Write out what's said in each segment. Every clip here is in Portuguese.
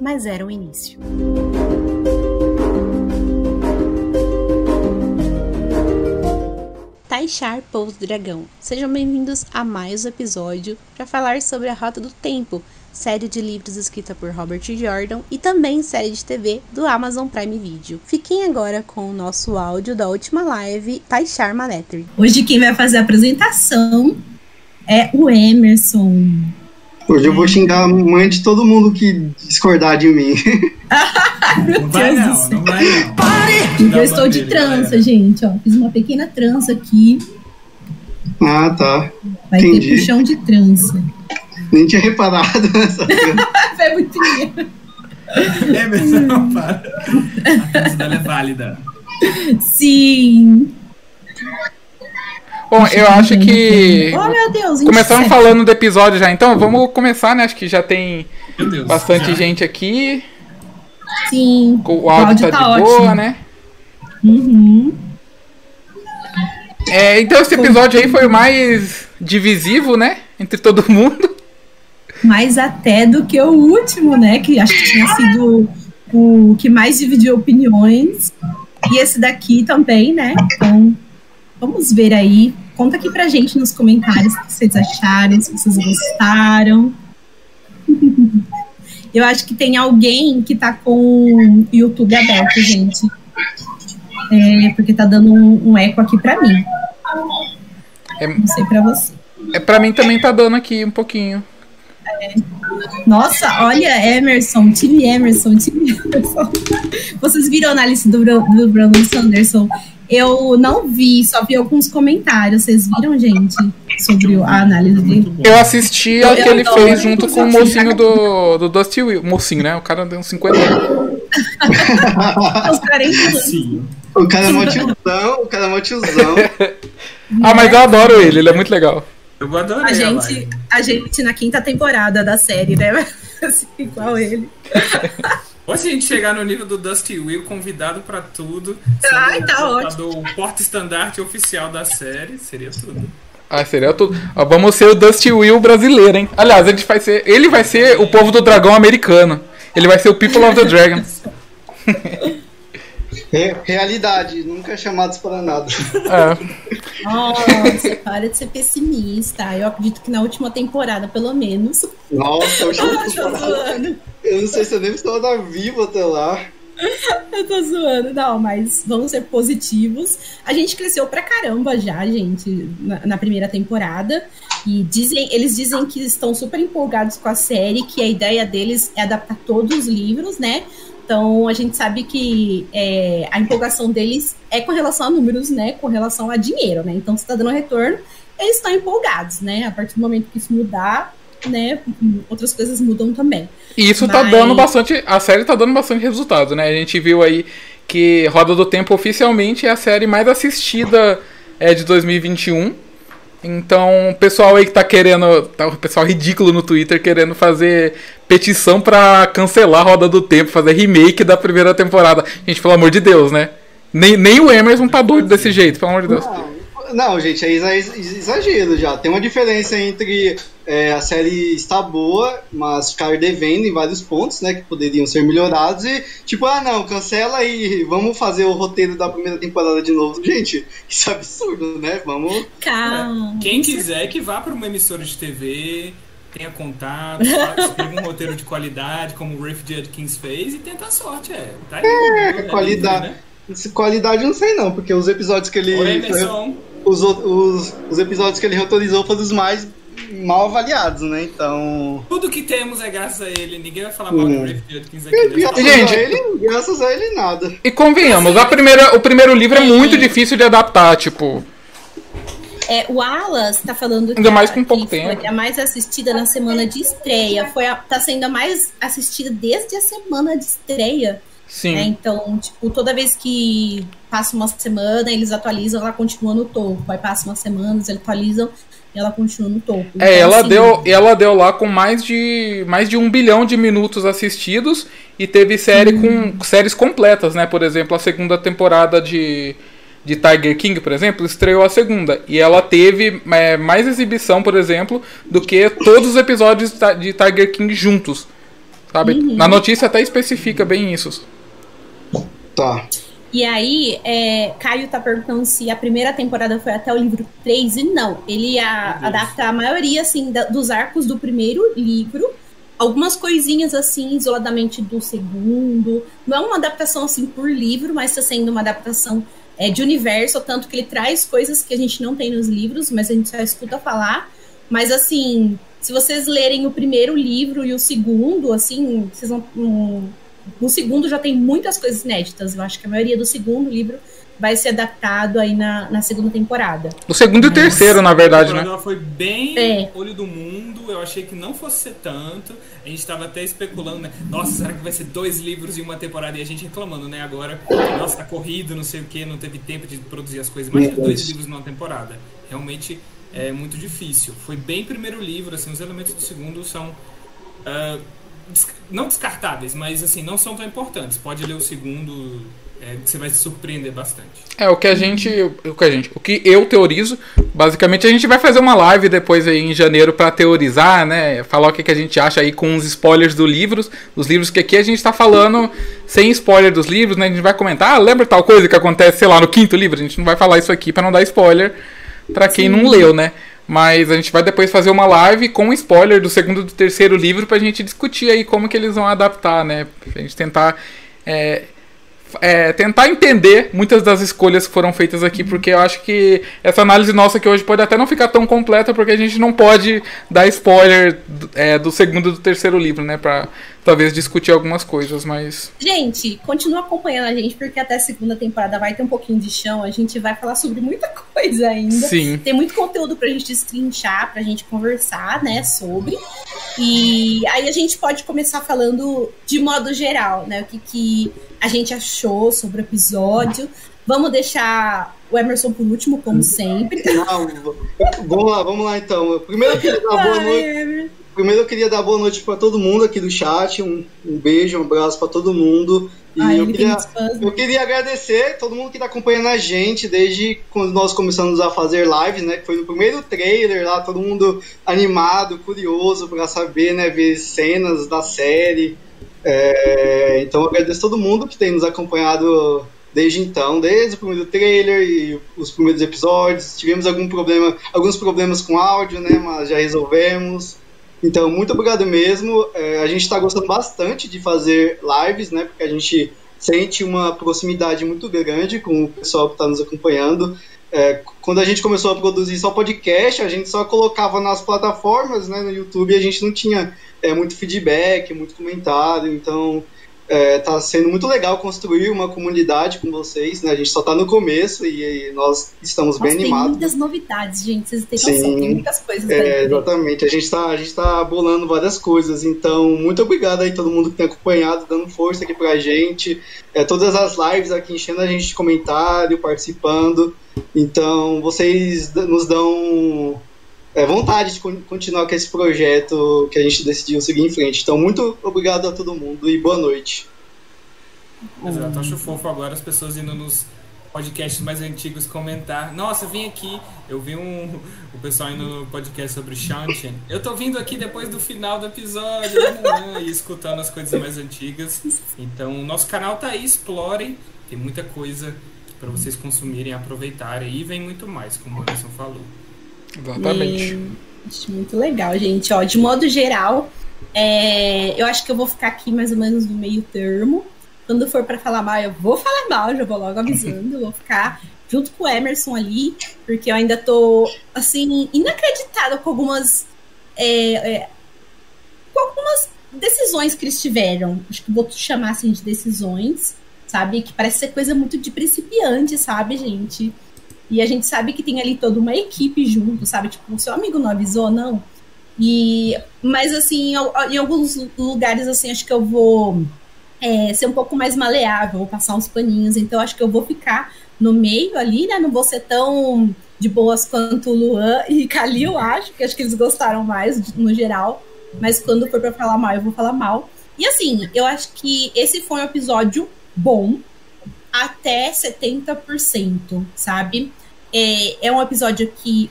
mas era o início. Taixar Pouso Dragão. Sejam bem-vindos a mais um episódio para falar sobre a Rota do Tempo, série de livros escrita por Robert Jordan e também série de TV do Amazon Prime Video. Fiquem agora com o nosso áudio da última live, Taixar Maletri. Hoje quem vai fazer a apresentação é o Emerson. Hoje eu vou xingar a mãe de todo mundo que discordar de mim. não vai não, não vai não. Eu estou de trança, gente, ó. Fiz uma pequena trança aqui. Ah, tá. Vai Entendi. ter puxão de trança. Nem tinha reparado nessa É muito É, mas não, para. A trança dela é válida. Sim. Bom, eu acho que. Oh, meu Deus, Começamos falando do episódio já, então vamos começar, né? Acho que já tem Deus, bastante já. gente aqui. Sim. O áudio, o áudio tá, tá, de ótimo. boa, né? Uhum. É, então esse episódio aí foi o mais divisivo, né? Entre todo mundo. Mais até do que o último, né? Que acho que tinha sido o que mais dividiu opiniões. E esse daqui também, né? Então, vamos ver aí. Conta aqui pra gente nos comentários o que vocês acharam, se vocês gostaram. Eu acho que tem alguém que tá com o YouTube aberto, gente. É, porque tá dando um, um eco aqui pra mim. É, Não sei pra você. É, pra mim também tá dando aqui um pouquinho. É. Nossa, olha, Emerson, time Emerson, time Emerson. Vocês viram a análise do, do Brandon Sanderson? Eu não vi, só vi alguns comentários. Vocês viram, gente, sobre a análise dele? Eu assisti a que ele fez junto com o mocinho do, do Dusty Will. Mocinho, né? O cara deu uns 50 anos. Os 40 Sim. O cara é mó tiozão, o cara é mó tiozão. ah, mas eu adoro ele, ele é muito legal. Eu adoro a gente, a gente na quinta temporada da série, né? Assim, igual ele. Ou se a gente chegar no nível do Dusty Will, convidado pra tudo, Ai, tá ótimo. o porta-estandarte oficial da série, seria tudo. Ah, seria tudo. Ó, vamos ser o Dusty Will brasileiro, hein? Aliás, a gente vai ser. Ele vai ser o povo do dragão americano. Ele vai ser o People of the Dragon. Realidade, nunca chamados para nada. É. Nossa, para de ser pessimista. Eu acredito que na última temporada, pelo menos. Nossa, eu, ah, tô zoando. eu não sei se eu nem estou da vivo até lá. Eu tô zoando, não, mas vamos ser positivos. A gente cresceu pra caramba já, gente, na, na, primeira temporada. E dizem, eles dizem que estão super empolgados com a série, que a ideia deles é adaptar todos os livros, né? Então a gente sabe que é, a empolgação deles é com relação a números, né? Com relação a dinheiro, né? Então, se está dando retorno, eles estão empolgados, né? A partir do momento que isso mudar, né? Outras coisas mudam também. E isso Mas... tá dando bastante. A série tá dando bastante resultado, né? A gente viu aí que Roda do Tempo oficialmente é a série mais assistida é, de 2021 então, o pessoal aí que tá querendo. Tá, o pessoal ridículo no Twitter querendo fazer petição pra cancelar a Roda do Tempo, fazer remake da primeira temporada. Gente, pelo amor de Deus, né? Nem, nem o Emerson tá doido desse jeito, pelo amor de Deus. Não, não, gente, é exagero já. Tem uma diferença entre é, a série está boa, mas ficar devendo em vários pontos, né, que poderiam ser melhorados e tipo, ah não, cancela e vamos fazer o roteiro da primeira temporada de novo. Gente, isso é absurdo, né? Vamos. Calma. Quem quiser que vá para uma emissora de TV, tenha contato, escreva um roteiro de qualidade, como o Rafe Judkins fez e tenta a sorte, é. Tá aí, é, é qualidade. Livre, né? Qualidade não sei não, porque os episódios que ele. Oi, os, os, os episódios que ele autorizou foram os mais mal avaliados, né? Então. Tudo que temos é graças a ele. Ninguém vai falar mal do Rafe Judkins aqui. Graças, Gente, a ele, graças a ele, nada. E convenhamos, a primeira, o primeiro livro é muito difícil de adaptar, tipo. É, o Alas tá falando que, Ainda mais com a, pouco que tempo. foi a mais assistida na semana de estreia. Foi a, tá sendo a mais assistida desde a semana de estreia. Sim. né? Então, tipo, toda vez que passa uma semana, eles atualizam, ela continua no topo. Aí passa umas semanas, eles atualizam e ela continua no topo. É, Então, ela assim, deu, ela deu lá com mais de mais de um bilhão de minutos assistidos e teve série com séries completas, né? Por exemplo, a segunda temporada de, de Tiger King, por exemplo, estreou a segunda e ela teve é, mais exibição, por exemplo, do que todos os episódios de Ti- de Tiger King juntos, sabe? Na notícia até especifica bem isso. Tá. E aí, é, Caio tá perguntando se a primeira temporada foi até o livro 3, e não. Ele a- adapta a maioria, assim, da- dos arcos do primeiro livro. Algumas coisinhas, assim, isoladamente do segundo. Não é uma adaptação, assim, por livro, mas tá sendo uma adaptação é, de universo, tanto que ele traz coisas que a gente não tem nos livros, mas a gente só escuta falar. Mas, assim, se vocês lerem o primeiro livro e o segundo, assim, vocês vão... hum, no segundo já tem muitas coisas inéditas. Eu acho que a maioria do segundo livro vai ser adaptado aí na, na segunda temporada. O segundo e o terceiro, na verdade, A né? ela foi bem É. olho do mundo. Eu achei que não fosse ser tanto. A gente tava até especulando, né? Nossa, será que vai ser dois livros em uma temporada? E a gente reclamando, né? Agora, nossa, tá corrido, não sei o que, não teve tempo de produzir as coisas. Mas dois livros numa temporada. Realmente é muito difícil. Foi bem primeiro livro, assim, os elementos do segundo são. des- não descartáveis, mas assim, não são tão importantes. Pode ler o segundo, é, que você vai se surpreender bastante. É, o que a gente. O que a gente. O que eu teorizo. Basicamente, a gente vai fazer uma live depois aí em janeiro pra teorizar, né? Falar o que, que a gente acha aí com os spoilers dos livros. Dos livros que aqui a gente tá falando sem spoiler dos livros, né? A gente vai comentar, ah, lembra tal coisa que acontece, sei lá, no quinto livro? A gente não vai falar isso aqui pra não dar spoiler pra quem não leu, né? Mas a gente vai depois fazer uma live com spoiler do segundo e do terceiro livro pra gente discutir aí como que eles vão adaptar, né? Pra gente tentar. é, é, tentar entender muitas das escolhas que foram feitas aqui, porque eu acho que essa análise nossa aqui hoje pode até não ficar tão completa, porque a gente não pode dar spoiler do, é, do segundo e do terceiro livro, né? Pra talvez discutir algumas coisas, mas. Gente, continua acompanhando a gente, porque até a segunda temporada vai ter um pouquinho de chão. A gente vai falar sobre muita coisa ainda. Sim. Tem muito conteúdo pra gente destrinchar, pra gente conversar, né, sobre. E aí a gente pode começar falando de modo geral, né, o que, que a gente achou sobre o episódio. Vamos deixar o Emerson por último, como sempre. Não, vamos lá, vamos lá então. Primeiro dar boa noite. Primeiro eu queria dar boa noite para todo mundo aqui do chat. Um, um beijo, um abraço para todo mundo. E Ai, eu, queria, fãs, né? eu queria agradecer todo mundo que está acompanhando a gente desde quando nós começamos a fazer lives, né? Que foi no primeiro trailer lá, todo mundo animado, curioso para saber, né? Ver cenas da série. É, então eu agradeço todo mundo que tem nos acompanhado desde então, desde o primeiro trailer e os primeiros episódios. Tivemos algum problema, alguns problemas com áudio, né? Mas já resolvemos. Então, muito obrigado mesmo. É, a gente está gostando bastante de fazer lives, né? Porque a gente sente uma proximidade muito grande com o pessoal que está nos acompanhando. É, quando a gente começou a produzir só podcast, a gente só colocava nas plataformas, né? No YouTube, a gente não tinha é, muito feedback, muito comentário. Então, é, tá sendo muito legal construir uma comunidade com vocês, né? A gente só tá no começo e, e nós estamos Nossa, bem tem animados. muitas novidades, gente. Vocês têm Sim. noção, tem muitas coisas É, exatamente. A gente, tá, a gente tá bolando várias coisas. Então, muito obrigado aí todo mundo que tem acompanhado, dando força aqui pra gente. É, todas as lives aqui enchendo a gente de comentário, participando. Então, vocês nos dão é, vontade de con- continuar com esse projeto que a gente decidiu seguir em frente. Então, muito obrigado a todo mundo e boa noite. Exato, acho fofo agora as pessoas indo nos podcasts mais antigos comentar. Nossa, vim aqui. Eu vi um, o pessoal indo no podcast sobre Shantian. Eu tô vindo aqui depois do final do episódio né, e escutando as coisas mais antigas. Então, nosso canal tá aí, explorem. Tem muita coisa para vocês consumirem, aproveitarem. E vem muito mais, como o Anderson falou. Exatamente. Hum, acho muito legal, gente. Ó, de modo geral, é, eu acho que eu vou ficar aqui mais ou menos no meio termo. Quando for pra falar mal, eu vou falar mal, já vou logo avisando. Vou ficar junto com o Emerson ali, porque eu ainda tô, assim, inacreditada com algumas. é, é, com algumas decisões que eles tiveram. Acho que vou chamar assim de decisões, sabe? Que parece ser coisa muito de principiante, sabe, gente? E a gente sabe que tem ali toda uma equipe junto, sabe? Tipo, o seu amigo não avisou, não. E, mas assim, em alguns lugares, assim, acho que eu vou é, ser um pouco mais maleável, vou passar uns paninhos. Então, acho que eu vou ficar no meio ali, né? Não vou ser tão de boas quanto Luan e Kalil, acho, que acho que eles gostaram mais no geral. Mas quando for pra falar mal, eu vou falar mal. E assim, eu acho que esse foi um episódio bom até 70%, sabe? É, é um episódio que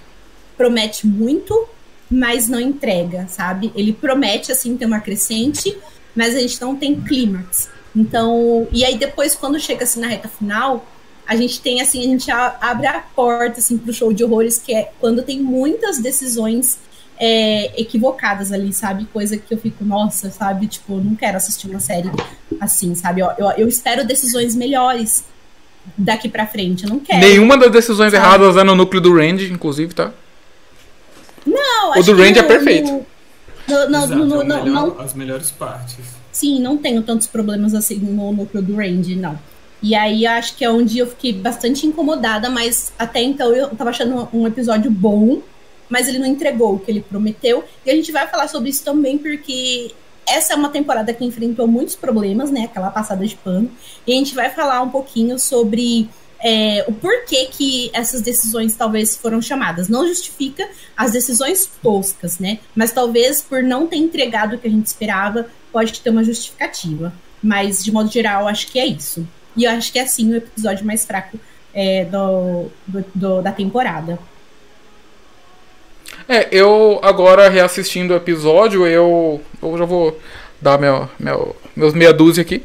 promete muito, mas não entrega, sabe? Ele promete, assim, ter uma crescente, mas a gente não tem clímax. Então, e aí depois, quando chega assim na reta final, a gente tem assim, a gente abre a porta assim pro show de horrores, que é quando tem muitas decisões é, equivocadas ali, sabe? Coisa que eu fico, nossa, sabe? Tipo, não quero assistir uma série assim, sabe? Eu, eu, eu espero decisões melhores daqui pra frente, eu não quero. Nenhuma das decisões sabe? erradas é no núcleo do Range, inclusive, tá? Não, o do Range é perfeito. No, no, Exato, no, no, melhor, as melhores partes. Sim, não tenho tantos problemas assim no núcleo do Range, não. E aí acho que é onde eu fiquei bastante incomodada, mas até então eu tava achando um episódio bom, mas ele não entregou o que ele prometeu. E a gente vai falar sobre isso também, porque essa é uma temporada que enfrentou muitos problemas, né? Aquela passada de pano. E a gente vai falar um pouquinho sobre é, o porquê que essas decisões talvez foram chamadas. Não justifica as decisões toscas, né? Mas talvez por não ter entregado o que a gente esperava, pode ter uma justificativa. Mas, de modo geral, acho que é isso. E eu acho que é assim o episódio mais fraco é, do, do, do, da temporada. É, eu agora reassistindo o episódio, eu, eu já vou dar meu, meu, meus meia dúzia aqui.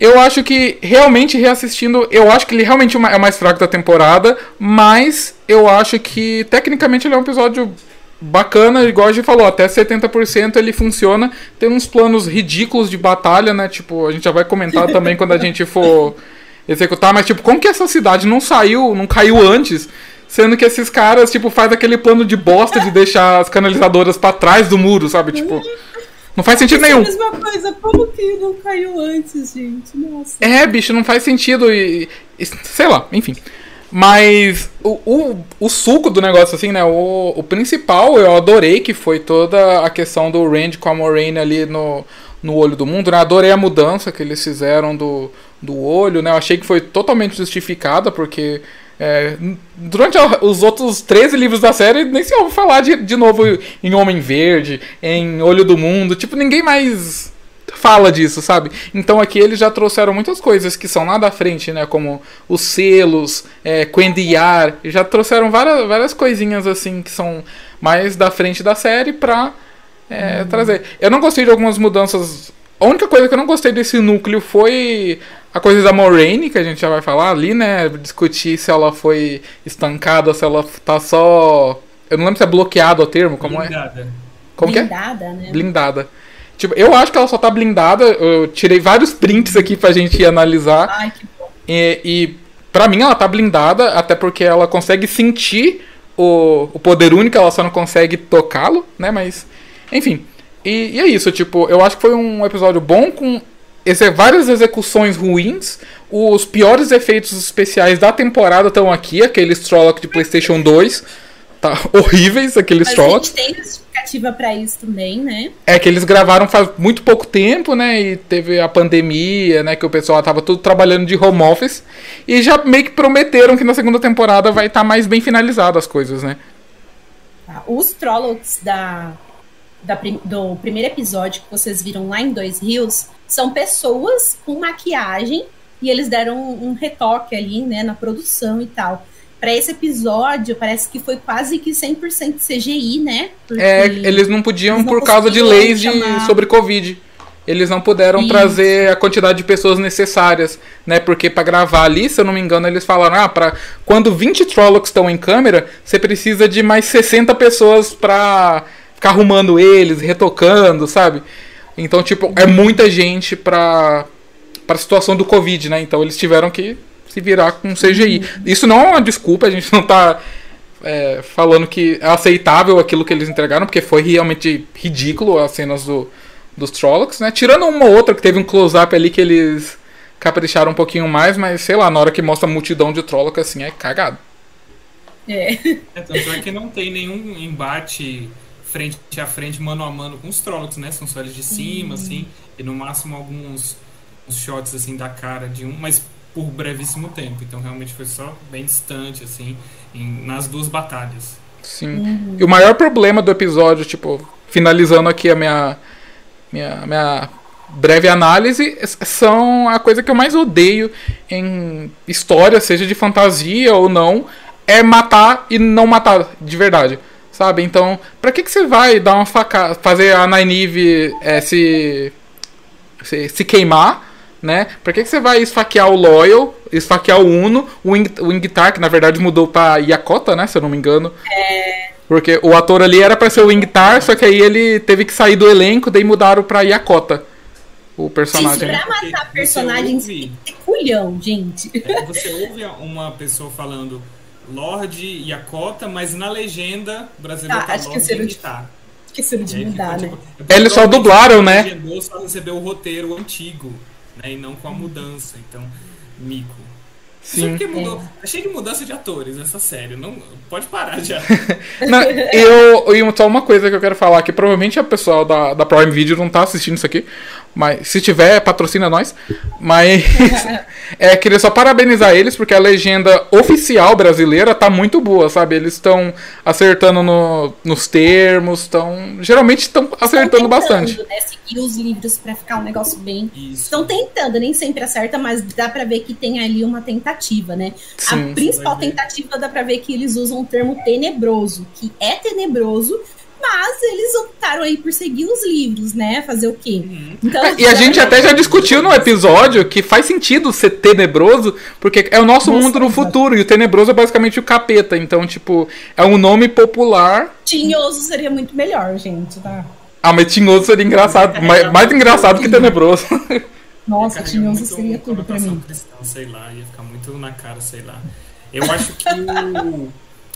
Eu acho que realmente reassistindo, eu acho que ele realmente é o mais fraco da temporada, mas eu acho que tecnicamente ele é um episódio bacana, igual a gente falou, até 70% ele funciona. Tem uns planos ridículos de batalha, né? Tipo, a gente já vai comentar também quando a gente for executar, mas tipo, como que essa cidade não saiu, não caiu antes? Sendo que esses caras, tipo, faz aquele plano de bosta de deixar as canalizadoras para trás do muro, sabe? Tipo, não faz sentido nenhum. É a mesma coisa, como que não caiu antes, gente? Nossa. É, bicho, não faz sentido e, e sei lá, enfim. Mas o, o, o, suco do negócio, assim, né? O, o principal eu adorei, que foi toda a questão do Randy com a Moraine ali no, no olho do mundo, né? Adorei a mudança que eles fizeram do, do olho, né? Eu achei que foi totalmente justificada, porque é, durante os outros 13 livros da série, nem se ouve falar de, de novo em Homem Verde, em Olho do Mundo. Tipo, ninguém mais fala disso, sabe? Então aqui eles já trouxeram muitas coisas que são lá da frente, né? Como os selos, é, Quendiar, já trouxeram várias, várias coisinhas assim que são mais da frente da série pra é, uhum. trazer. Eu não gostei de algumas mudanças. A única coisa que eu não gostei desse núcleo foi a coisa da Moraine, que a gente já vai falar ali, né? Discutir se ela foi estancada, se ela tá só. Eu não lembro se é bloqueado o termo, como é? Blindada. é? Como Blindada, que é? né? Blindada. Tipo, eu acho que ela só tá blindada. Eu tirei vários prints aqui pra gente analisar. Ai, que bom. E, e pra mim ela tá blindada, até porque ela consegue sentir o, o poder único, ela só não consegue tocá-lo, né? Mas, enfim. E, e, é isso, tipo, eu acho que foi um episódio bom com esse, várias execuções ruins. Os piores efeitos especiais da temporada estão aqui, aqueles Trolloc de PlayStation 2. Tá horríveis aqueles Trollocs. A gente tem justificativa para isso também, né? É que eles gravaram faz muito pouco tempo, né? E teve a pandemia, né? Que o pessoal tava tudo trabalhando de home office. E já meio que prometeram que na segunda temporada vai estar tá mais bem finalizado as coisas, né? Tá, os Trollocs da, da, do primeiro episódio que vocês viram lá em Dois Rios são pessoas com maquiagem e eles deram um, um retoque ali, né, na produção e tal para esse episódio, parece que foi quase que 100% CGI, né? Porque é, eles não podiam eles não por causa de leis de, sobre Covid. Eles não puderam trazer a quantidade de pessoas necessárias, né? Porque para gravar ali, se eu não me engano, eles falaram: "Ah, para quando 20 Trollocs estão em câmera, você precisa de mais 60 pessoas para ficar arrumando eles, retocando, sabe? Então, tipo, é muita gente para para a situação do Covid, né? Então eles tiveram que se virar com CGI. Isso não é uma desculpa, a gente não tá é, falando que é aceitável aquilo que eles entregaram, porque foi realmente ridículo as cenas do, dos Trollocs, né? Tirando uma ou outra que teve um close-up ali que eles capricharam um pouquinho mais, mas sei lá, na hora que mostra a multidão de Trollocs, assim, é cagado. É. É, tanto é que não tem nenhum embate frente a frente, mano a mano com os Trollocs, né? São só eles de cima, assim, e no máximo alguns uns shots assim da cara de um, mas por brevíssimo tempo. Então realmente foi só bem distante, assim, em- nas duas batalhas. Sim. E o maior problema do episódio, tipo, finalizando aqui a minha, minha, minha breve análise, são a coisa que eu mais odeio em história, seja de fantasia ou não, é matar e não matar de verdade. Sabe? Então, pra que, que você vai dar uma facada, fazer a Nynaeve é, se, se, se queimar, né? Pra que, que você vai esfaquear o Loyal, esfaquear o Uno, o, Ing, o Ingtar, que na verdade mudou pra Yakota, né? Se eu não me engano. Porque o ator ali era pra ser o Ingtar, só que aí ele teve que sair do elenco, daí mudaram pra Yakota. O personagem. pra Porque matar personagens ouve- culhão, gente. É, você ouve uma pessoa falando Lorde Yakota, mas na legenda brasileira Ah, tá acho que Lorde de- Ingtar. Esqueceram de E aí mudar, ficou, né? tipo, é Eles só dublaram, né? legendou Só recebeu o roteiro antigo, né? E não com a mudança. Então, mico. Sim. Porque mudou. Cheio de mudança de atores essa série. Não, pode parar já. Não, eu, e só uma coisa que eu quero falar, que provavelmente a pessoal da, da Prime Video não tá assistindo isso aqui, mas se tiver, patrocina nós. Mas é, queria só parabenizar eles, porque a legenda oficial brasileira tá muito boa, sabe? Eles estão acertando no, nos termos, estão. Geralmente estão acertando Tão bastante. tentando, Né, seguir os livros pra ficar um negócio bem. Isso. Estão tentando, nem sempre acerta, mas dá pra ver que tem ali uma tentativa, né? Sim. a principal tentativa dá pra ver que eles usam o termo tenebroso, que é tenebroso, mas eles optaram aí por seguir os livros, né? Fazer o quê? Uhum. Então, É, E a gente até já discutiu no episódio que faz sentido ser tenebroso, porque é o nosso Nossa, mundo no futuro, e o tenebroso é basicamente o capeta. Então, tipo, é um nome popular Tinhoso seria muito melhor, gente, tá? Ah, mas tinhoso seria engraçado. mais, mais engraçado que tenebroso. Nossa, tinhoso seria tudo pra mim. cristã, sei lá, ia ficar muito na cara, sei lá. Eu acho que o-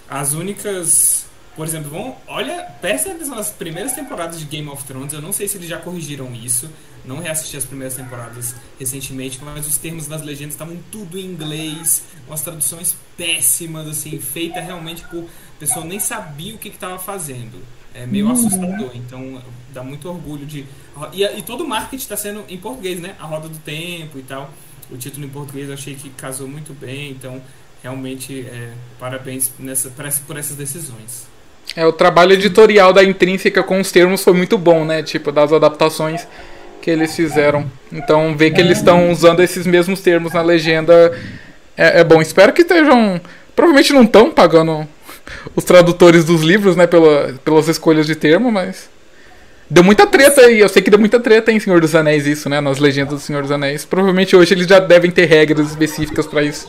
as únicas. Por exemplo, vão. Olha, presta atenção nas primeiras temporadas de Game of Thrones. Eu não sei se eles já corrigiram isso. Não reassisti as primeiras temporadas recentemente, mas os termos das legendas estavam tudo em inglês, umas traduções péssimas, assim, feita realmente por a pessoa nem sabia o que estava fazendo. É meio Uhum. assustador, então dá muito orgulho de. E, e todo o marketing está sendo em português, né? A Roda do Tempo e tal. O título em português eu achei que casou muito bem, então realmente é, parabéns nessa, por essa- por essas decisões. É, o trabalho editorial da Intrínseca com os termos foi muito bom, né? Tipo, das adaptações que eles fizeram. Então, ver que eles estão usando esses mesmos termos na legenda é, é bom. Espero que estejam. Provavelmente não estão pagando os tradutores dos livros, né? Pela, pelas escolhas de termo, mas. Deu muita treta aí, eu sei que deu muita treta em Senhor dos Anéis isso, né? Nas legendas do Senhor dos Anéis. Provavelmente hoje eles já devem ter regras específicas pra isso.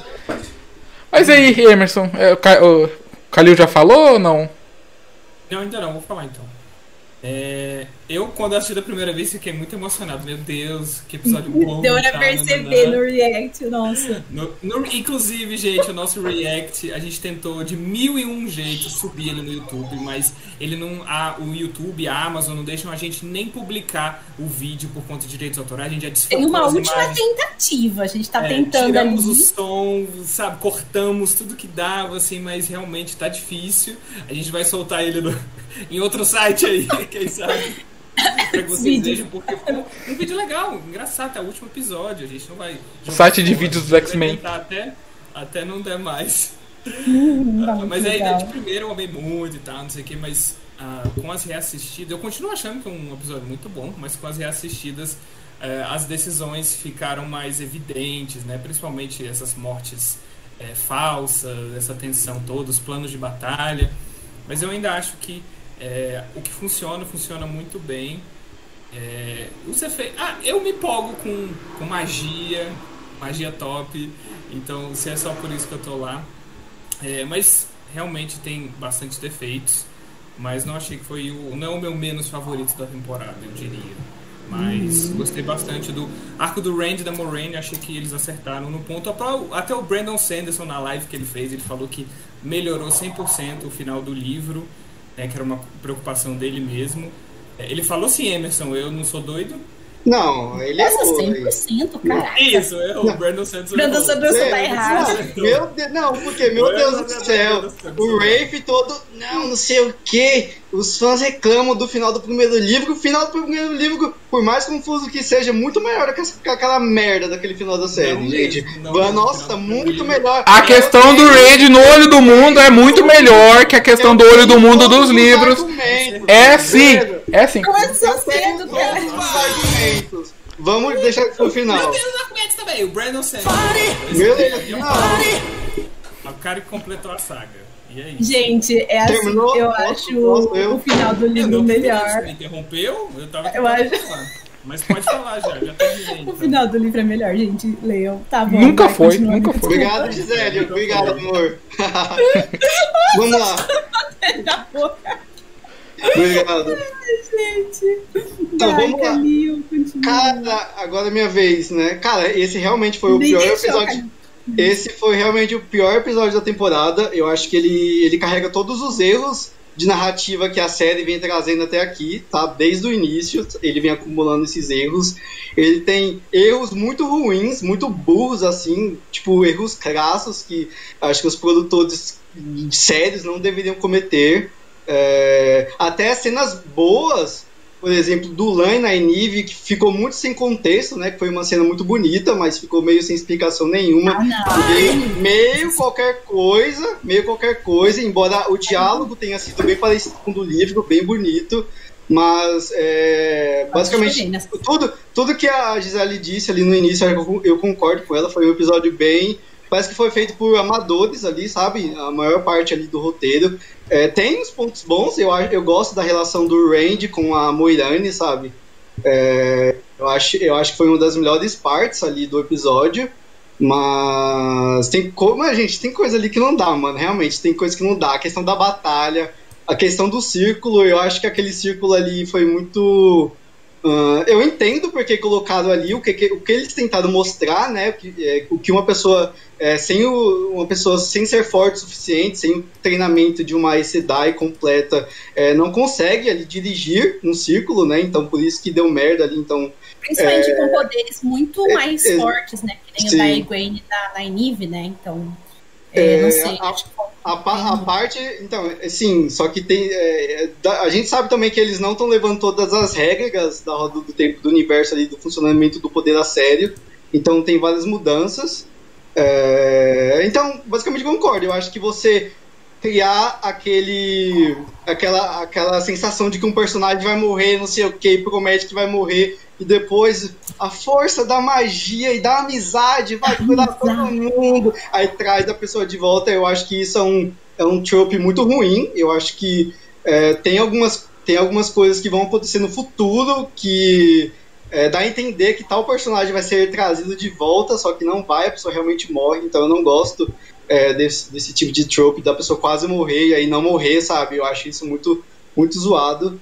Mas aí, Emerson, é, o, Ca- o Kalil já falou ou não? Não, ainda não, vou falar então. É, eu, quando assisti da primeira vez, fiquei muito emocionado. Meu Deus, que episódio bom. Deu pra perceber no react, nossa. No- no- inclusive, gente, o nosso react, a gente tentou de mil e um jeitos subir ele no YouTube, mas ele não, a, o YouTube, a Amazon não deixam a gente nem publicar o vídeo por conta de direitos autorais. A gente já desfocou Tem uma última imagens. tentativa, a gente tá É, tentando ali. tiramos o som, sabe, cortamos tudo que dava, assim, mas realmente tá difícil. A gente vai soltar ele no- em outro site aí, quem sabe. Vocês Vídeo. vejam, porque ficou um vídeo legal, engraçado, é o último episódio, a gente não vai. jogar Site de vídeos dos a gente vai X-Men. tentar Até, até não der mais. Hum, tá muito mas aí, legal. de primeiro eu amei muito e tal, não sei o que, mas ah, com as reassistidas, eu continuo achando que é um episódio muito bom, mas com as reassistidas, eh, as decisões ficaram mais evidentes, né? Principalmente essas mortes eh, falsas, essa tensão toda, os planos de batalha. Mas eu ainda acho que eh, o que funciona, funciona muito bem. É, os efeitos. Ah, eu me empolgo com, com magia, magia top. Então, se é só por isso que eu tô lá. É, mas realmente tem bastante defeitos. Mas não achei que foi o. Não é o meu menos favorito da temporada, eu diria. Mas gostei bastante do arco do Randy da Moraine. Achei que eles acertaram no ponto. Até o Brandon Sanderson na live que ele fez, ele falou que melhorou 100% o final do livro, né, que era uma preocupação dele mesmo. É, Ele falou assim, Emerson, eu não sou doido. Não, ele Essa errou. 100%, caraca. Isso, é o Brandon Santos. Brandon. Santos tá É, errado. não, Meu Deus, não, porque, meu Deus olha, do céu, o. Rafe todo, não, não sei o que, os fãs reclamam do final do primeiro livro, o final do primeiro livro, por mais confuso que seja, é muito melhor que, essa- que aquela merda daquele final da série, Não gente. não mesmo, Nossa, final muito melhor. A questão do Raid no olho do mundo é muito melhor que a questão do olho do mundo dos livros. É sim, é sim. Vamos deixar pro final. Meu Deus, os argumentos também. O Brandon Santos. Meu Deus, aqui o não. cara- é o cara que completou a saga. E é isso. Gente, é assim, Terminou? eu Posso- acho eu? o final do livro não melhor. Você me interrompeu? Eu tava Eu acho- falar. Mas pode falar já, já terminei. O então. final do livro é melhor, gente. Leiam. Tá bom. Nunca vai, foi, continua, nunca foi. Obrigado, Gisele. Obrigado, amor. Vamos lá. Obrigado. gente. Então, Vai, vamos lá. Calil. Cara, agora é minha vez, né? Cara, esse realmente foi o Nem pior episódio. Esse foi realmente o pior episódio da temporada. Eu acho que ele, ele carrega todos os erros de narrativa que a série vem trazendo até aqui, tá? Desde o início, ele vem acumulando esses erros. Ele tem erros muito ruins, muito burros, assim, tipo, erros crassos que acho que os produtores de séries não deveriam cometer. É, até cenas boas, por exemplo, do Lan e Nynaeve, que ficou muito sem contexto, né? Que foi uma cena muito bonita, mas ficou meio sem explicação nenhuma. Ah, não. Meio, meio qualquer coisa, meio qualquer coisa, embora o diálogo tenha sido bem parecido com o do livro, bem bonito, mas é, basicamente tudo, tudo que a Gisele disse ali no início, eu concordo com ela, foi um episódio bem. Parece que foi feito por amadores ali, sabe? A maior parte ali do roteiro. É, tem uns pontos bons, eu, eu gosto da relação do Randy com a Moirane, sabe? É, eu, acho, eu acho que foi uma das melhores partes ali do episódio. Mas tem como a gente tem coisa ali que não dá, mano. Realmente tem coisa que não dá. A questão da batalha, a questão do círculo, eu acho que aquele círculo ali foi muito. Ah, eu entendo porque colocaram ali o que, que- o que eles tentaram mostrar, né? O que, é, o que uma pessoa é, sem o- uma pessoa sem ser forte o suficiente, sem o treinamento de uma Sedai completa, é, não consegue ali dirigir um círculo, né? Então por isso que deu merda ali. Então Principalmente com poderes muito é, mais é, fortes, né? Que nem sim. o da Egwene e da Nynaeve, né? Então, é, É, não sei. a- A, pa- a parte, então, sim, só que tem. é, a gente sabe também que eles não estão levando todas as regras da roda do tempo do universo ali, do funcionamento do poder a sério. Então tem várias mudanças. É, então, basicamente concordo. Eu acho que você criar aquele. aquela, aquela sensação de que um personagem vai morrer, não sei o que, promete que vai morrer, e depois a força da magia e da amizade vai curar todo mundo, aí traz a pessoa de volta. Eu acho que isso é um, é um trope muito ruim. Eu acho que é, tem, algumas, tem algumas coisas que vão acontecer no futuro que é, dá a entender que tal personagem vai ser trazido de volta, só que não vai, a pessoa realmente morre, então eu não gosto é, desse, desse tipo de trope da pessoa quase morrer e aí não morrer, sabe? Eu acho isso muito, muito zoado.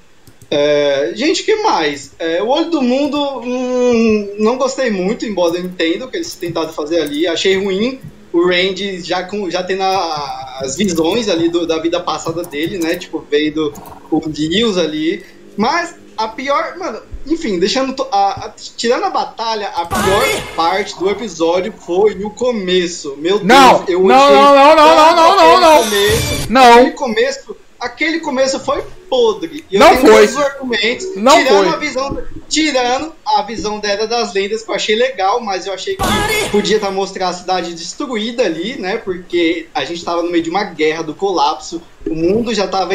É, gente, que mais? É, o Olho do Mundo, hum, não gostei muito, embora eu entenda o que eles tentaram fazer ali. Achei ruim o Randy já, com, já tendo a- as visões ali do- da vida passada dele, né? Tipo, veio do o Deus ali. Mas a pior, mano, enfim, deixando. to- a- a- tirando a batalha, a pior parte do episódio foi o começo. Meu Não, Deus, eu não, não, não, não, não, não, não, não. começo. Não. Aquele começo, aquele começo foi podre. E eu Não tenho foi. todos os argumentos. Não tirando foi. A visão, tirando a visão dela das lendas, que eu achei legal, mas eu achei que podia estar mostrando a cidade destruída ali, né? Porque a gente estava no meio de uma guerra do colapso. O mundo já estava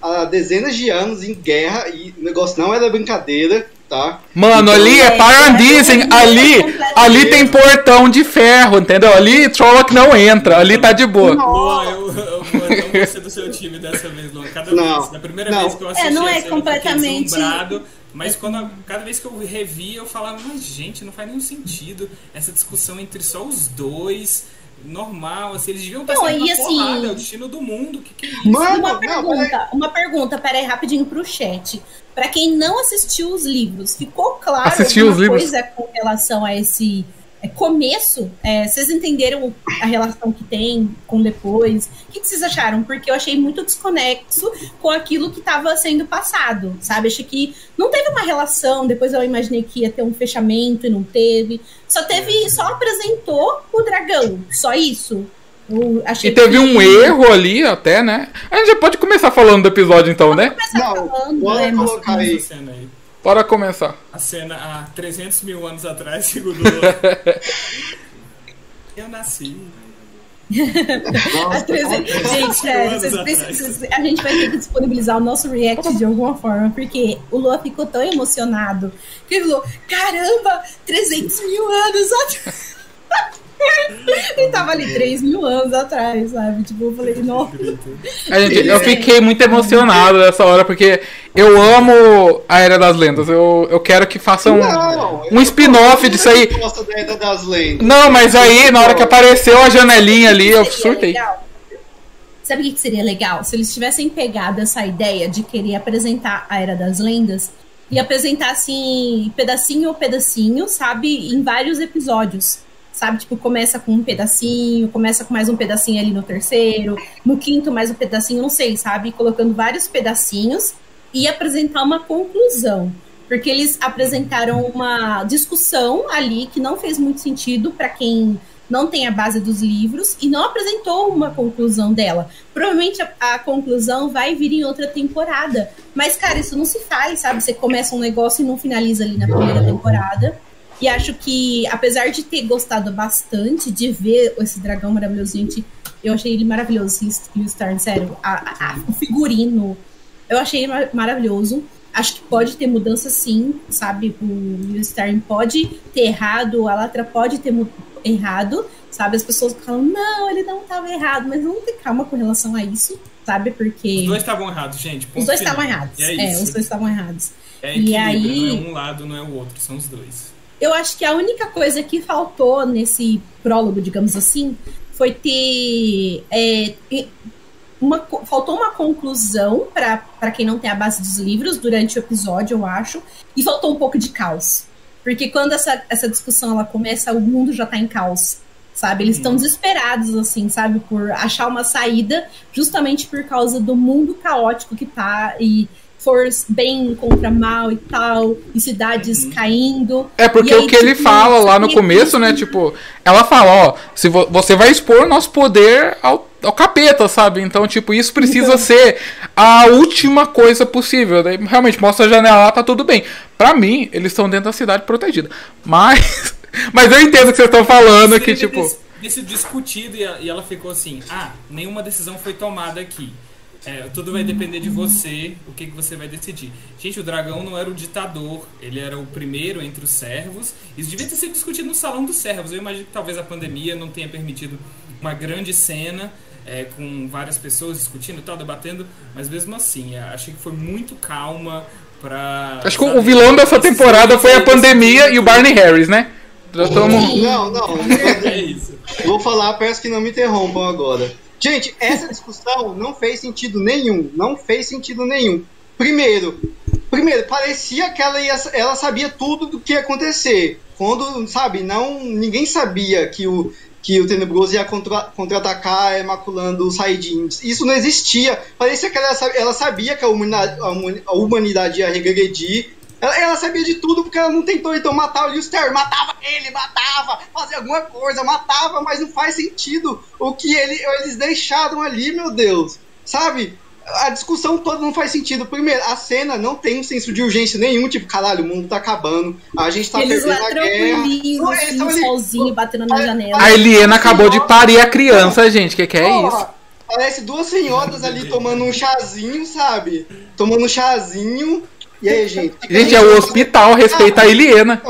há dezenas de anos em guerra e o negócio não era brincadeira, tá? Mano, ali é Paradisem, é ali, ali tem portão de ferro, entendeu? Ali Trolloc não entra, ali tá de boa. Luan, eu, eu, eu não vou ser do seu time dessa vez, Luan. Cada Não, vez, na primeira não. vez que eu assisti É, não é eu completamente- mas quando a- cada vez que eu revi, eu falava, mas gente, não faz nenhum sentido essa discussão entre só os dois, normal, assim, eles deviam estar Não, na assim- porrada, é o destino do mundo, o que, que é isso? Mano, uma não, pergunta, uma pergunta, peraí, rapidinho pro chat. Pra quem não assistiu os livros, ficou claro Assistiu alguma os livros? coisa com relação a esse começo, é, vocês entenderam a relação que tem com depois? O que, que, vocês acharam? Porque eu achei muito desconexo com aquilo que estava sendo passado, sabe? Achei que não teve uma relação, depois eu imaginei que ia ter um fechamento e não teve. Só teve, só apresentou o dragão, só isso. e teve que... um erro ali até, né? A gente já pode começar falando do episódio então, Vamos né? Não, falando, bora né, colocar aí. Bora começar. A cena há 300 mil anos atrás, segundo Eu nasci. Nossa, 300... Gente, sério, a gente vai ter que disponibilizar o nosso react de alguma forma, porque o Lua ficou tão emocionado que ele falou: caramba, 300 mil anos atrás. Ele tava ali 3 mil anos atrás, sabe? Tipo, eu falei, nossa. Gente, eu fiquei muito emocionado nessa hora, porque eu amo a Era das Lendas. Eu, eu quero que façam um, um spin-off disso aí. Não, mas aí, na hora que apareceu a janelinha ali, eu surtei. Legal. Sabe o que seria legal? Se eles tivessem pegado essa ideia de querer apresentar a Era das Lendas e apresentar assim, pedacinho ou pedacinho, sabe? Em vários episódios sabe? Tipo, começa com um pedacinho, começa com mais um pedacinho ali no terceiro, no quinto mais um pedacinho, não sei, sabe? Colocando vários pedacinhos e apresentar uma conclusão. Porque eles apresentaram uma discussão ali que não fez muito sentido para quem não tem a base dos livros e não apresentou uma conclusão dela. Provavelmente a, a, conclusão vai vir em outra temporada. Mas, cara, isso não se faz, sabe? Você começa um negócio e não finaliza ali na primeira temporada. E acho que, apesar de ter gostado bastante de ver esse dragão maravilhoso, gente, eu achei ele maravilhoso, o Star, sério. A, a, o figurino, eu achei maravilhoso. Acho que pode ter mudança sim, sabe? O Star pode ter errado, a Latra pode ter errado, sabe? As pessoas falam, não, ele não estava errado, mas vamos ter calma com relação a isso, sabe? Porque. Os dois estavam errados, gente. Os dois estavam errados. É, é, os dois estavam errados. É e aí. Não é um lado, não é o outro, são os dois. Eu acho que a única coisa que faltou nesse prólogo, digamos assim, foi ter. É, uma, faltou uma conclusão para quem não tem a base dos livros durante o episódio, eu acho, e faltou um pouco de caos. Porque quando essa, essa discussão ela começa, o mundo já tá em caos. Sabe? Eles estão desesperados, assim, sabe? Por achar uma saída, justamente por causa do mundo caótico que tá. E força bem contra mal e tal, e cidades uhum. caindo. É porque aí, o que tipo, ele fala lá no começo, né? Tipo, ela fala, ó, se vo você vai expor nosso poder ao, ao capeta, sabe? Então, tipo, isso precisa então... ser a última coisa possível. Daí, realmente, mostra a janela lá, tá tudo bem. Pra mim, eles estão dentro da cidade protegida. Mas. Mas eu entendo o que vocês estão falando, que, tipo. Desse discutido e ela ficou assim: ah, nenhuma decisão foi tomada aqui. É, tudo vai depender de você, o que, que você vai decidir. Gente, o dragão não era o ditador, ele era o primeiro entre os servos. Isso devia ter sido discutido no salão dos servos. Eu imagino que talvez a pandemia não tenha permitido uma grande cena é, com várias pessoas discutindo e tal, debatendo, mas mesmo assim, achei que foi muito calma pra. Acho que o vilão dessa temporada foi a pandemia e o Barney Harris, né? Estamos. Não, não. É isso. Vou falar, peço que não me interrompam agora. Gente, essa discussão não fez sentido nenhum. Não fez sentido nenhum. Primeiro, primeiro parecia que ela, ia, ela sabia tudo do que ia acontecer. Quando, sabe, não ninguém sabia que o, que o Tenebroso ia contra-atacar é, maculando os Saiyajins. Isso não existia. Parecia que ela, ela sabia que a humanidade, a humanidade ia regredir ela, ela, sabia de tudo porque ela não tentou então matar o Lewis Terry. Matava ele, matava, fazia alguma coisa, matava, mas não faz sentido o que ele, eles deixaram ali, meu Deus. Sabe? A discussão toda não faz sentido. Primeiro, a cena não tem um senso de urgência nenhum, tipo, caralho, o mundo tá acabando, a gente tá eles perdendo a guerra. Não, assim, ali, solzinho, batendo na janela. A Eliana acabou de parir a criança, gente, que que é Porra, isso? Parece duas senhoras ali tomando um chazinho, sabe? Tomando um chazinho e aí, gente? Gente, é o hospital, respeita a Eliena.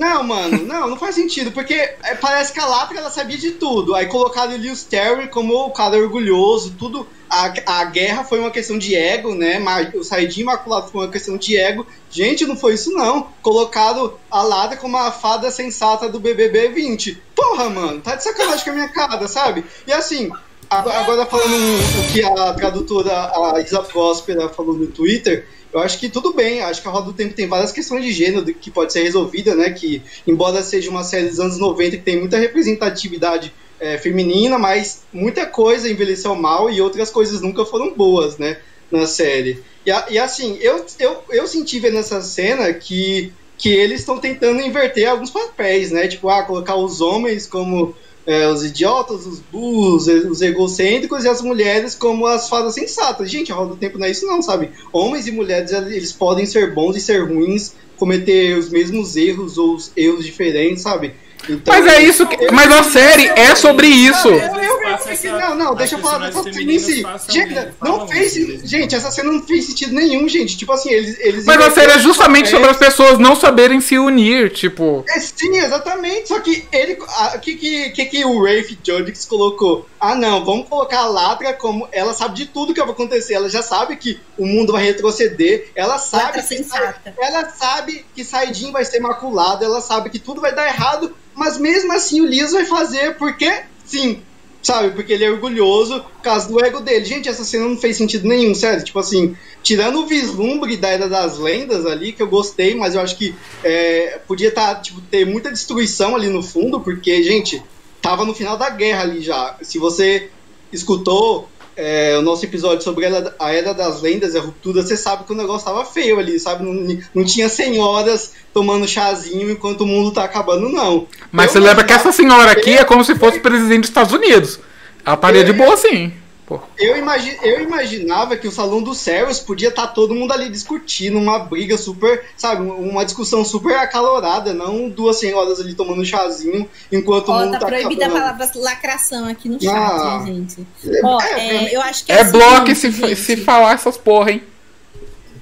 Não, mano, não, não faz sentido, porque é, parece que a Latra ela sabia de tudo. Aí colocaram o Lewis Terry como o cara orgulhoso, tudo. A, a guerra foi uma questão de ego, né? O Saidinho Imaculado foi uma questão de ego. Gente, não foi isso não. Colocaram a Latra como a fada sensata do BBB 20. Porra, mano, tá de sacanagem com a minha cara, sabe? E assim, Agora, agora falando o que a tradutora, a Isa Próspera, falou no Twitter, eu acho que tudo bem, acho que a Roda do Tempo tem várias questões de gênero que pode ser resolvida, né? Que, embora seja uma série dos anos 90 que tem muita representatividade é, feminina, mas muita coisa envelheceu mal e outras coisas nunca foram boas, né? Na série. E, e assim, eu, eu, eu senti ver nessa cena que, que eles estão tentando inverter alguns papéis, né? Tipo, ah, colocar os homens como é, os idiotas, os burros, os egocêntricos e as mulheres como as fadas sensatas. Gente, a roda do tempo não é isso não, sabe? Homens e mulheres, eles podem ser bons e ser ruins, cometer os mesmos erros ou os erros diferentes, sabe? Então, mas é isso que. Mas a série é sobre isso. Eu, eu, eu, não, não, deixa eu falar dessa Gente, não fez. Gente, essa cena não fez sentido nenhum, gente. Tipo assim, eles. eles mas a série é justamente sobre as pessoas não saberem se unir, tipo. É, sim, exatamente. Só que ele. O que, que, que, que o Rafe Judix colocou? Ah, não, vamos colocar a Latra como. Ela sabe de tudo que vai acontecer. Ela já sabe que o mundo vai retroceder. Ela sabe. Que, ela sabe que Saidin vai ser maculado. Ela sabe que tudo vai dar errado mas mesmo assim o Lias vai fazer porque sim, sabe? Porque ele é orgulhoso por causa do ego dele. Gente, essa cena não fez sentido nenhum, sério. Tipo assim, tirando o vislumbre da Era das Lendas ali, que eu gostei, mas eu acho que é, podia tá, tipo, ter muita destruição ali no fundo, porque, gente, tava no final da guerra ali já. Se você escutou é, o nosso episódio sobre a Era das Lendas e a ruptura, você sabe que o negócio tava feio ali, sabe? Não, não tinha senhoras tomando chazinho enquanto o mundo tá acabando, não. Mas eu você lembra que essa senhora aqui é como se fosse presidente dos Estados Unidos. Ela estaria de boa sim. Eu, imagi eu imaginava que o Salão dos Céus podia estar tá todo mundo ali discutindo, uma briga super, sabe, uma discussão super acalorada, não duas senhoras ali tomando chazinho enquanto oh, o mundo tá, tá proibida acabando. a palavra lacração aqui no chat, ah, gente. Ó, é, é, eu acho que é, é bloco se, se falar essas porra, hein?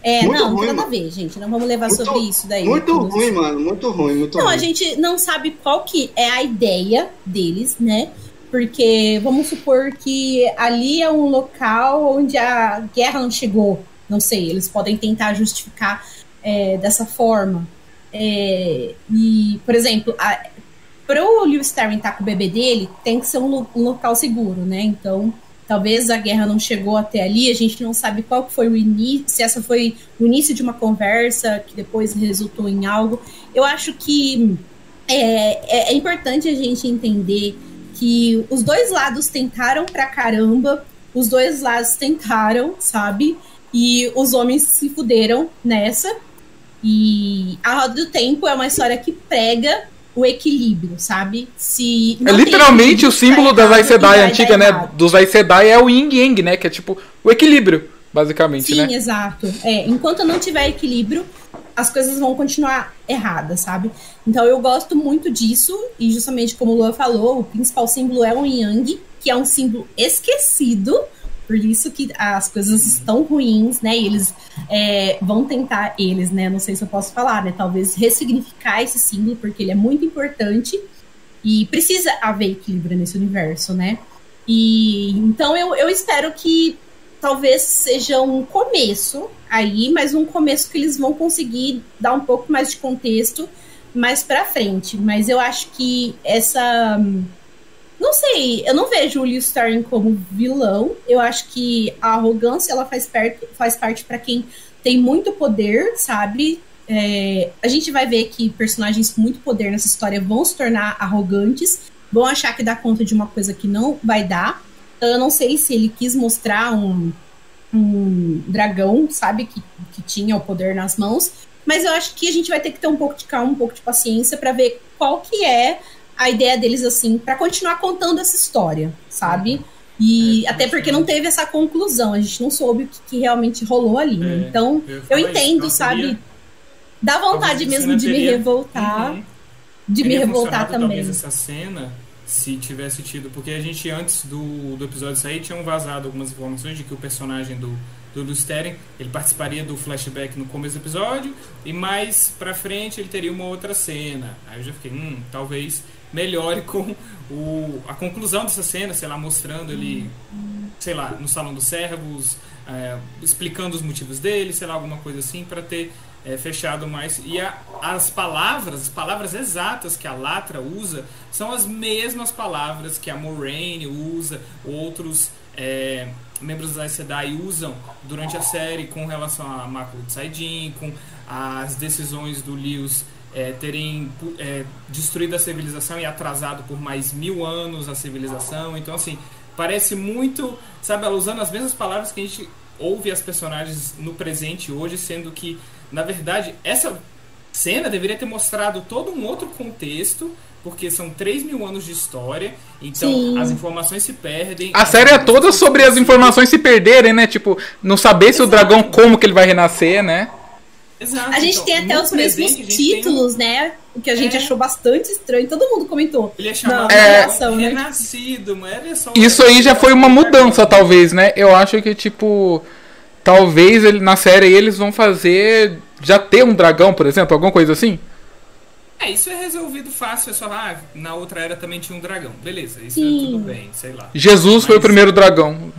É, muito não, ruim, não tem nada a ver, gente. Não vamos levar muito, sobre isso daí. Muito ruim, mano. Muito ruim, muito não, ruim. a gente não sabe qual que é a ideia deles, né? Porque vamos supor que ali é um local onde a guerra não chegou. Não sei, eles podem tentar justificar é, dessa forma. É, e, por exemplo, para o Lewis Sterling estar tá com o bebê dele, tem que ser um, um, local seguro, né? Então, talvez a guerra não chegou até ali, a gente não sabe qual foi o início, se essa foi o início de uma conversa que depois resultou em algo. Eu acho que é, é, é importante a gente entender que os dois lados tentaram pra caramba, os dois lados tentaram, sabe? E os homens se fuderam nessa. E A Roda do Tempo é uma história que prega o equilíbrio, sabe? Se é literalmente o símbolo da Aes Sedai antiga, né? Dos Aes Sedai é o Yin Yang, né? Que é tipo o equilíbrio, basicamente, Sim, né? Sim, exato. É, enquanto não tiver equilíbrio, as coisas vão continuar erradas, sabe? Então eu gosto muito disso, e justamente como o Lua falou, o principal símbolo é o Yang, que é um símbolo esquecido, por isso que as coisas estão ruins, né? E eles é, vão tentar, eles, né? Não sei se eu posso falar, né? Talvez ressignificar esse símbolo, porque ele é muito importante e precisa haver equilíbrio nesse universo, né? E então eu, eu espero que talvez seja um começo aí, mas um começo que eles vão conseguir dar um pouco mais de contexto mais para frente. Mas eu acho que essa não sei, eu não vejo o Liu Starring como vilão. Eu acho que a arrogância ela faz, perto, faz parte para quem tem muito poder, sabe? É, a gente vai ver que personagens com muito poder nessa história vão se tornar arrogantes, vão achar que dá conta de uma coisa que não vai dar. Eu não sei se ele quis mostrar um, um dragão, sabe, que, que tinha o poder nas mãos. Mas eu acho que a gente vai ter que ter um pouco de calma, um pouco de paciência para ver qual que é a ideia deles, assim, para continuar contando essa história, sabe? E é, até porque não teve essa conclusão, a gente não soube o que, que realmente rolou ali. Né? É, então, eu, eu entendo, sabe? Dá vontade mesmo de teria... me revoltar. Uhum. De me revoltar também. Talvez essa cena se tivesse tido. Porque a gente, antes do, do episódio sair, tinham vazado algumas informações de que o personagem do, do Lusteren, ele participaria do flashback no começo do episódio, e mais pra frente ele teria uma outra cena. Aí eu já fiquei, hum, talvez melhore com o, a conclusão dessa cena, sei lá, mostrando ele, sei lá, no Salão dos Servos, é, explicando os motivos dele, sei lá, alguma coisa assim, para ter é, fechado mais. E a, as palavras, as palavras exatas que a Latra usa, são as mesmas palavras que a Moraine usa, outros é, membros da Sedai usam durante a série com relação a Mácula de Saidin, com as decisões do Lewis é, terem é, destruído a civilização e atrasado por mais mil anos a civilização. Então, assim, parece muito, sabe, ela usando as mesmas palavras que a gente ouve as personagens no presente hoje, sendo que, na verdade, essa cena deveria ter mostrado todo um outro contexto porque são 3 mil anos de história, então Sim. as informações se perdem. A série é toda sobre as informações se perderem, né? Tipo, não saber se Exato. o dragão, como que ele vai renascer, né? Exato. A gente então, tem até os mesmos títulos, um... né? O que a gente é. achou bastante estranho. Todo mundo comentou. Ele é chamado é... Reação, né? renascido, mas só Isso aí já foi uma mudança, talvez, né? Eu acho que, tipo, talvez ele, na série eles vão fazer já ter um dragão, por exemplo, alguma coisa assim. É, isso é resolvido fácil, é só, ah, na outra era também tinha um dragão. Beleza, isso Sim. é tudo bem, sei lá. Jesus Mas... foi o primeiro dragão.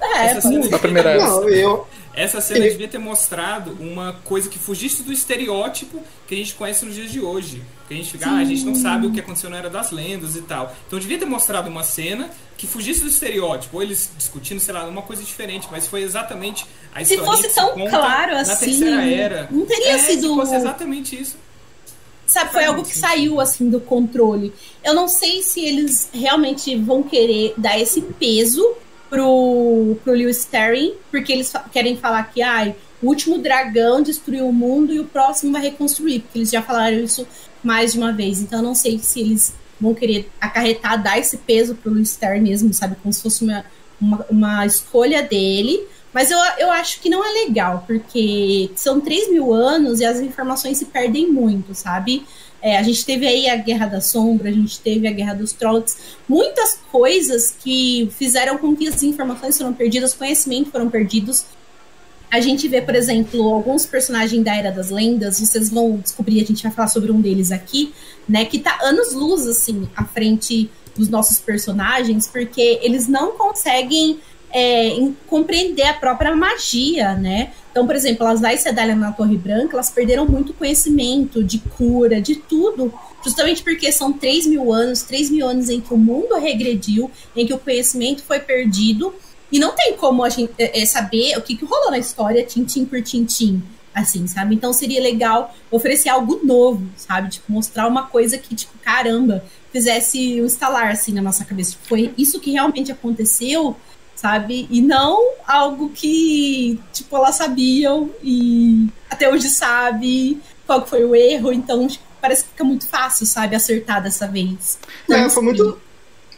É, essa cena da primeira era. Não, eu... Essa cena devia ter mostrado uma coisa que fugisse do estereótipo que a gente conhece nos dias de hoje. Que a gente fica, ah, a gente não sabe o que aconteceu na Era das Lendas e tal. Então devia ter mostrado uma cena que fugisse do estereótipo, ou eles discutindo, sei lá, uma coisa diferente, mas foi exatamente a história. Se fosse tão claro assim, terceira era. Não teria é, sido. Se fosse exatamente isso. Sabe, foi algo que saiu assim do controle. Eu não sei se eles realmente vão querer dar esse peso pro, pro Lewis Sterling, porque eles fa querem falar que ai, o último dragão destruiu o mundo e o próximo vai reconstruir, porque eles já falaram isso mais de uma vez. Então eu não sei se eles vão querer acarretar, dar esse peso pro Lewis Sterling mesmo, sabe? Como se fosse uma, uma, uma escolha dele. Mas eu, eu acho que não é legal, porque são 3 mil anos e as informações se perdem muito, sabe? É, a gente teve aí a Guerra da Sombra, a gente teve a Guerra dos Trolls, muitas coisas que fizeram com que as informações foram perdidas, conhecimento foram perdidos. A gente vê, por exemplo, alguns personagens da Era das Lendas, vocês vão descobrir, a gente vai falar sobre um deles aqui, né, que tá anos-luz, assim, à frente dos nossos personagens, porque eles não conseguem é, compreender a própria magia, né? Então, por exemplo, as Aes Sedai na Torre Branca, elas perderam muito conhecimento de cura, de tudo, justamente porque são 3 mil anos, 3 mil anos em que o mundo regrediu, em que o conhecimento foi perdido, e não tem como a gente é, é saber o que, que rolou na história, tintim por tintim, assim, sabe? Então seria legal oferecer algo novo, sabe? Tipo, mostrar uma coisa que, tipo, caramba, fizesse um estalar, assim, na nossa cabeça. Tipo, foi isso que realmente aconteceu, sabe? E não algo que, tipo, elas sabiam e até hoje sabe qual foi o erro, então tipo, parece que fica muito fácil, sabe, acertar dessa vez. Então, é, foi muito.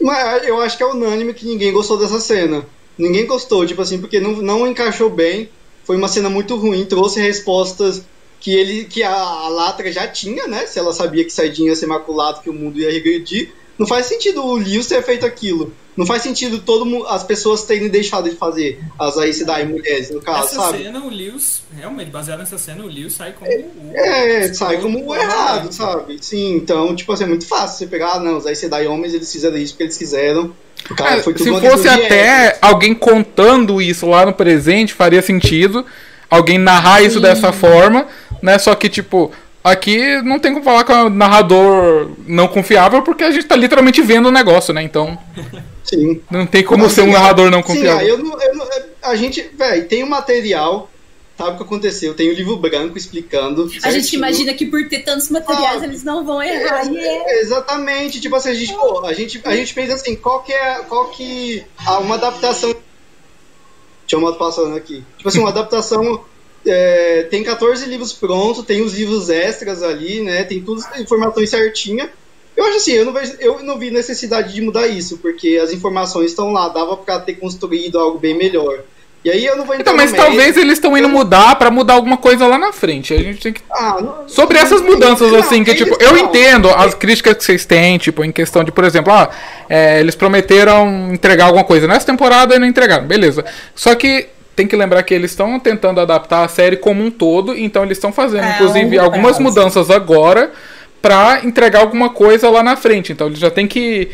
Mas eu acho que é unânime que ninguém gostou dessa cena. Ninguém gostou, tipo assim, porque não, não encaixou bem. Foi uma cena muito ruim, trouxe respostas que ele que a, a Latra já tinha, né? Se ela sabia que Saidinha ia ser maculado, que o mundo ia regredir. Não faz sentido o Lewis ter feito aquilo. Não faz sentido todo mundo, as pessoas terem deixado de fazer as aí cidade mulheres, no caso, Essa sabe? cena, o Lewis, realmente, baseado nessa cena, o Lewis sai como é, o. É, sai como o errado, sabe? Sim, então, tipo assim, é muito fácil você pegar, ah, não, os aí cidade homens, eles fizeram isso porque eles quiseram. Cara, é, se fosse até alguém contando isso lá no presente, faria sentido. Alguém narrar Sim. isso dessa forma, né? Só que, tipo, Aqui não tem como falar com o narrador não confiável, porque a gente tá literalmente vendo o negócio, né? Então. Sim. Não tem como ser um narrador não confiável. Sim, eu não, eu não, a gente, velho, tem um material, sabe o que aconteceu? Tem o um livro branco explicando. A gente imagina que por ter tantos materiais ah, eles não vão errar. É, é. Exatamente, tipo assim, a gente, pô, a gente, a gente pensa assim, qual que é, qual que. Ah, uma adaptação. Deixa eu moto passando aqui. Tipo assim, uma adaptação é, tem 14 livros prontos, tem os livros extras ali, né? Tem todas as informações certinha. Eu acho assim, eu não, vejo, eu não vi necessidade de mudar isso, porque as informações estão lá, dava para ter construído algo bem melhor. E aí eu não vou entrar Então, mas talvez eles estão indo mudar para mudar alguma coisa lá na frente. A gente tem que. Ah, não, Sobre essas mudanças, não, assim, que tipo, eu entendo as críticas que vocês têm, tipo, em questão de, por exemplo, ah, é, eles prometeram entregar alguma coisa nessa temporada e não entregaram, beleza. Só que tem que lembrar que eles estão tentando adaptar a série como um todo, então eles estão fazendo, é, inclusive, algumas mudanças agora para entregar alguma coisa lá na frente. Então eles já tem que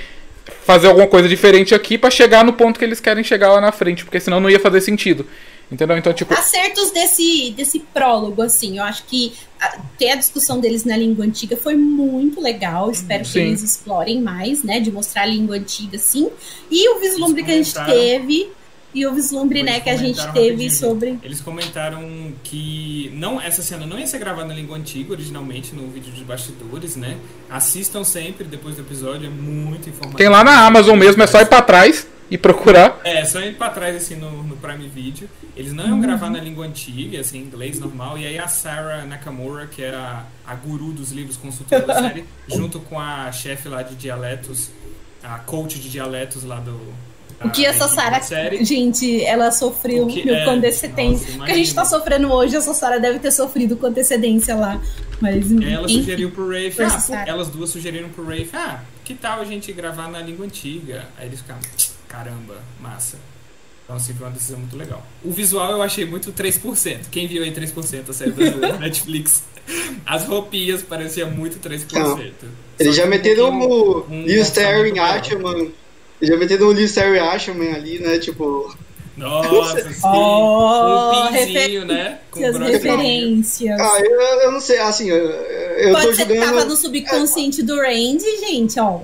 fazer alguma coisa diferente aqui para chegar no ponto que eles querem chegar lá na frente, porque senão não ia fazer sentido. Entendeu? Então, tipo. Acertos desse, desse prólogo, assim. Eu acho que a, ter a discussão deles na língua antiga foi muito legal. Espero que Sim. eles explorem mais, né? De mostrar a língua antiga, sim. E o vislumbre que a gente teve. E o vislumbre, né, que a gente teve sobre. Eles comentaram que não essa cena não ia ser gravada na língua antiga originalmente no vídeo de bastidores, né? Assistam sempre depois do episódio, é muito informativo. Tem lá na Amazon mesmo, é só ir pra trás e procurar. É, só ir pra trás assim no, no Prime Video. Eles não Uhum. iam gravar na língua antiga, assim, inglês normal. E aí a Sarah Nakamura, que era a guru dos livros consultora da série, junto com a chefe lá de dialetos, a coach de dialetos lá do. O que essa Sarah, da série. gente, ela sofreu que- com é, antecedência. nossa, O que a gente tá sofrendo hoje, essa Sarah deve ter sofrido com antecedência lá. Mas, Ela enfim. sugeriu pro Rafe, ah, elas duas sugeriram pro Rafe, ah, que tal a gente gravar na língua antiga? Aí eles ficaram, caramba, massa. Então, assim, foi uma decisão muito legal. O visual eu achei muito 3%. Quem viu aí 3% a série da Netflix? As roupinhas pareciam muito 3%. Eles Só já que um meteram pouquinho- o um Liu orçamento Já meteram o Liu Sterling Ashman ali, né? Tipo. Nossa, sim. Oh, um pinzinho, né? Com referências. Ah, eu, eu não sei, assim, eu, eu tô Pode ser que jogando. tava no subconsciente do Randy, gente, ó.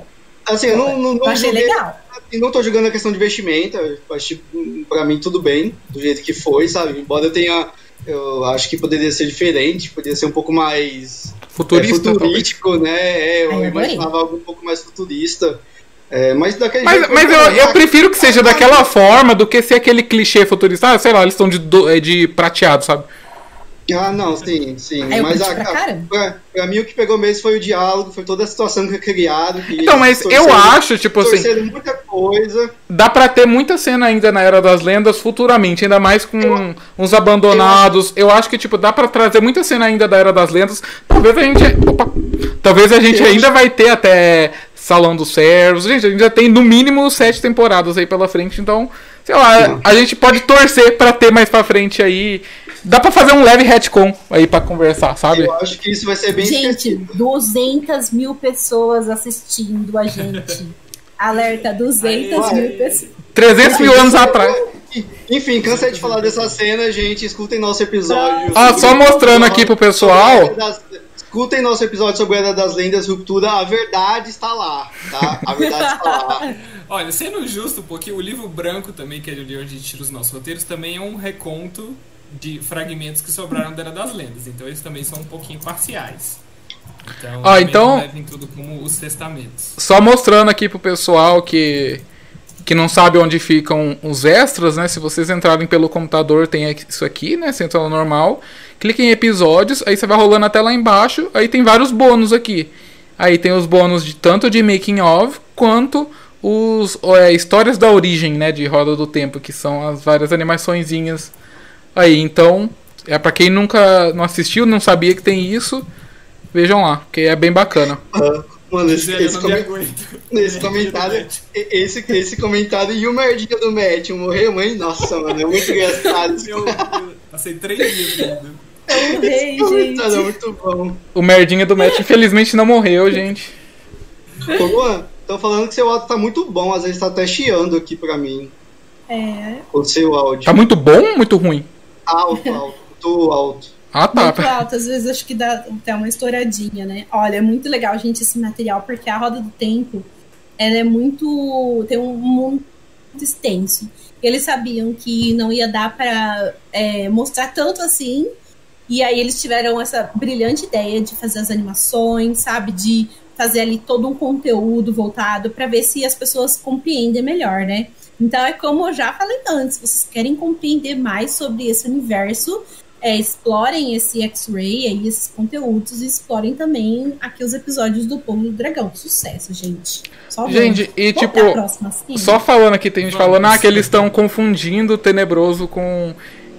Assim, eu não, não, não achei joguei- legal. assim, não tô jogando a questão de vestimenta. Acho que pra mim tudo bem, do jeito que foi, sabe? Embora eu tenha. Eu acho que poderia ser diferente, poderia ser um pouco mais Futurista, é, talvez. futurístico, né? É, eu Ai, imaginava algo um pouco mais futurista. É, mas daquele Mas, jeito. mas eu, eu prefiro que seja daquela forma do que ser aquele clichê futurista. Ah, sei lá, eles estão de, do- é, de prateado, sabe? Ah, não, sim, sim. Aí eu mas a, pra a- pra, pra mim o que pegou mesmo foi o diálogo, foi toda a situação que criaram. que Então, mas eu acho, tipo assim, muita coisa. dá pra ter muita cena ainda na Era das Lendas futuramente, ainda mais com uns abandonados. Eu acho que, tipo, dá pra trazer muita cena ainda da Era das Lendas. Talvez a gente. Opa! Talvez a gente Eu ainda vai ter até Salão dos Servos. Gente, a gente já tem no mínimo sete temporadas aí pela frente, então. Sei lá, a gente pode torcer pra ter mais pra frente aí. Dá pra fazer um leve retcon aí pra conversar, sabe? Eu acho que isso vai ser bem Gente, esquecido. 200 mil pessoas assistindo a gente. Alerta, 200 Aí, mil pessoas. 300 mil anos atrás. Enfim, cansei de falar dessa cena, gente. Escutem nosso episódio. Ah, só mostrando aqui pro pessoal. Escutem nosso episódio sobre a Era das Lendas Ruptura. A verdade está lá, tá? A verdade está lá. Olha, sendo justo, porque o livro branco também, que é de onde a gente tira os nossos roteiros, também é um reconto de fragmentos que sobraram da Era das Lendas. Então eles também são um pouquinho parciais. Então, Ah, então- levem tudo como os testamentos. Só mostrando aqui pro pessoal que que não sabe onde ficam os extras, né? Se vocês entrarem pelo computador, tem isso aqui, né? Você entra no normal, clica em episódios, aí você vai rolando até lá embaixo, aí tem vários bônus aqui. Aí tem os bônus de tanto de making of quanto os é, histórias da origem, né, de Roda do Tempo, que são as várias animaçõezinhas aí. Então, é para quem nunca não assistiu, não sabia que tem isso, vejam lá, que é bem bacana. Ah, Mano, esse, esse, esse comentário. Esse, esse comentário e o merdinha do Matt morreu, mãe? Nossa, mano, é muito engraçado. Passei três dias vendo. Esse comentário é gente. muito bom. O merdinha do Matt infelizmente não morreu, gente. Ô, Luan, estão falando que seu áudio tá muito bom, às vezes tá até chiando aqui pra mim. É, O seu áudio. Tá muito bom ou muito ruim? Alto, alto, muito alto. Ah, tá. muito alto, às vezes acho que dá até uma estouradinha, né? Olha, é muito legal, gente, esse material, porque a Roda do Tempo, ela é muito. tem um mundo muito extenso. Eles sabiam que não ia dar pra é, mostrar tanto assim, e aí eles tiveram essa brilhante ideia de fazer as animações, sabe? De fazer ali todo um conteúdo voltado pra ver se as pessoas compreendem melhor, né? Então é como eu já falei antes, vocês querem compreender mais sobre esse universo, é, explorem esse X-Ray aí, esses conteúdos, e explorem também aqui os episódios do Povo do Dragão. Sucesso, gente. Só vamos. Gente, e Vamos tipo, próxima? Só falando aqui, tem gente Vamos. falando ah, que eles estão confundindo o Tenebroso com,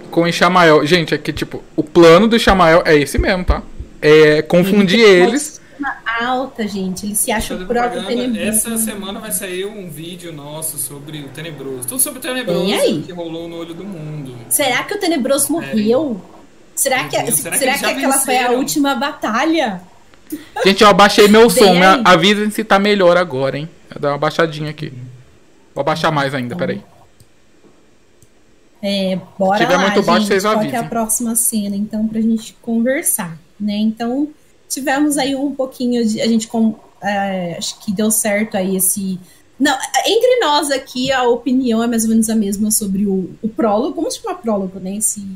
com Ishamael. Gente, é que, tipo, o plano do Ishamael é esse mesmo, tá? É confundir Ele uma eles. autoestima alta, gente. Ele se acha o próprio tenebroso. Essa semana vai sair um vídeo nosso sobre o Tenebroso. Tudo sobre o Tenebroso E aí? que rolou no olho do mundo. Será que o Tenebroso morreu? Será que, Deus, será será que que, aquela foi a venceram? última batalha? Gente, eu abaixei meu som. Me aí. avisem se tá melhor agora, hein? Vou dar uma baixadinha aqui. Vou abaixar mais ainda, peraí. É, bora Se tiver lá, muito baixo, gente, vocês qual que é avisem. a próxima cena, então, pra gente conversar, né? Então, tivemos aí um pouquinho de... A gente, com, é, acho que deu certo aí esse... Não, entre nós aqui, a opinião é mais ou menos a mesma sobre o, o prólogo. Vamos chamar prólogo, né? Esse,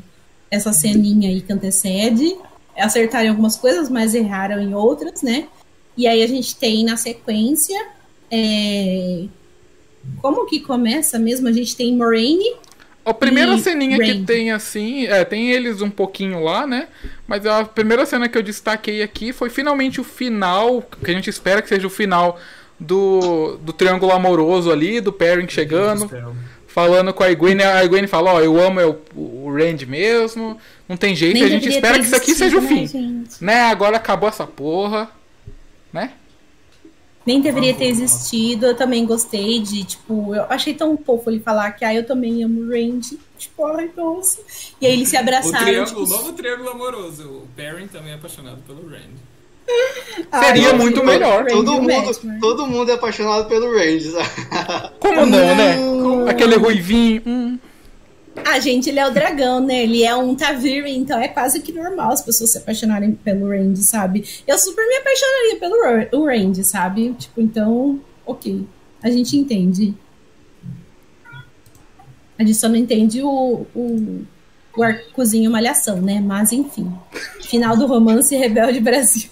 essa ceninha aí que antecede. Acertaram em algumas coisas, mas erraram em outras, né? E aí a gente tem na sequência... é, Como que começa mesmo? A gente tem Moraine A primeira E ceninha que tem assim, é, tem eles um pouquinho lá, né? Mas a primeira cena que eu destaquei aqui foi finalmente o final, que a gente espera que seja o final do, do triângulo amoroso ali, do Perrin chegando, falando com a Egwene. A Egwene fala, ó, eu amo é o, Rand mesmo, não tem jeito, e a gente espera que isso aqui seja o existido, fim. né? Né, agora acabou essa porra, né? Nem deveria ter existido. Eu também gostei de, tipo, eu achei tão fofo ele falar que, ah, eu também amo o Randy. Tipo, ai, nossa. E aí eles se O abraçaram. triângulo, tipo, o novo triângulo amoroso. O Perrin também é apaixonado pelo Rand. ai, Seria muito melhor. o Randy Todo o mundo, Matt, né? todo mundo é apaixonado pelo Randy. sabe? Como não, né? Aquele ruivinho. Hum. Ah, gente, ele é o dragão, né? Ele é um Taviri, então é quase que normal as pessoas se apaixonarem pelo Randy, sabe? Eu super me apaixonaria pelo Randy, sabe? Tipo, então, ok. A gente entende. A gente só não entende o, o, o arcozinho malhação, né? Mas enfim. Final do romance Rebelde Brasil.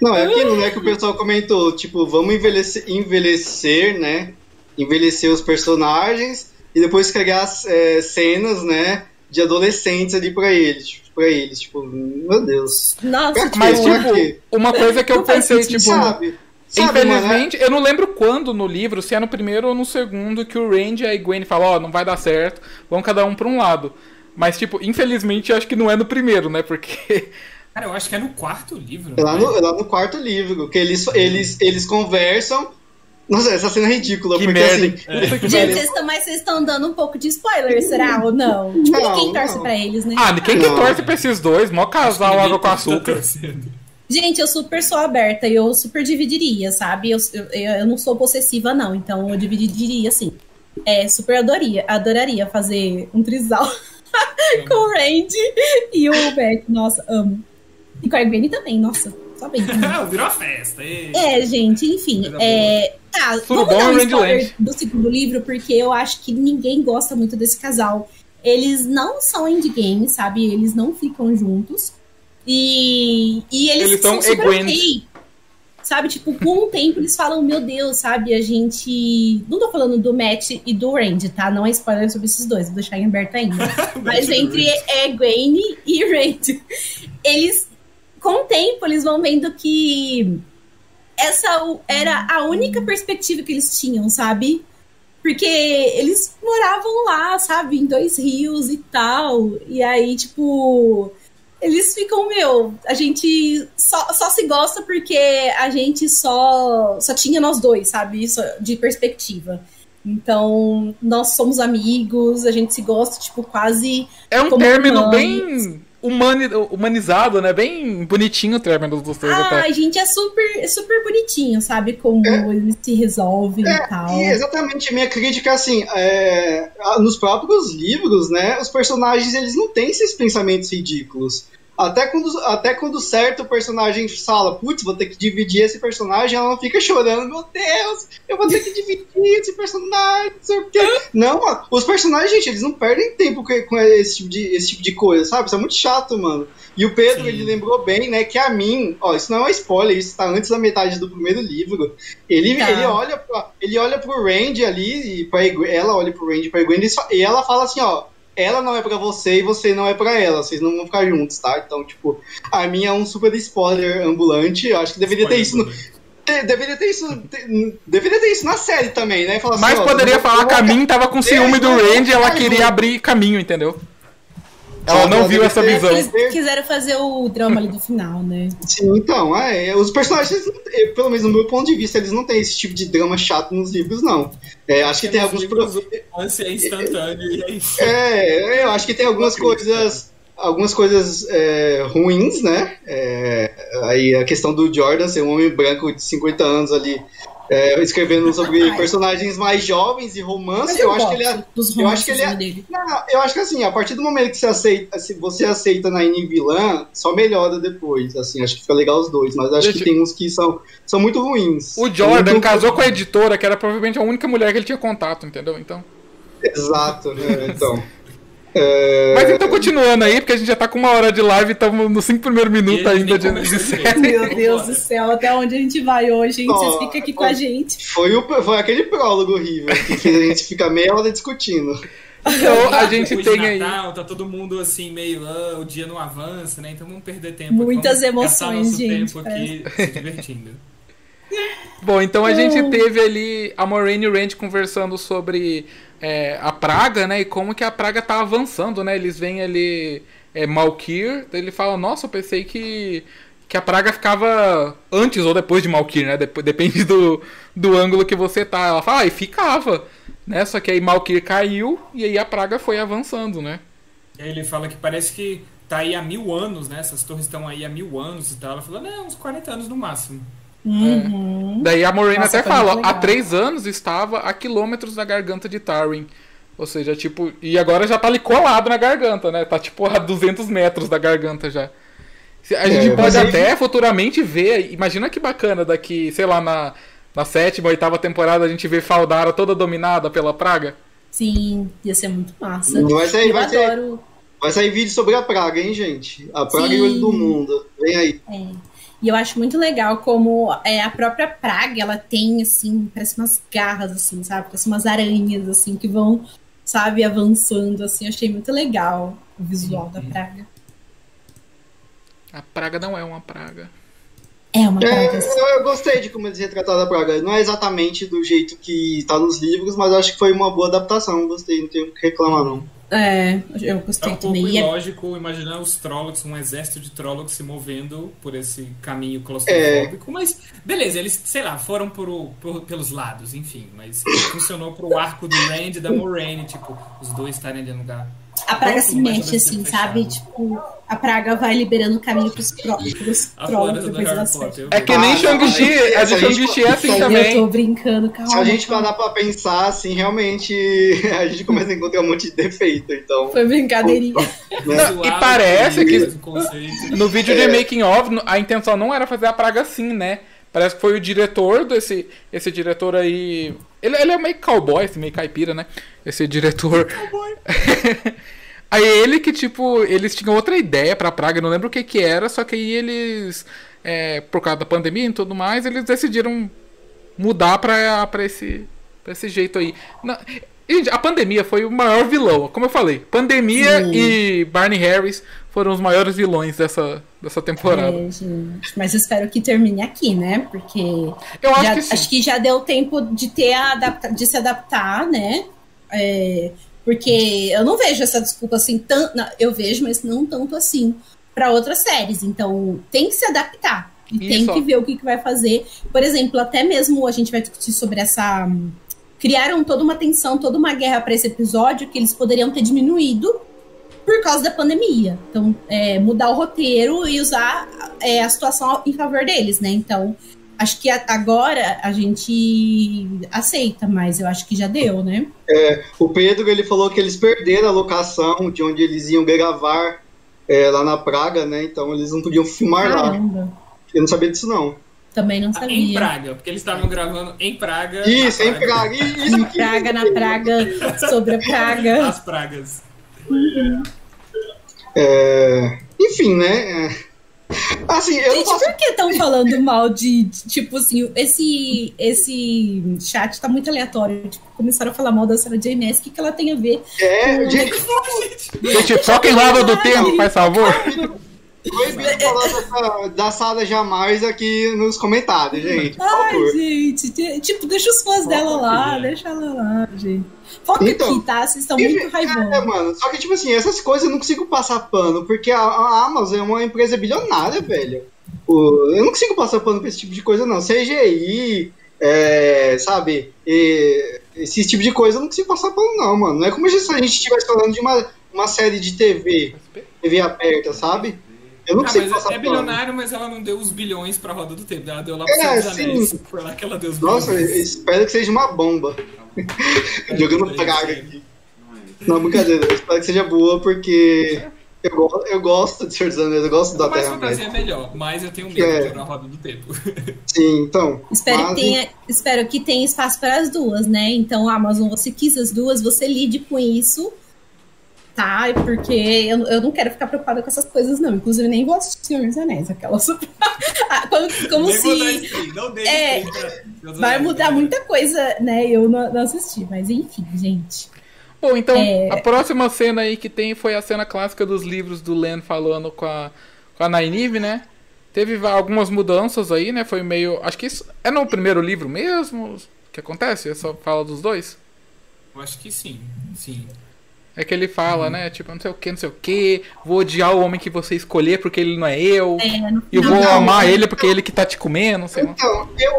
Não, é aquilo, né, que o pessoal comentou, tipo, vamos envelhecer, envelhecer né, envelhecer os personagens e depois criar é, cenas, né, de adolescentes ali pra eles, tipo, pra eles, tipo, meu Deus. Nossa, Pra Mas, Pra tipo, uma coisa que eu pensei, sentido, tipo. sabe? Sabe, mano, é- Infelizmente, eu não lembro quando no livro, se é no primeiro ou no segundo, que o Randy e a Gwen falam, ó, não vai dar certo, vão cada um pra um lado. Mas, tipo, infelizmente, eu acho que não é no primeiro, né? Porque. Cara, eu acho que é no quarto livro. É lá, né? no, é lá no quarto livro, que eles, eles, eles conversam. Nossa, essa cena é ridícula, Que porque merda. assim. Que Gente, vocês estão, mas vocês estão dando um pouco de spoiler, será? Ou não? Tipo, Não, ninguém torce não. pra eles, né? Ah, quem que torce pra esses dois? Mó casal Ninguém água com tá açúcar. Gente, eu super sou aberta e eu super dividiria, sabe? Eu, eu, eu não sou possessiva, não, então eu dividiria, assim. É, super adoraria, adoraria fazer um trisal com o Randy e o Beck. Nossa, amo. E com a Gwen também, nossa, só bem. também. Virou uma festa. É, gente, enfim. É, tá, Tudo vamos bom, dar um spoiler do segundo livro, porque eu acho que ninguém gosta muito desse casal. Eles não são endgame, sabe? Eles não ficam juntos. E, e eles, Eles são super Egwene. ok. Sabe, tipo, com o tempo eles falam, meu Deus, sabe, a gente. Não tô falando do Matt e do Randy, tá? Não é spoiler sobre esses dois, vou deixar em aberto ainda. Mas entre Egwene e Randy, eles, com o tempo, eles vão vendo que essa era a única perspectiva que eles tinham, sabe? Porque eles moravam lá, sabe, em dois rios e tal. E aí, tipo, eles ficam, meu, a gente só, só se gosta porque a gente só, só tinha nós dois, sabe? Isso de perspectiva. Então, nós somos amigos, a gente se gosta, tipo, quase. É um término bem humani- humanizado, né? Bem bonitinho o término dos dois até. Ai, gente, é super, é super bonitinho, sabe? Como eles se resolvem e tal. É, e exatamente, a minha crítica é assim, é, nos próprios livros, né, os personagens eles não têm esses pensamentos ridículos. Até quando, até quando certo personagem fala, putz, vou ter que dividir esse personagem, ela não fica chorando, meu Deus, eu vou ter que dividir esse personagem, não sei o quê. Não, mano, os personagens, gente, eles não perdem tempo com, com esse, tipo de, esse tipo de coisa, sabe? Isso é muito chato, mano. E o Pedro, Sim. ele lembrou bem, né, que a mim, ó, isso não é um spoiler, isso tá antes da metade do primeiro livro. Ele, Tá. ele, olha pra, ele olha pro Randy ali, e pra ela olha pro Randy e pra e só- e ela fala assim, ó, ela não é pra você e você não é pra ela, vocês não vão ficar juntos, tá? Então, tipo, a minha é um super spoiler ambulante, eu acho que deveria ter isso no, te- deveria ter isso, te- deveria ter isso na série também, né? Falar assim, Mas ó, poderia falar que a Min tava com ciúme do Randy e ela queria abrir caminho, entendeu? Ela não viu essa visão. Eles quiseram fazer o drama ali do final, né? Sim, então, é, os personagens, eh, pelo menos no meu ponto de vista, eles não têm esse tipo de drama chato nos livros, não. É, acho que tem alguns... pro- é instantâneo e é isso. É, eu acho que tem algumas coisas, algumas coisas é, ruins, né? É, aí a questão do Jordan ser um homem branco de 50 anos ali é, escrevendo sobre personagens mais jovens e romance, eu, eu acho que ele é. Eu acho que ele é. Dele. Não, eu acho que assim, a partir do momento que você aceita, se você aceita na N vilã, só melhora depois. Assim, acho que fica legal os dois, mas acho Deixa... que tem uns que são, são muito ruins. O Jordan muito... casou com a editora, que era provavelmente a única mulher que ele tinha contato, entendeu? Então. Exato, né? Então. É... Mas então, continuando aí, porque a gente já tá com uma hora de live e estamos nos cinco primeiros minutos ainda de, de série. Meu Deus do céu, até onde a gente vai hoje, hein? Vocês ficam aqui com a gente. Foi, o, foi aquele prólogo horrível que fez a gente ficar meia hora discutindo. Então a gente Depois tem de Natal, aí. tá todo mundo assim, meio, ah, o dia não avança, né? Então vamos perder tempo. Muitas emoções, nosso gente. tempo aqui é. se divertindo. Bom, então a gente teve ali a Moraine e o Rand conversando sobre é, a praga, né? E como que a praga tá avançando, né? Eles veem ali é, Malkir, ele fala, nossa, eu pensei que, que a praga ficava antes ou depois de Malkir, né? Dep depende do, do ângulo que você tá. Ela fala, ah, e ficava, né? Só que aí Malkir caiu e aí a praga foi avançando, né? Ele fala que parece que tá aí há mil anos, né? Essas torres estão aí há mil anos e tal. Ela falou, não, uns 40 anos no máximo. Uhum. É. Daí a Moraine até fala, há três anos estava a quilômetros da garganta de Tarwin. Ou seja, tipo, e agora já tá ali colado na garganta, né? Tá tipo a 200 metros da garganta já. A gente é, pode até futuramente ver, imagina que bacana daqui, sei lá, na, na sétima, oitava temporada a gente vê Faldara toda dominada pela praga. Sim, ia ser muito massa. Vai sair, Eu vai adoro... Ser, vai sair vídeo sobre a praga, hein, gente? A praga Sim. e o olho do mundo. Vem aí. É. E eu acho muito legal como é, a própria praga, ela tem, assim, parece umas garras, assim, sabe? Parece umas aranhas, assim, que vão, sabe, avançando, assim. Eu achei muito legal o visual da praga. A praga não é uma praga. É uma praga. É, eu, eu, gostei de como eles retrataram a praga. Não é exatamente do jeito que tá nos livros, mas acho que foi uma boa adaptação. Gostei, não tenho o que reclamar, não. É, eu gostei é um também. pouco é ilógico imaginar os Trollocs, um exército de Trollocs se movendo por esse caminho claustrofóbico, é. mas beleza, eles, sei lá, foram por, por, pelos lados, enfim, mas funcionou pro arco do Rand e da Moraine, tipo, os dois estarem ali no lugar. A praga se mexe assim, sabe? Tipo, a praga vai liberando caminho pros, pró pros trolls É que nem Shang-Chi, a de Shang-Chi é assim também. Eu tô brincando, calma. Se a gente parar pra pensar, assim, realmente a gente começa a encontrar um monte de defeito, então... Foi brincadeirinha. Não, e parece que no vídeo de Making of, a intenção não era fazer a praga assim, né? Parece que foi o diretor desse esse diretor aí. Ele, ele é meio cowboy, assim, meio caipira, né? Esse diretor. Cowboy. aí ele que, tipo, eles tinham outra ideia pra Praga, não lembro o que que era, só que aí eles, é, por causa da pandemia e tudo mais, eles decidiram mudar pra, pra, esse, pra esse jeito aí. Não, a pandemia foi o maior vilão, como eu falei. Pandemia Sim. e Barney Harris foram os maiores vilões dessa, dessa temporada. É, gente. Mas espero que termine aqui, né? Porque eu acho, já, que, acho que já deu tempo de ter adapta, de se adaptar, né? É, porque eu não vejo essa desculpa assim, tanto, eu vejo, mas não tanto assim para outras séries. Então tem que se adaptar e Isso. tem que ver o que, que vai fazer. Por exemplo, até mesmo a gente vai discutir sobre essa criaram toda uma tensão, toda uma guerra para esse episódio que eles poderiam ter diminuído por causa da pandemia. Então, é, mudar o roteiro e usar é, a situação em favor deles, né? Então, acho que agora a gente aceita, mas eu acho que já deu, né? É, o Pedro ele falou que eles perderam a locação de onde eles iam gravar é, lá na Praga, né? Então eles não podiam filmar Caramba. lá. Eu não sabia disso não. Também não sabia. Em Praga, porque eles estavam gravando em Praga. Isso, em Praga. Isso em Praga, na Praga, sobre a Praga. As pragas. É... Enfim, né? É. Assim, eu Gente, posso... por que estão falando mal de, de, tipo assim, esse, esse chat tá muito aleatório. Tipo, começaram a falar mal da Sarah J. Maas, o que, que ela tem a ver? É, com... gente, gente, foca em lado do tempo, faz favor. Proibido falar da sala jamais aqui nos comentários, gente. Ai, gente. Tipo, deixa os fãs dela lá, deixa ela lá, gente. Foca então, aqui, tá? Vocês estão muito raivosos. É, mano. Só que, tipo assim, essas coisas eu não consigo passar pano, porque a, a Amazon é uma empresa bilionária, velho. Eu não consigo passar pano pra esse tipo de coisa, não. CGI, é, sabe? E, esse tipo de coisa eu não consigo passar pano, não, mano. Não é como se a gente estivesse falando de uma, uma série de TV, TV aberta, sabe? Eu não Ah, consigo mas é bilionário, mas ela não deu os bilhões pra roda do tempo. Ela deu lá pro É, Senhor dos sim. Anéis. Foi lá que ela deu os Nossa, eu bilhões. espero que seja uma bomba. Jogando É, praga sim. aqui. Não, brincadeira. Eu espero que seja boa, porque eu, eu gosto de Senhor dos Anéis, eu gosto da Mais Terra. fantasia é melhor, mas eu tenho medo É. de jogar a roda do tempo. Sim, então. Espero mas- que, tenha, espero que tenha espaço para as duas, né? Então, Amazon, você quis as duas, você lide com isso, tá? Porque eu, eu não quero ficar preocupada com essas coisas, não. Inclusive, nem vou assistir Senhor dos Anéis, aquelas. Ah, como como Nem vou dar se stream, não dei É, pra vai mudar galera. muita coisa, né? Eu não, não assisti, mas enfim, gente. Bom, então É. a próxima cena aí que tem foi a cena clássica dos livros do Len falando com a, com a Nynaeve, né? Teve algumas mudanças aí, né? Foi meio. Acho que isso. É no primeiro livro mesmo que acontece? É só fala dos dois? Eu acho que sim, sim. É que ele fala, né? Tipo, não sei o que, não sei o que. Vou odiar o homem que você escolher porque ele não é eu. É, E eu final- vou Não, amar não. ele porque ele que tá te comendo, não sei. Então, eu.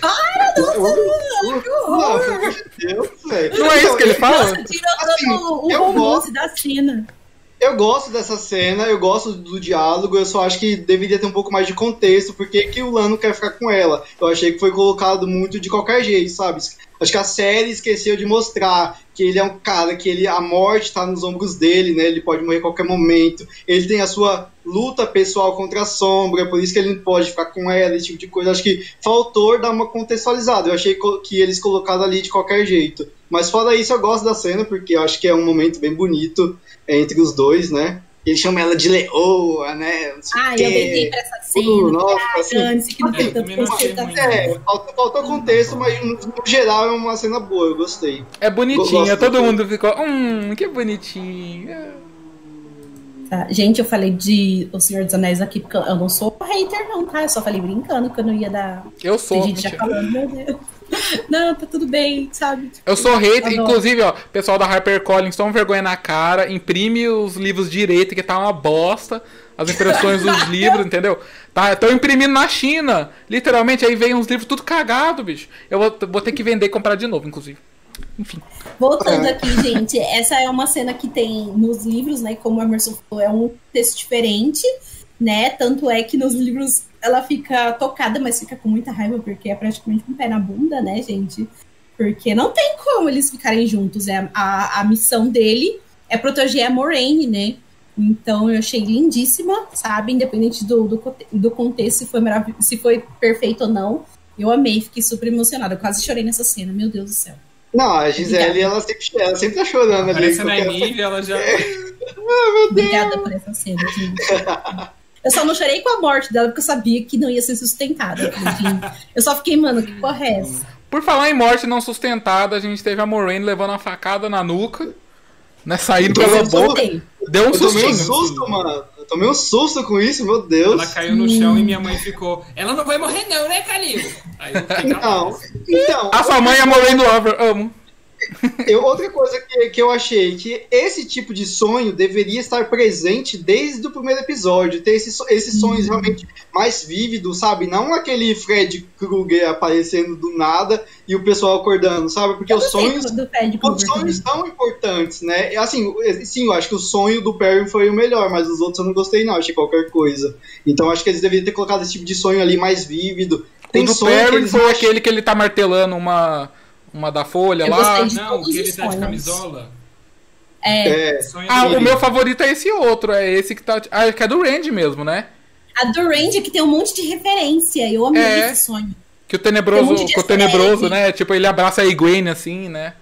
Para, não, que horror! Deus, velho. Não é isso que ele fala? Nossa, tirou Assim, todo o romance da cena. Eu gosto dessa cena, eu gosto do diálogo, eu só acho que deveria ter um pouco mais de contexto, porque que o Lano quer ficar com ela. Eu achei que foi colocado muito de qualquer jeito, sabe? Acho que a série esqueceu de mostrar que ele é um cara que ele a morte tá nos ombros dele, né? Ele pode morrer a qualquer momento. Ele tem a sua luta pessoal contra a sombra, por isso que ele não pode ficar com ela, esse tipo de coisa. Acho que faltou dar uma contextualizada. Eu achei que eles colocaram ali de qualquer jeito. Mas fora isso, eu gosto da cena, porque eu acho que é um momento bem bonito entre os dois, né? Ele chama ela de leoa, né? Ah, eu deitei pra essa cena. Uh, nossa, assim, Antes que não É, tem eu tanto também não achei conceito ruim. É, falta, falta contexto, mas no, no geral é uma cena boa, eu gostei. É bonitinha, Gosto todo do- mundo ficou. Hum, que bonitinho. É. Tá, Gente, eu falei de O Senhor dos Anéis aqui, porque eu não sou hater, não, tá? Eu só falei brincando que eu não ia dar. Eu sou. Tem gente já falando, meu Deus. Não, tá tudo bem, sabe? Eu sou hater, Adoro. inclusive, ó, pessoal da HarperCollins, toma vergonha na cara, imprime os livros direito, que tá uma bosta, as impressões dos livros, entendeu? Tá, estão imprimindo na China, literalmente, aí vem uns livros tudo cagado, bicho. Eu vou, vou ter que vender e comprar de novo, inclusive. Enfim. Voltando É. aqui, gente, essa é uma cena que tem nos livros, né? Como a Emerson falou, é um texto diferente, né? Tanto é que nos livros ela fica tocada, mas fica com muita raiva, porque é praticamente um pé na bunda, né, gente? Porque não tem como eles ficarem juntos. É, a, a missão dele é proteger a Moraine, né? Então eu achei lindíssima, sabe? Independente do, do, do contexto, se foi, se foi perfeito ou não. Eu amei, fiquei super emocionada. Eu quase chorei nessa cena, meu Deus do céu. Não, a Gisele, ela sempre, ela sempre tá chorando ali. Parece a qualquer- Nynaeve, ela já... Obrigada por essa cena, gente. Eu só não chorei com a morte dela, porque eu sabia que não ia ser sustentada. Eu só fiquei, mano, que porra é essa? Por falar em morte não sustentada, a gente teve a Moraine levando uma facada na nuca, né, saindo pela boca. Deu um Eu tomei um susto, mano. Eu tomei um susto com isso, meu Deus. Ela caiu no chão e minha mãe ficou. Ela não vai morrer, não, né, Calil? Aí eu fiquei Não, então, A sua mãe é a Moraine Lover, amo. Eu, outra coisa que, que eu achei, que esse tipo de sonho deveria estar presente desde o primeiro episódio, ter esses, esses sonhos realmente mais vívidos, sabe? Não aquele Fred Krueger aparecendo do nada e o pessoal acordando, sabe? Porque Eu os sonhos Os sonhos são importantes, né? E, Assim, sim, eu acho que o sonho do Perry foi o melhor, mas os outros eu não gostei, não. Achei qualquer coisa. Então acho que eles deveriam ter colocado esse tipo de sonho ali mais vívido. O do sonho que Perry eles foi aquele que ele tá martelando uma, uma da folha Eu lá. Não, todos que ele os tá de camisola. É, É, Ah, o meu favorito é esse outro, é esse que tá. Ah, que é do Randy mesmo, né? a do Randy que tem um monte de referência. Eu amei É. esse sonho. Que o um tenebroso, de que o tenebroso, né? Tipo, ele abraça a Egwene assim, né?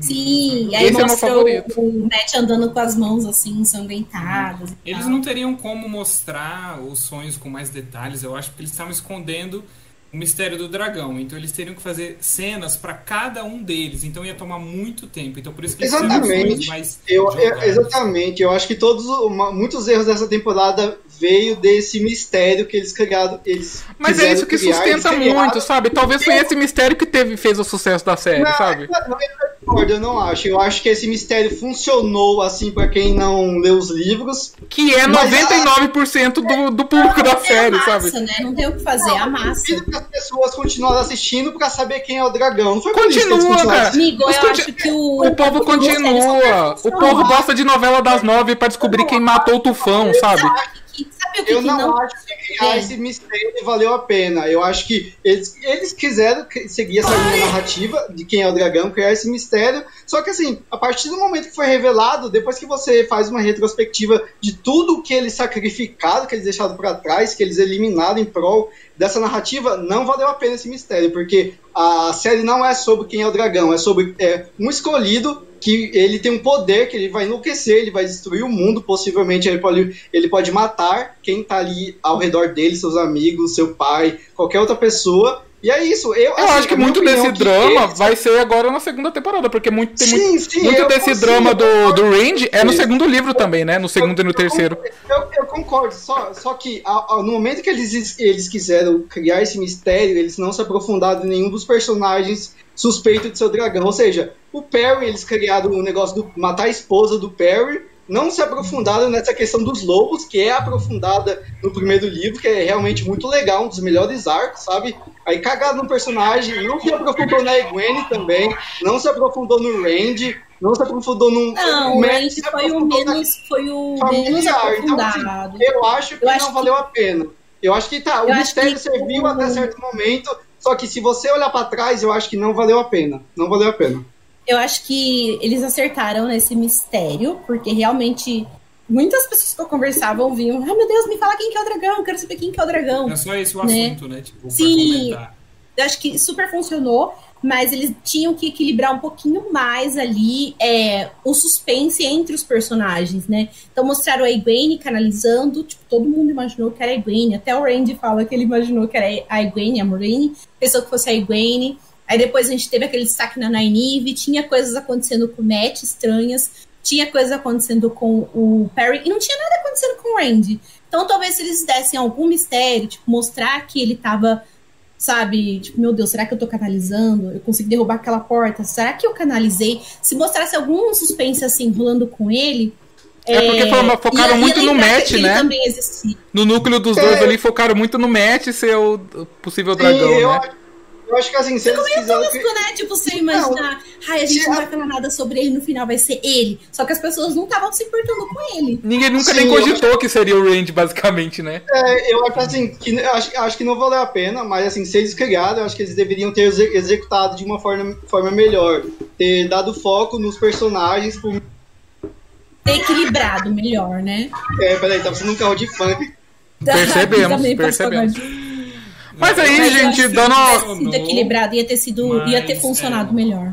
Sim, e aí Esse é meu mostra o, favorito. o Matt andando com as mãos assim, ensanguentadas. Eles não teriam como mostrar os sonhos com mais detalhes, eu acho, porque eles estavam escondendo o mistério do dragão. Então eles teriam que fazer cenas pra cada um deles. Então ia tomar muito tempo. Então por isso que Exatamente. mais eu, eu- exatamente. Eu acho que todos muitos erros dessa temporada veio desse mistério que eles criaram. Eles Mas é isso que criar, sustenta muito, sabe? Talvez foi esse mistério que teve, fez o sucesso da série, Não, sabe? não, eu concordo, eu não acho. Eu acho que esse mistério funcionou assim pra quem não lê os livros. Que é Mas- 99% do, do público da É a série, massa, sabe? né? Não tem o que fazer, é a massa. Que as pessoas continuaram assistindo pra saber quem é o dragão. Não foi Continua, cara. Amigo, eu conti- acho que o. O povo o continua. vai O povo gosta de novela das nove pra descobrir quem matou o tufão, sabe? Sabe o que Eu que não, não acho que criar esse mistério valeu a pena. Eu acho que eles, eles quiseram seguir essa linha narrativa de quem é o dragão, criar esse mistério. Só que assim, a partir do momento que foi revelado, depois que você faz uma retrospectiva de tudo que eles sacrificaram, que eles deixaram pra trás, que eles eliminaram em prol dessa narrativa, não valeu a pena esse mistério, porque a série não é sobre quem é o dragão, é sobre é, um escolhido que ele tem um poder que ele vai enlouquecer, ele vai destruir o mundo, possivelmente ele pode, ele pode matar quem tá ali ao redor dele, seus amigos, seu pai, qualquer outra pessoa. E é isso. Eu, Eu assim, acho que muito desse é que drama eles- vai ser agora na segunda temporada, porque muito, tem muito, Sim, sim, muito eu desse consigo, drama do, eu do Range é no Sim. segundo livro também, né? No segundo e no terceiro. Eu, eu concordo, só, só que a- a- no momento que eles, eles quiseram criar esse mistério, eles não se aprofundaram em nenhum dos personagens suspeitos de seu dragão. Ou seja, o Perry, eles criaram o negócio do matar a esposa do Perry, não se aprofundaram nessa questão dos lobos, que é aprofundada no primeiro livro, que é realmente muito legal, um dos melhores arcos, sabe? Aí cagaram no personagem, não se aprofundou na Egwene também, não se aprofundou no Randy, não se aprofundou no. Não, o se foi o menos, foi o menos familiar. Então, assim, aprofundado. eu acho que Eu não acho que- valeu a pena. Eu acho que tá, o Eu mistério serviu o- até certo momento, só que se você olhar pra trás, eu acho que não valeu a pena. Não valeu a pena. Eu acho que eles acertaram nesse mistério, porque realmente muitas pessoas que eu conversava vinham, ai meu Deus, me fala quem que é o dragão, eu quero saber quem que é o dragão. É só esse o Né? assunto, né? Tipo, pra Sim. comentar. Eu acho que super funcionou, mas eles tinham que equilibrar um pouquinho mais ali é, o suspense entre os personagens, né? Então mostraram a Egwene canalizando, tipo, todo mundo imaginou que era a Egwene, até o Randy fala que ele imaginou que era a Egwene, a Moraine, pensou que fosse a Egwene. Aí depois a gente teve aquele destaque na Nynaeve, tinha coisas acontecendo com o Matt estranhas, tinha coisas acontecendo com o Perry, e não tinha nada acontecendo com o Randy. Então talvez se eles dessem algum mistério, tipo, mostrar que ele tava sabe? Tipo, meu Deus, será que eu tô canalizando? Eu consegui derrubar aquela porta? Será que eu canalizei? Se mostrasse algum suspense assim rolando com ele. É porque fo- focaram muito no match, né? No núcleo dos É. dois ali focaram muito no Matt ser o possível dragão, Sim, eu, né? acho- eu acho que assim, se eles quiserem. Tosco, né? Tipo, você imaginar, ai, a gente não vai falar nada sobre ele, no final vai ser ele. Só que as pessoas não estavam se importando com ele. Ninguém nunca Sim, nem cogitou que seria o Range, basicamente, né? É, eu acho assim, que acho, acho que não valeu a pena, mas assim, se eles criaram, eu acho que eles deveriam ter exe- executado de uma forma, forma melhor. Ter dado foco nos personagens. Por... Ter equilibrado melhor, né? É, peraí, tá precisando de um carro de funk. Percebemos, percebemos. Mas aí, Mas gente, dando. se tivesse sido equilibrado, ia ter sido. ia ter Mas, funcionado é. melhor.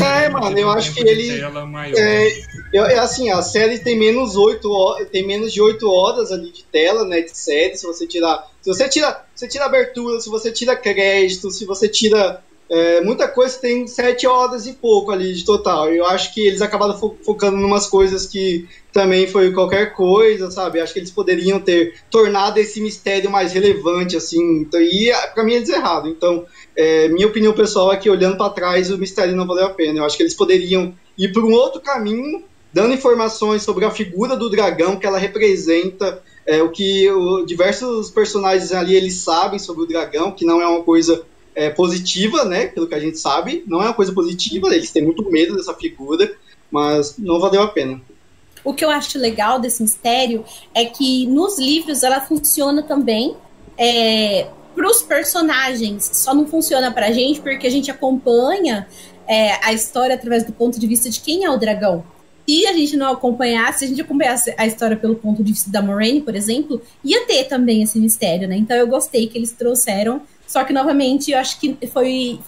É, mano, eu acho que ele. tela maior. É, eu- é assim, a série tem menos, 8 horas, tem menos de 8 horas ali de tela, né? De série, se você tirar. Se você tira, você tira abertura, se você tira crédito, se você tira. É, muita coisa tem 7 horas e pouco ali de total. Eu acho que eles acabaram fo- focando em umas coisas que também foi qualquer coisa, sabe? Acho que eles poderiam ter tornado esse mistério mais relevante, assim. Então, e ah, pra mim eles erraram. Então, é, minha opinião pessoal é que olhando pra trás o mistério não valeu a pena. Eu acho que eles poderiam ir por um outro caminho, dando informações sobre a figura do dragão que ela representa, é, o que o- diversos personagens ali eles sabem sobre o dragão, que não é uma coisa é, positiva, né? Pelo que a gente sabe, não é uma coisa positiva. Eles têm muito medo dessa figura, mas não valeu a pena. O que eu acho legal desse mistério é que nos livros ela funciona também é, para os personagens, só não funciona pra gente porque a gente acompanha é, a história através do ponto de vista de quem é o dragão. Se a gente não acompanhasse, se a gente acompanhasse a história pelo ponto de vista da Moraine, por exemplo, ia ter também esse mistério, né? Então eu gostei que eles trouxeram, só que novamente eu acho que foi,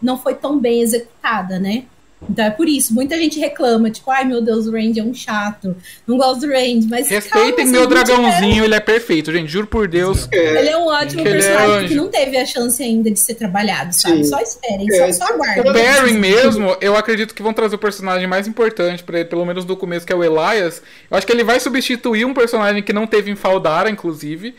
não foi tão bem executada, né? Então é por isso, muita gente reclama, tipo, ai meu Deus, o Randy é um chato, não gosto do Randy, mas Respeitem calma, meu tiver- dragãozinho, ele é perfeito, gente. Juro por Deus. Ele é um ótimo é personagem anjo. que não teve a chance ainda de ser trabalhado, sabe? Sim. Só esperem, É, só, só O aguardem. Perrin mesmo, eu acredito que vão trazer o personagem mais importante pra ele, pelo menos no começo, que é o Elias. Eu acho que ele vai substituir um personagem que não teve em Faldara, inclusive.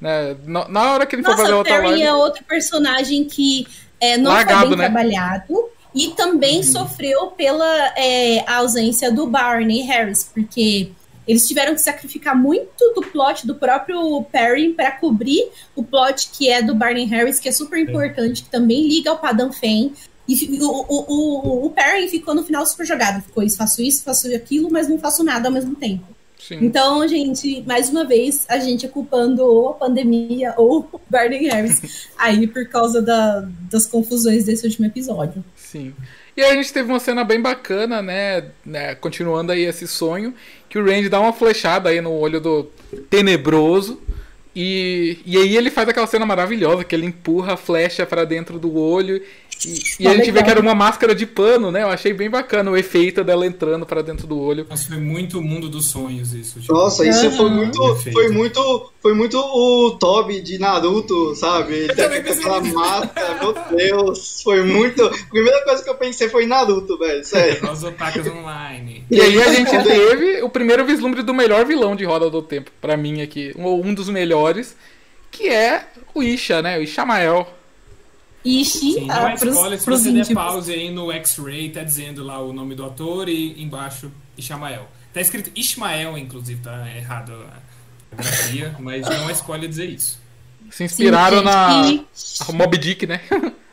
Né? Na, na hora que ele for fazer Nossa, o outra Perry live. é outro personagem que é, não Largado, foi bem né? trabalhado e também sofreu pela é, ausência do Barney Harris, porque eles tiveram que sacrificar muito do plot do próprio Perry para cobrir o plot que é do Barney Harris, que é super importante, que também liga ao Padam Fen. E o, o, o, o Perry ficou no final super jogado. Ficou isso, faço isso, faço aquilo, mas não faço nada ao mesmo tempo. Sim. Então, gente, mais uma vez, a gente é culpando ou a pandemia ou o Barney Harris aí por causa da, das confusões desse último episódio. Sim. E aí a gente teve uma cena bem bacana, né, né? Continuando aí esse sonho, que o Randy dá uma flechada aí no olho do tenebroso. E, e aí ele faz aquela cena maravilhosa, que ele empurra a flecha para dentro do olho e, e a gente vê que era uma máscara de pano, né? Eu achei bem bacana o efeito dela entrando para dentro do olho. Nossa, foi muito o mundo dos sonhos isso. Tipo. Nossa, isso foi muito, foi muito, foi muito o Toby de Naruto, sabe? Ele tá aquela máscara, meu Deus, foi muito. A primeira coisa que eu pensei foi Naruto, velho, sério. Nós otakus online. E aí a gente teve o primeiro vislumbre do melhor vilão de Roda do Tempo, para mim aqui, um, um dos melhores, que é o Isha, né? O Ishamael. Ishi, Sim, não é spoiler, se você der pause aí no X-Ray, tá dizendo lá o nome do ator e embaixo Ishmael. Tá escrito Ismael, inclusive, tá errado a grafia, mas não é spoiler dizer isso. Se inspiraram Sim, na Mob Dick, né?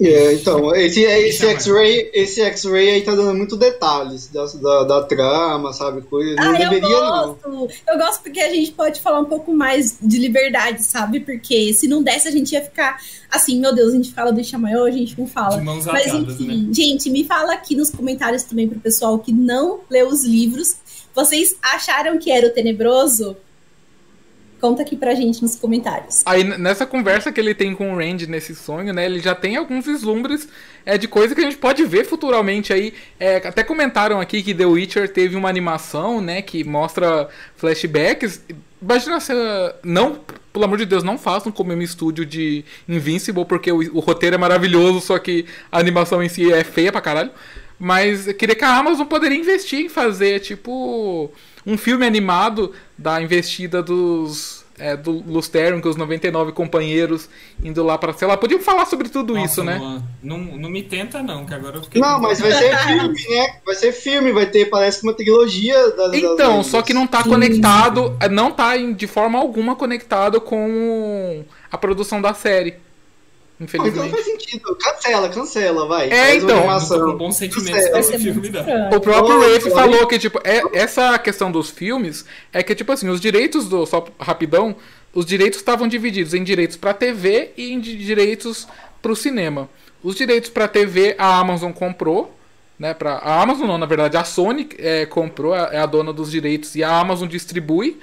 É, então, esse, esse X-Ray esse X-Ray aí tá dando muito detalhes da, da, da trama, sabe? Coisa, não ah, deveria, eu gosto. não. Eu gosto porque a gente pode falar um pouco mais de liberdade, sabe? Porque se não desse, a gente ia ficar assim, meu Deus, a gente fala do Xamaiô, a gente não fala. De mãos Mas atadas, enfim, né? gente, me fala aqui nos comentários também pro pessoal que não leu os livros. Vocês acharam que era o tenebroso? Conta aqui pra gente nos comentários. Aí nessa conversa que ele tem com o Randy nesse sonho, né? Ele já tem alguns vislumbres é, de coisa que a gente pode ver futuramente aí. É, até comentaram aqui que The Witcher teve uma animação, né? Que mostra flashbacks. Imagina se. Não, pelo amor de Deus, não façam como um estúdio de Invincible, porque o, o roteiro é maravilhoso, só que a animação em si é feia pra caralho. Mas eu queria que a Amazon poderia investir em fazer, tipo, um filme animado da investida dos. É, do Lusterion, com os 99 companheiros indo lá pra, sei lá, podiam falar sobre tudo Nossa, isso, né? Não, não me tenta, não, que agora eu fiquei. Não, mas vai ser filme, né? Vai ser filme, vai ter, parece que uma trilogia das. Então, das só que não tá conectado, não tá de forma alguma conectado com a produção da série. Então não Infelizmente. faz sentido. Cancela, cancela, vai. É, Faz então. Cancela. Vai desse ser filme, estranho. O próprio Nossa, Rafe falou que, tipo, é, essa questão dos filmes é que, tipo assim, os direitos do. Só rapidão, os direitos estavam divididos em direitos pra TV e em di- direitos pro cinema. Os direitos pra TV a Amazon comprou. Né, pra, a Amazon não, na verdade, a Sony é, comprou, é a dona dos direitos e a Amazon distribui.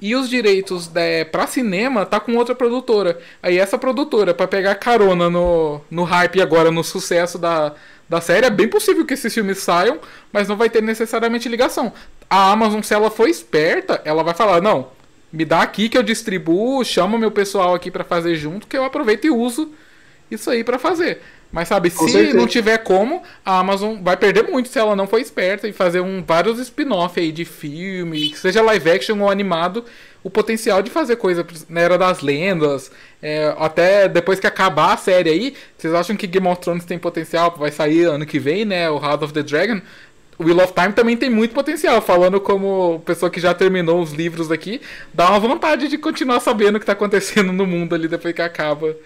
E os direitos para cinema tá com outra produtora. Aí essa produtora, pra pegar carona no, no hype agora no sucesso da, da série, é bem possível que esses filmes saiam, mas não vai ter necessariamente ligação. A Amazon, se ela for esperta, ela vai falar: não, me dá aqui que eu distribuo, chama meu pessoal aqui pra fazer junto, que eu aproveito e uso isso aí pra fazer. Mas sabe, Com se certeza. não tiver como, a Amazon vai perder muito se ela não for esperta e fazer um, vários spin-off aí de filme, que seja live action ou animado, o potencial de fazer coisa na Era das Lendas, é, até depois que acabar a série aí, vocês acham que Game of Thrones tem potencial, vai sair ano que vem, né, o House of the Dragon, o Wheel of Time também tem muito potencial, falando como pessoa que já terminou os livros aqui, dá uma vontade de continuar sabendo o que tá acontecendo no mundo ali depois que acaba.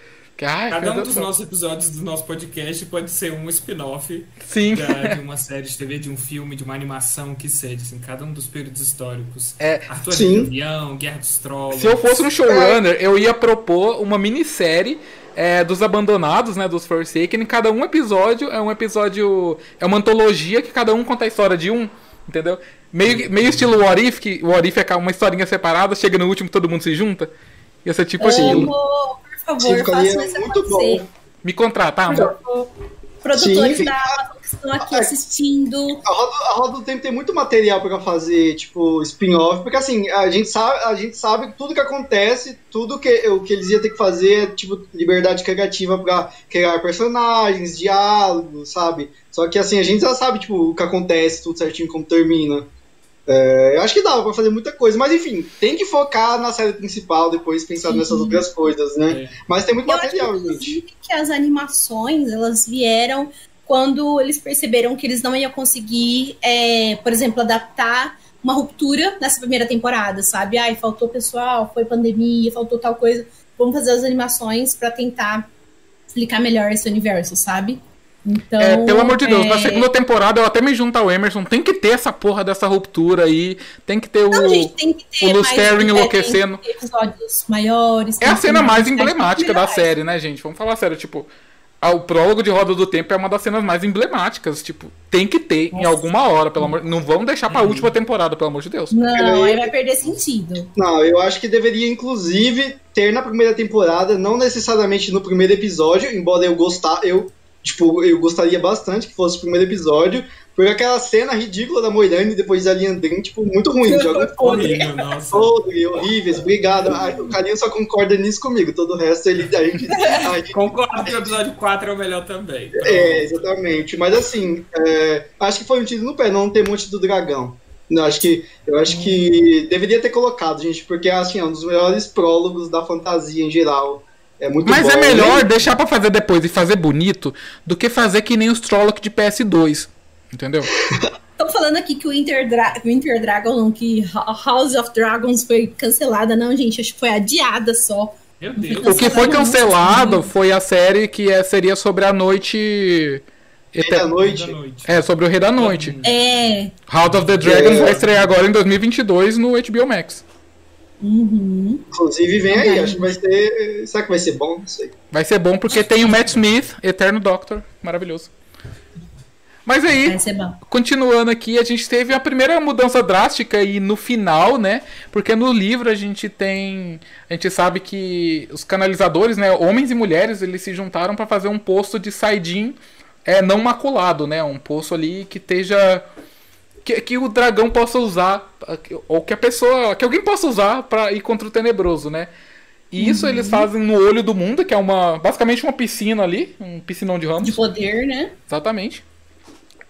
Ai, Cada um dos nossos episódios do nosso podcast pode ser um spin-off Sim. da- de uma série de TV, de um filme, de uma animação, que seja, assim, cada um dos períodos históricos. É, Arthur sim. Avião, Guerra dos Trolls. Se eu fosse um showrunner, eu ia propor uma minissérie é, dos abandonados, né, dos Forsaken. e Cada um episódio é um episódio, é uma antologia que cada um conta a história de um, entendeu? Meio, meio estilo What If, que o What If é uma historinha separada, chega no último todo mundo se junta. Ia ser tipo. Amo, por favor, Sim, ficaria façam isso muito acontecer. bom. Me contratar, amor. Produtores Sim. da Amazon que estão aqui assistindo. A roda, a roda do tempo tem muito material pra fazer, tipo, spin-off, porque assim, a gente sabe, a gente sabe que tudo que acontece, tudo que, o que eles iam ter que fazer é, tipo, liberdade criativa pra criar personagens, diálogos, sabe? Só que assim, a gente já sabe, tipo, o que acontece, tudo certinho, como termina. É, eu acho que dava pra fazer muita coisa, mas enfim, tem que focar na série principal, depois pensar Sim. nessas outras coisas, né? É. Mas tem muito Eu acho, material, gente. inclusive, que as animações, elas vieram quando eles perceberam que eles não iam conseguir, é, por exemplo, adaptar uma ruptura nessa primeira temporada, sabe? Ai, faltou pessoal, foi pandemia, faltou tal coisa. Vamos fazer as animações pra tentar explicar melhor esse universo, sabe? Então, É, pelo amor de Deus, é... na segunda temporada eu até me junto ao Emerson. Tem que ter essa porra dessa ruptura aí. Tem que ter o. Não, gente, tem que ter o é, enlouquecendo. tem que ter episódios maiores. É a cena mais mais emblemática da melhores. série, né, gente? Vamos falar sério, tipo. O prólogo de Roda do Tempo é uma das cenas mais emblemáticas. Tipo, tem que ter em Nossa. alguma hora, pelo amor. Não vamos deixar pra última temporada, pelo amor de Deus. Não, aí vai perder sentido. Não, eu acho que deveria, inclusive, ter na primeira temporada, não necessariamente no primeiro episódio, embora eu gostar, eu, tipo, eu gostaria bastante que fosse o primeiro episódio, porque aquela cena ridícula da Moirane depois da Liandrin, tipo, muito ruim. Joga Horrível, nossa. podre, horríveis, obrigado. Ai, o Carinho só concorda nisso comigo, todo o resto ele, a gente, a gente Concordo que o episódio 4 é o melhor também. É, exatamente. Mas assim, é, acho que foi um tiro no pé não ter Monte do Dragão. Não, acho que, eu acho que deveria ter colocado, gente, porque assim, é um dos melhores prólogos da fantasia em geral. É muito Mas bom. é melhor né? deixar pra fazer depois e fazer bonito do que fazer que nem os Trolloc de PS2. Entendeu? Estão falando aqui que o Winter, Dra Winter Dragon, que House of Dragons foi cancelada. Não, gente, acho que foi adiada só. Meu Deus. O que foi cancelado foi a série que é- seria sobre a noite. Noite. Da noite. É, sobre o Rei da Noite. É. House of the Dragons É. vai estrear agora em 2022 no HBO Max. Uhum. Inclusive, vem aí, Vai. acho que vai ser. Será que vai ser bom? Não sei. Vai ser bom porque tem o Matt Smith, Eterno Doctor, maravilhoso. Mas aí, continuando aqui, a gente teve a primeira mudança drástica e no final, né? Porque no livro a gente tem, a gente sabe que os canalizadores, né, homens e mulheres, eles se juntaram para fazer um poço de saidin é não maculado, né? Um poço ali que esteja que, que o dragão possa usar ou que a pessoa, que alguém possa usar para ir contra o tenebroso, né? E isso eles fazem no olho do mundo, que é uma basicamente uma piscina ali, um piscinão de ramos. De poder, né? Exatamente.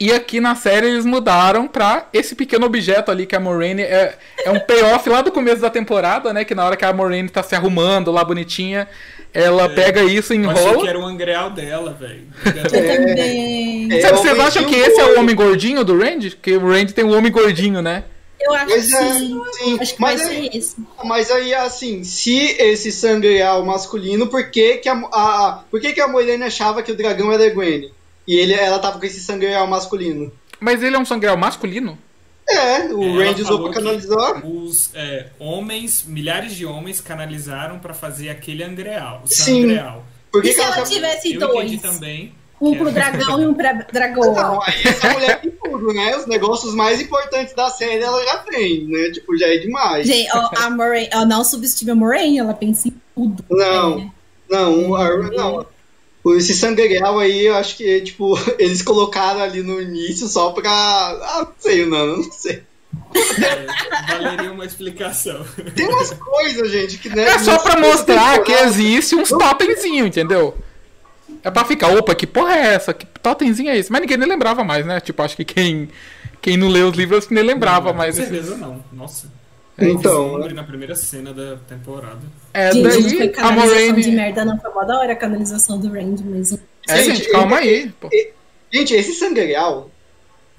E aqui na série eles mudaram pra esse pequeno objeto ali que a Moraine é, é um payoff lá do começo da temporada, né? Que na hora que a Moraine tá se arrumando lá bonitinha, ela pega isso, Eu achei que enrola. era o angreal dela, velho. Eu também. É, Sabe, vocês acham que esse é o um homem gordinho do Randy? Que o Randy tem um homem gordinho, né? Eu acho Mas que é, sim. sim, Acho que mas é- ser esse. Mas aí, assim, se esse sangue é o masculino, por que, que, a, a- por que, que a Moirane achava que o dragão era Gwen? E ele, ela tava com esse sangue real masculino? Mas ele é um sangreal masculino? É, o Ela Randy usou pra canalizar. Os é, homens, milhares de homens canalizaram pra fazer aquele angreal. O Sim. sangreal. Por que E que se ela tava- tivesse Eu dois? também. Um pro dragão e um pra dragoa. Não, aí essa mulher tem tudo, né? Os negócios mais importantes da série ela já tem, né? Tipo, já é demais. Gente, ó, a Moraine, ó, não subestime a Moraine, ela pensa em tudo. Não, É. não, a- não. Esse sangue real aí, eu acho que, tipo, eles colocaram ali no início só pra. Ah, não sei, não, não sei. É, valeria uma explicação. Tem umas coisas, gente, que né, É só pra mostrar que existe uns totemzinho, entendeu? É pra ficar, opa, que porra é essa? Que totemzinho é esse? Mas ninguém nem lembrava mais, né? Tipo, acho que quem, quem não leu os livros nem lembrava mais. Com esses- certeza não. Nossa. Então, Vislumbre na primeira cena da temporada. É, Gente, não foi daí a canalização de Moraine... merda, não. Foi mó da hora a canalização do Randy mesmo. É, Gente, gente, calma ele- aí. pô. Gente, esse sangue real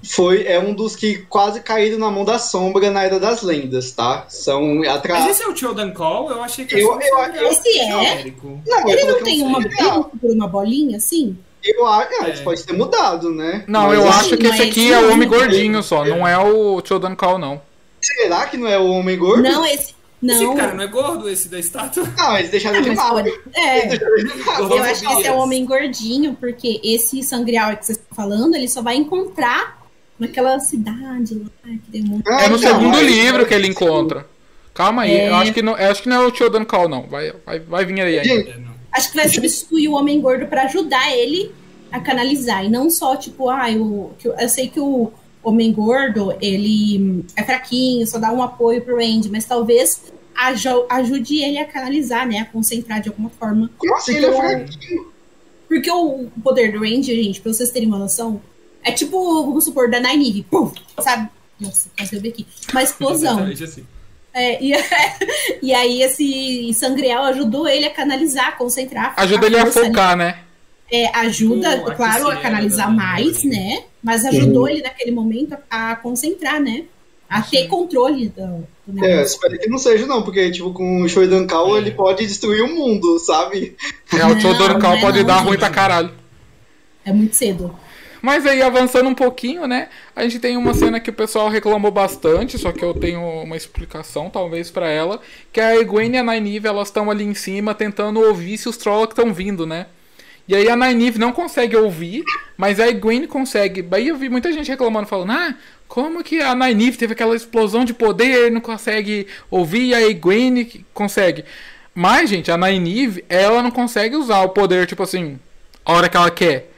foi, é um dos que quase caíram na mão da sombra na Era das Lendas, tá? São Mas atrás. esse é o Chodan Call? Eu achei que Eu- um eu- sangreal esse é? genérico. Não, Ele falou não tem é um uma, por uma bolinha assim? Eu acho, ah, É. isso pode ter mudado, né? Não, Mas, eu assim, acho que esse mas aqui é o não, homem não. gordinho só, não é o Chodan Call, não. Será que não é o homem gordo? Não, esse. Não. Esse cara não é gordo, esse da estátua? Não, eles deixaram de pode- É, eu acho que esse é o homem gordinho, porque esse sangreal que vocês estão falando, ele só vai encontrar naquela cidade lá, que tem um Ah, É no então, segundo livro que ele encontra. Calma aí, É. eu acho que não, eu acho que não é o Chodan Call, não. Vai, vai, vai vir aí ainda. É. Acho que vai substituir o homem gordo pra ajudar ele a canalizar. E não só, tipo, ah, eu, eu sei que o homem gordo, ele é fraquinho, só dá um apoio pro Randy, mas talvez aju- ajude ele a canalizar, né? A concentrar de alguma forma. Como assim ele é fraquinho? Porque o poder do Randy, gente, pra vocês terem uma noção, é tipo, vamos supor, da Nynaeve, pum, sabe? Nossa, quase eu aqui. Uma explosão. Exatamente assim. É, e, e aí esse sangreal ajudou ele a canalizar, a concentrar. Ajuda ele a ali. focar, né? É, ajuda, O claro, a canalizar né? mais, né? Mas ajudou ele naquele momento a, a concentrar, né? A ter controle do, do É, negócio. espero que não seja, não, porque, tipo, com o Shoidan Call ele pode destruir o mundo, sabe? É, o não Call é pode não, dar ruim pra caralho. É muito cedo. Mas aí, avançando um pouquinho, né? A gente tem uma cena que o pessoal reclamou bastante, só que eu tenho uma explicação, talvez, para ela. Que a Egwene e a Nynaeve, elas estão ali em cima tentando ouvir se os Trollocs estão vindo, né? E aí a Nynaeve não consegue ouvir, mas a Egwene consegue. Aí eu vi muita gente reclamando, falando, ah, como que a Nynaeve teve aquela explosão de poder e não consegue ouvir, e a Egwene consegue. Mas, gente, a Nynaeve, ela não consegue usar o poder, tipo assim, a hora que ela quer.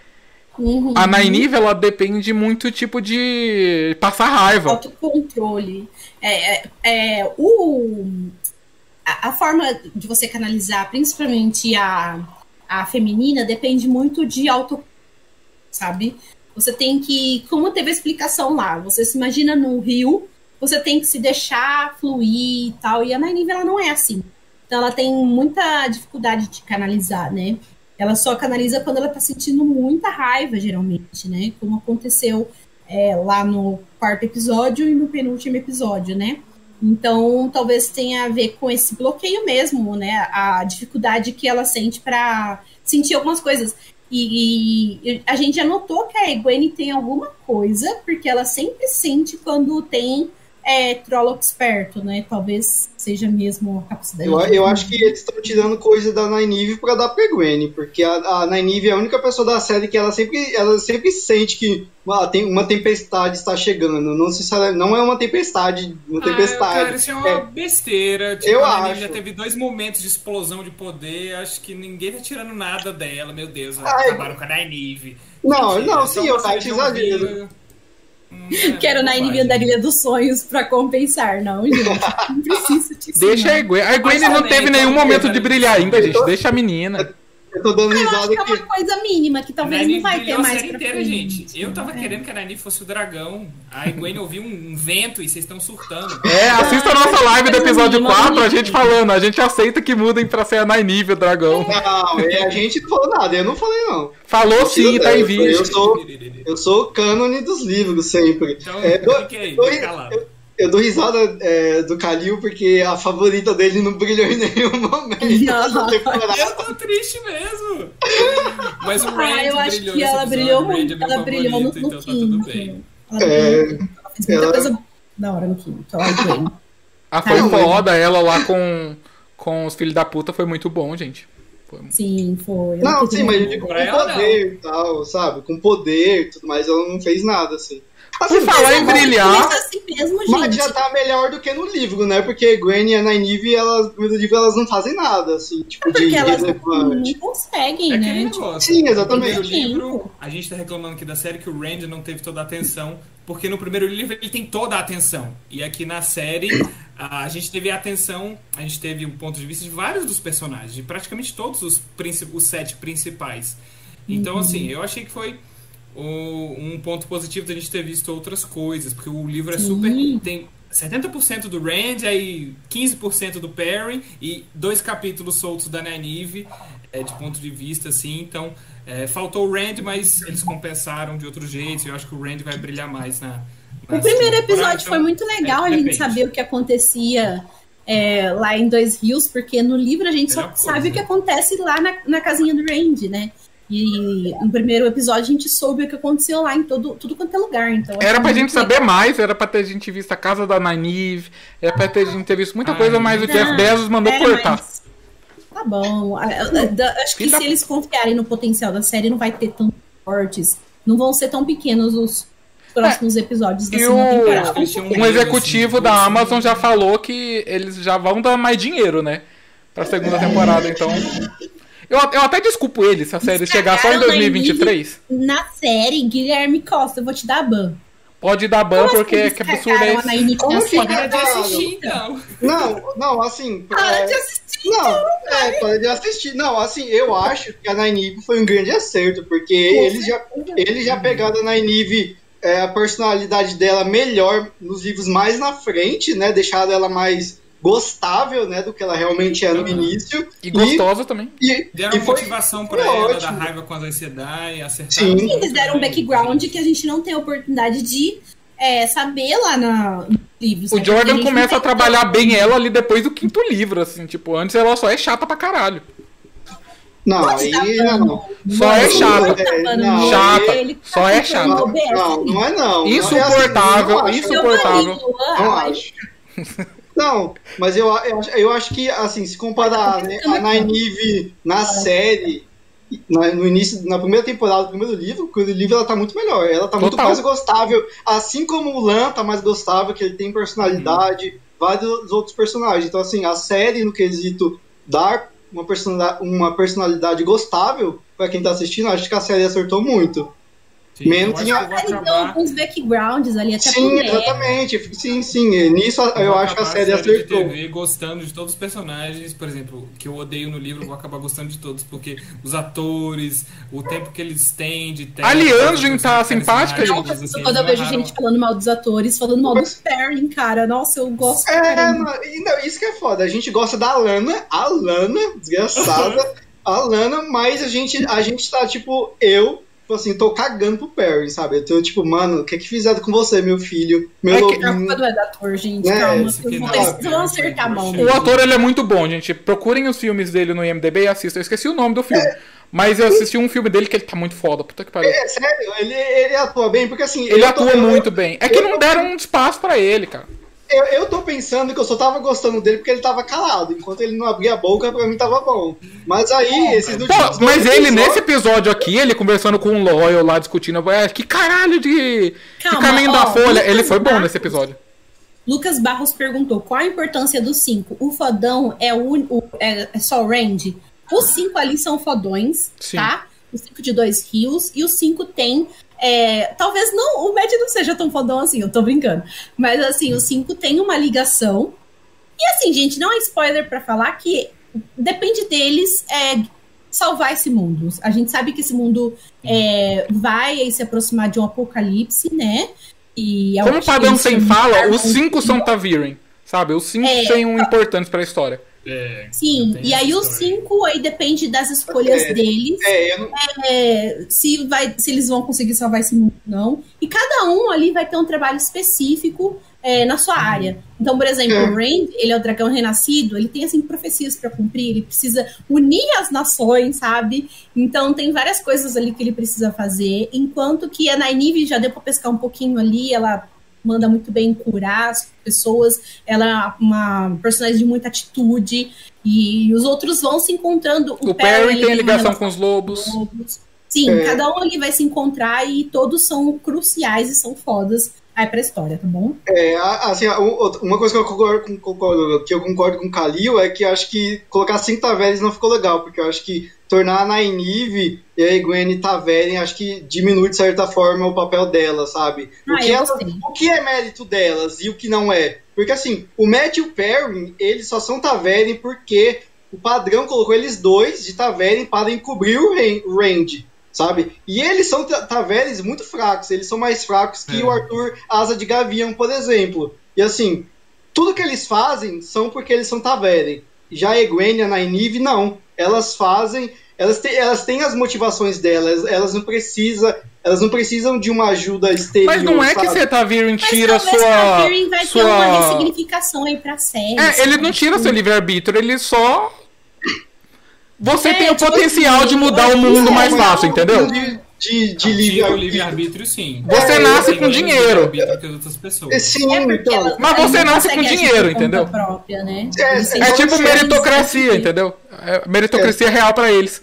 Uhum. A Nynaeve, ela depende muito, tipo, de passar raiva. Autocontrole. É, é, é, o, a, a forma de você canalizar, principalmente a, a feminina, depende muito de auto, sabe? Você tem que, como teve a explicação lá, você se imagina num rio, você tem que se deixar fluir e tal, e a Nynaeve, ela não é assim. Então ela tem muita dificuldade de canalizar, né? Ela só canaliza quando ela tá sentindo muita raiva, geralmente, né? Como aconteceu é, lá no quarto episódio e no penúltimo episódio, né? Então, talvez tenha a ver com esse bloqueio mesmo, né? A dificuldade que ela sente para sentir algumas coisas. E, e, a gente já notou que a Egwene tem alguma coisa, porque ela sempre sente quando tem é, Trollocs perto, né? Talvez seja mesmo a capacidade. Eu, de- eu acho que eles estão tirando coisa da Nynaeve pra dar pra Gwen, porque a, a Nynaeve é a única pessoa da série que ela sempre, ela sempre sente que uma, tem, uma tempestade está chegando. Não, necessariamente- não é uma tempestade, uma Ah, tempestade. cara, isso é uma É. besteira. Tipo, Eu a acho. já teve dois momentos de explosão de poder. Acho que ninguém tá tirando nada dela. Meu Deus, Ai. acabaram com a Nynaeve. Não, Mentira, não, sim, eu acho exagero. Hum, é, Quero na bobagem. Nynaeve da Ilha dos Sonhos pra compensar. Não, gente. Não precisa disso. Deixa a. Egwene. A Mas não teve nenhum então, momento de brilhar ainda, gente. Deixa a menina. Eu tô dando Eu acho risada que é uma coisa mínima, que talvez não Nynaeve vai ter a mais série inteira, gente. Eu tava É. querendo que a Nynaeve fosse o dragão. A Gwen ouviu um vento e vocês estão surtando. É, assista a nossa live do episódio Mas 4, a não- gente falando. A gente aceita que mudem pra ser a Nynaeve, o dragão. Não, é, a gente não falou nada, eu não falei não. Falou sim, tá em vídeo. Eu sou, eu sou o cânone dos livros sempre. Então, É, eu- fique aí, eu-. Eu dou risada é, do Kalil porque a favorita dele não brilhou em nenhum momento. Eu tô triste mesmo. Mas o Rand Ah, eu acho que nesse ela brilhou muito. é meu Ela brilhou no, favorito, no então tá tudo bem. Ela, É, brilhou muito. ela fez muita ela- coisa da hora no quinto. Ela. Ah, foi foda ela lá com, com os filhos da puta, foi muito bom, gente. Foi- Sim, foi. Não, sim, mas digo com poder e tal, sabe? Com poder e tudo mais, ela não fez nada, assim. Assim, Por falar em brilhar- Mas assim mesmo, Mas já tá melhor do que no livro, né? Porque Gwen e a Nynaeve, elas, no livro, elas não fazem nada, assim, tipo, de Porque elas não, relevante. não conseguem, É né? Tipo, negócio. Sim, exatamente. livro, a gente tá reclamando aqui da série que o Rand não teve toda a atenção, porque no primeiro livro ele tem toda a atenção. E aqui na série, a gente teve a atenção, a gente teve um ponto de vista de vários dos personagens, de praticamente todos os, os sete principais. Então, Uhum. assim, eu achei que foi o- um ponto positivo da gente ter visto outras coisas, porque o livro é Sim. super. tem 70% do Rand, aí 15% do Perry e dois capítulos soltos da Nynaeve, é, de ponto de vista, assim. Então, é, faltou o Rand, mas eles compensaram de outro jeito. Eu acho que o Rand vai brilhar mais na. O na primeiro segunda temporada, episódio foi muito legal é, a gente saber o que acontecia é, lá em Dois Rios, porque no livro a gente só Melhor coisa. sabe o que acontece lá na, na casinha do Randy, né? E no primeiro episódio a gente soube o que aconteceu lá em todo, tudo quanto é lugar. Então, Era pra gente saber mais, era pra ter gente visto a casa da Nynaeve, era pra ter gente ter visto muita Ai, coisa, mas o Não, Jeff Bezos mandou é, cortar. mas- Tá bom. A- a- a- Acho que da se eles confiarem no potencial da série, não vai ter tão fortes. Não vão ser tão pequenos os próximos episódios da É, E segunda o- temporada. Um executivo assim, da Amazon já falou que eles já vão dar mais dinheiro, né? Pra segunda temporada, então. Eu, eu até desculpo eles se a série chegar só em Cagaram na 2023. Na série, Guilherme Costa, eu vou te dar ban. Pode dar ban, Como porque assim que absurdo é esse. Como assim? Para de assistir, então. Não, não, assim. Para é, de assistir. Não, é, para de assistir. Não, assim, eu acho que a Nynaeve foi um grande acerto, porque eles já, eles já pegaram a Nynaeve, é, a personalidade dela melhor nos livros mais na frente, né? Deixaram ela mais gostável, né? Do que ela realmente é no Uhum. início. E gostosa também. E, Deram e foi, motivação foi pra ela, ótimo. da raiva com a ansiedade, acertaram. Sim. Eles deram um background que a gente não tem a oportunidade de é, saber lá na, nos livros. O Jordan começa não a trabalhar bem ela ali depois do quinto livro, assim, tipo, antes ela só é chata pra caralho. Não, aí dar não. Só é chata. É, não, Chata. Ele Só tá é chata. Não, não é não. Insuportável, Não é assim, insuportável. Não acho. Não, mas eu, eu, acho- eu acho que, assim, se comparar né, a Nynaeve na série, na, no início, na primeira temporada do primeiro livro, o primeiro livro ela tá muito melhor. Ela tá muito Total. mais gostável. Assim como o Lan tá mais gostável, que ele tem personalidade, vários outros personagens. Então, assim, a série, no quesito dar uma personalidade, uma personalidade gostável pra quem tá assistindo, acho que a série acertou muito. Sim, Menos eu em- eu acabar- alguns backgrounds ali, até Sim, exatamente. Sim, sim. Nisso eu vou acho que a série de acertou. TV gostando de todos os personagens, por exemplo, que eu odeio no livro, eu vou acabar gostando de todos, porque os atores, o tempo que eles têm de tela, A Liandrin os tá simpática, carismáticos, gente. assim, Quando eu vejo gente falando mal dos atores, falando mal do Perrin, cara, nossa, eu gosto. É, não, isso que é foda. A gente gosta da Lana, a Lana, desgraçada, a Lana, mas a gente, a gente tá, tipo, eu, tipo assim, tô cagando pro Perry, sabe? Eu tô, tipo, mano, o que que fizeram com você, meu filho? Meu É que- A lobinho. culpa não é do ator, gente. É, calma. vão- é, eles vão acertar a mão. é, O ator ele é muito bom, gente. Procurem os filmes dele no IMDB e assistam. Eu esqueci o nome do filme. Mas eu assisti um filme dele que ele tá muito foda. Puta que pariu. É sério, ele, ele atua bem, porque assim. Ele tô- atua eu- muito bem. É que não deram um espaço pra ele, cara. Eu, eu tô pensando que eu só tava gostando dele porque ele tava calado. Enquanto ele não abria a boca, pra mim tava bom. Mas aí, esses Pô, últimos mas dois ele, episódios- nesse episódio aqui, ele conversando com o Loyal lá, discutindo, é, que caralho de, de Calma, caminho ó, da folha. Lucas Ele foi bom Barros. nesse episódio. Lucas Barros perguntou qual a importância do 5. O fodão é, o, o- é, é só o range? Os 5 ali são fodões, Sim. tá? Os 5 de dois rios. E os 5 tem. É, talvez não, o Matt não seja tão fodão assim, eu tô brincando. Mas assim, os 5 tem uma ligação. E assim, gente, não é spoiler pra falar que depende deles é, salvar esse mundo. A gente sabe que esse mundo é, vai se aproximar de um apocalipse, né? E é o Como o padrão sem fala, os cinco são Taviren. Sabe? Os cinco É, são importantes pra história. É, Sim, e aí os cinco aí depende das escolhas É, deles, É, eu não, é, se, vai, se eles vão conseguir salvar esse mundo ou não. E cada um ali vai ter um trabalho específico é, na sua área. Então, por exemplo, o Rand, ele é o dragão renascido, ele tem assim profecias para cumprir, ele precisa unir as nações, sabe? Então tem várias coisas ali que ele precisa fazer, enquanto que a Nynaeve já deu para pescar um pouquinho ali, ela manda muito bem curar as pessoas, ela é uma personagem de muita atitude e os outros vão se encontrando. O Perry ele tem ligação com os lobos. com os lobos. Sim, É. cada um ali vai se encontrar e todos são cruciais e são fodas aí pra história, tá bom? É, assim, o- uma coisa que eu concordo com, concordo- que eu concordo com o Kalil é que acho que colocar cinco Taveres não ficou legal, porque eu acho que tornar a Nynaeve e a Gwen Taveren, acho que diminui de certa forma o papel dela, sabe? O, Ah, que eu ela- gostei. o que é mérito delas e o que não é? Porque assim, o Matt e o Perry, eles só são Taveren porque o padrão colocou eles dois de Taveren para encobrir o Ran- o Rand, sabe? E eles são ta- Taverens muito fracos, eles são mais fracos que É. o Arthur Asa de Gavião, por exemplo. E assim, tudo que eles fazem são porque eles são Taveren. Já a Egwene e a Nynaeve, não. Elas fazem, elas têm, elas têm as motivações delas, elas não precisam, elas não precisam de uma ajuda exterior, Mas não é que sabe? você Taviren Mas tira talvez sua. Targaryen vai ter uma sua... ressignificação aí pra série. É, ele não tira seu livre-arbítrio, ele só. Você É, tem o tipo potencial assim, de mudar o é, mundo mais é, fácil, entendeu? De, de, de livre-arbítrio. sim. Você É, nasce com dinheiro. Sim, É porque então. Mas você não nasce com dinheiro, entendeu? Própria, né? É, É tipo meritocracia, entendeu? É meritocracia real pra eles.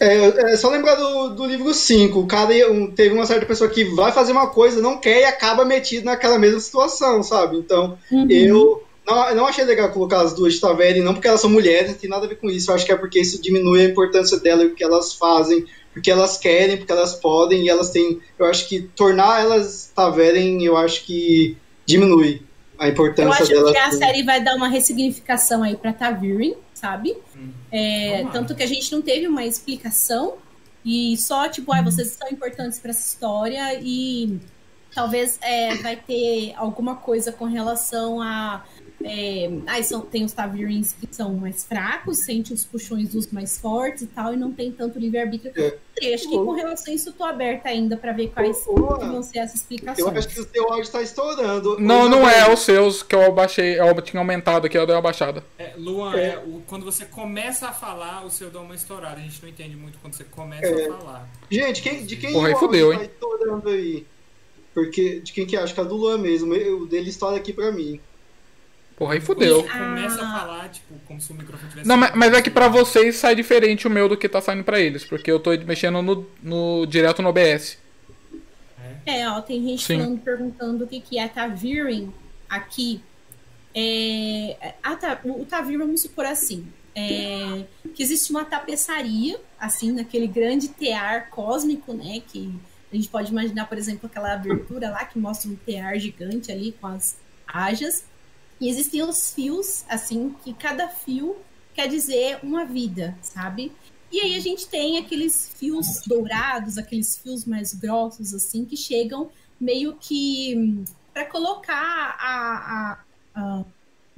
É, é só lembrar do, do livro 5. O cara um, teve uma certa pessoa que vai fazer uma coisa, não quer e acaba metido naquela mesma situação, sabe? Então, Uhum. eu não, eu não achei legal colocar as duas de Taverne, não porque elas são mulheres, não tem nada a ver com isso. Eu acho que é porque isso diminui a importância dela e o que elas fazem, porque elas querem, porque elas podem e elas têm. Eu acho que tornar elas Taveren, eu acho que diminui a Eu importância acho delas. que a série vai dar uma ressignificação aí pra Taviren, sabe? É, Vamos lá. tanto que a gente não teve uma explicação e só, tipo, ah, vocês são importantes pra essa história e talvez é, vai ter alguma coisa com relação a. É, ai, são, tem os Tavirens que são mais fracos, sente os puxões dos mais fortes e tal, e não tem tanto livre-arbítrio. É. sei, acho que com relação a isso eu tô aberta ainda pra ver quais vão ser as explicações. Eu acho que o seu áudio tá estourando. Não, não é os seus que eu baixei, eu tinha aumentado aqui, eu dei uma baixada. É, Luan, É. é, o- quando você começa a falar, o seu dá uma estourada. A gente não entende muito quando você começa É. a falar. Gente, quem, de quem Porra, aí o áudio fudeu, tá hein? estourando aí? Porque, de quem que é? Acho que é do Luan mesmo. O dele estoura aqui pra mim. Porra, aí fudeu. Você começa Ah. a falar, tipo, como se o microfone tivesse. Não, mas, mas é que pra vocês sai diferente o meu do que tá saindo pra eles, porque eu tô mexendo no, no direto no OBS. É, ó, tem gente Sim. falando, perguntando o que, que é Tavirin aqui. É, a Ta- o Tavir, vamos supor assim, é, que existe uma tapeçaria, assim, naquele grande tear cósmico, né, que a gente pode imaginar, por exemplo, aquela abertura lá que mostra um tear gigante ali com as ajas. E existem os fios, assim, que cada fio quer dizer uma vida, sabe? E aí a gente tem aqueles fios dourados, aqueles fios mais grossos, assim, que chegam meio que para colocar a, a- a-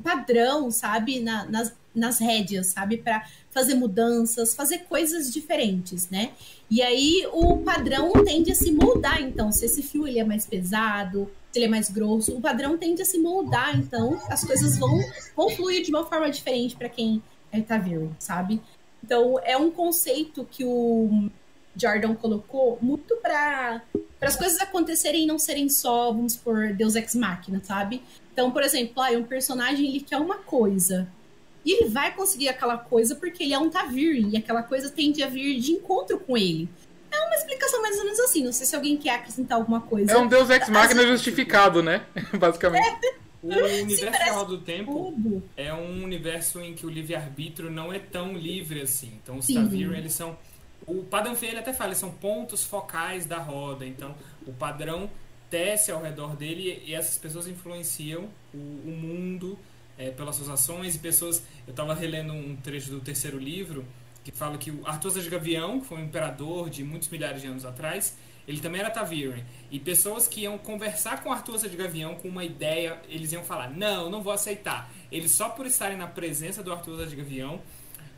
padrão, sabe, na- nas, nas rédeas, sabe, para fazer mudanças, fazer coisas diferentes, né? E aí o padrão tende a se moldar, então, se esse fio ele é mais pesado, ele é mais grosso, o padrão tende a se moldar, então as coisas vão, vão fluir de uma forma diferente para quem é Tavir, sabe? Então é um conceito que o Jordan colocou muito para as coisas acontecerem e não serem só, vamos por Deus Ex Machina, sabe? Então, por exemplo, ah, um personagem ele quer uma coisa. E ele vai conseguir aquela coisa porque ele é um Tavir, e aquela coisa tende a vir de encontro com ele. É uma explicação mais ou menos assim. Não sei se alguém quer acrescentar alguma coisa. É um Deus Ex Machina justificado, né? Basicamente. O universo Roda do Tempo Tudo. é um universo em que o livre-arbítrio não é tão livre assim. Então os Sim. Tavir, eles são. O Fê, ele até fala, eles são pontos focais da roda. Então o padrão desce ao redor dele e essas pessoas influenciam o, o mundo é, pelas suas ações e pessoas. Eu estava relendo um trecho do terceiro livro que fala que o Artusa de Gavião, que foi um imperador de muitos milhares de anos atrás, ele também era Taviren. E pessoas que iam conversar com Artusa de Gavião com uma ideia, eles iam falar: Não, não vou aceitar. Eles só por estarem na presença do Artusa de Gavião,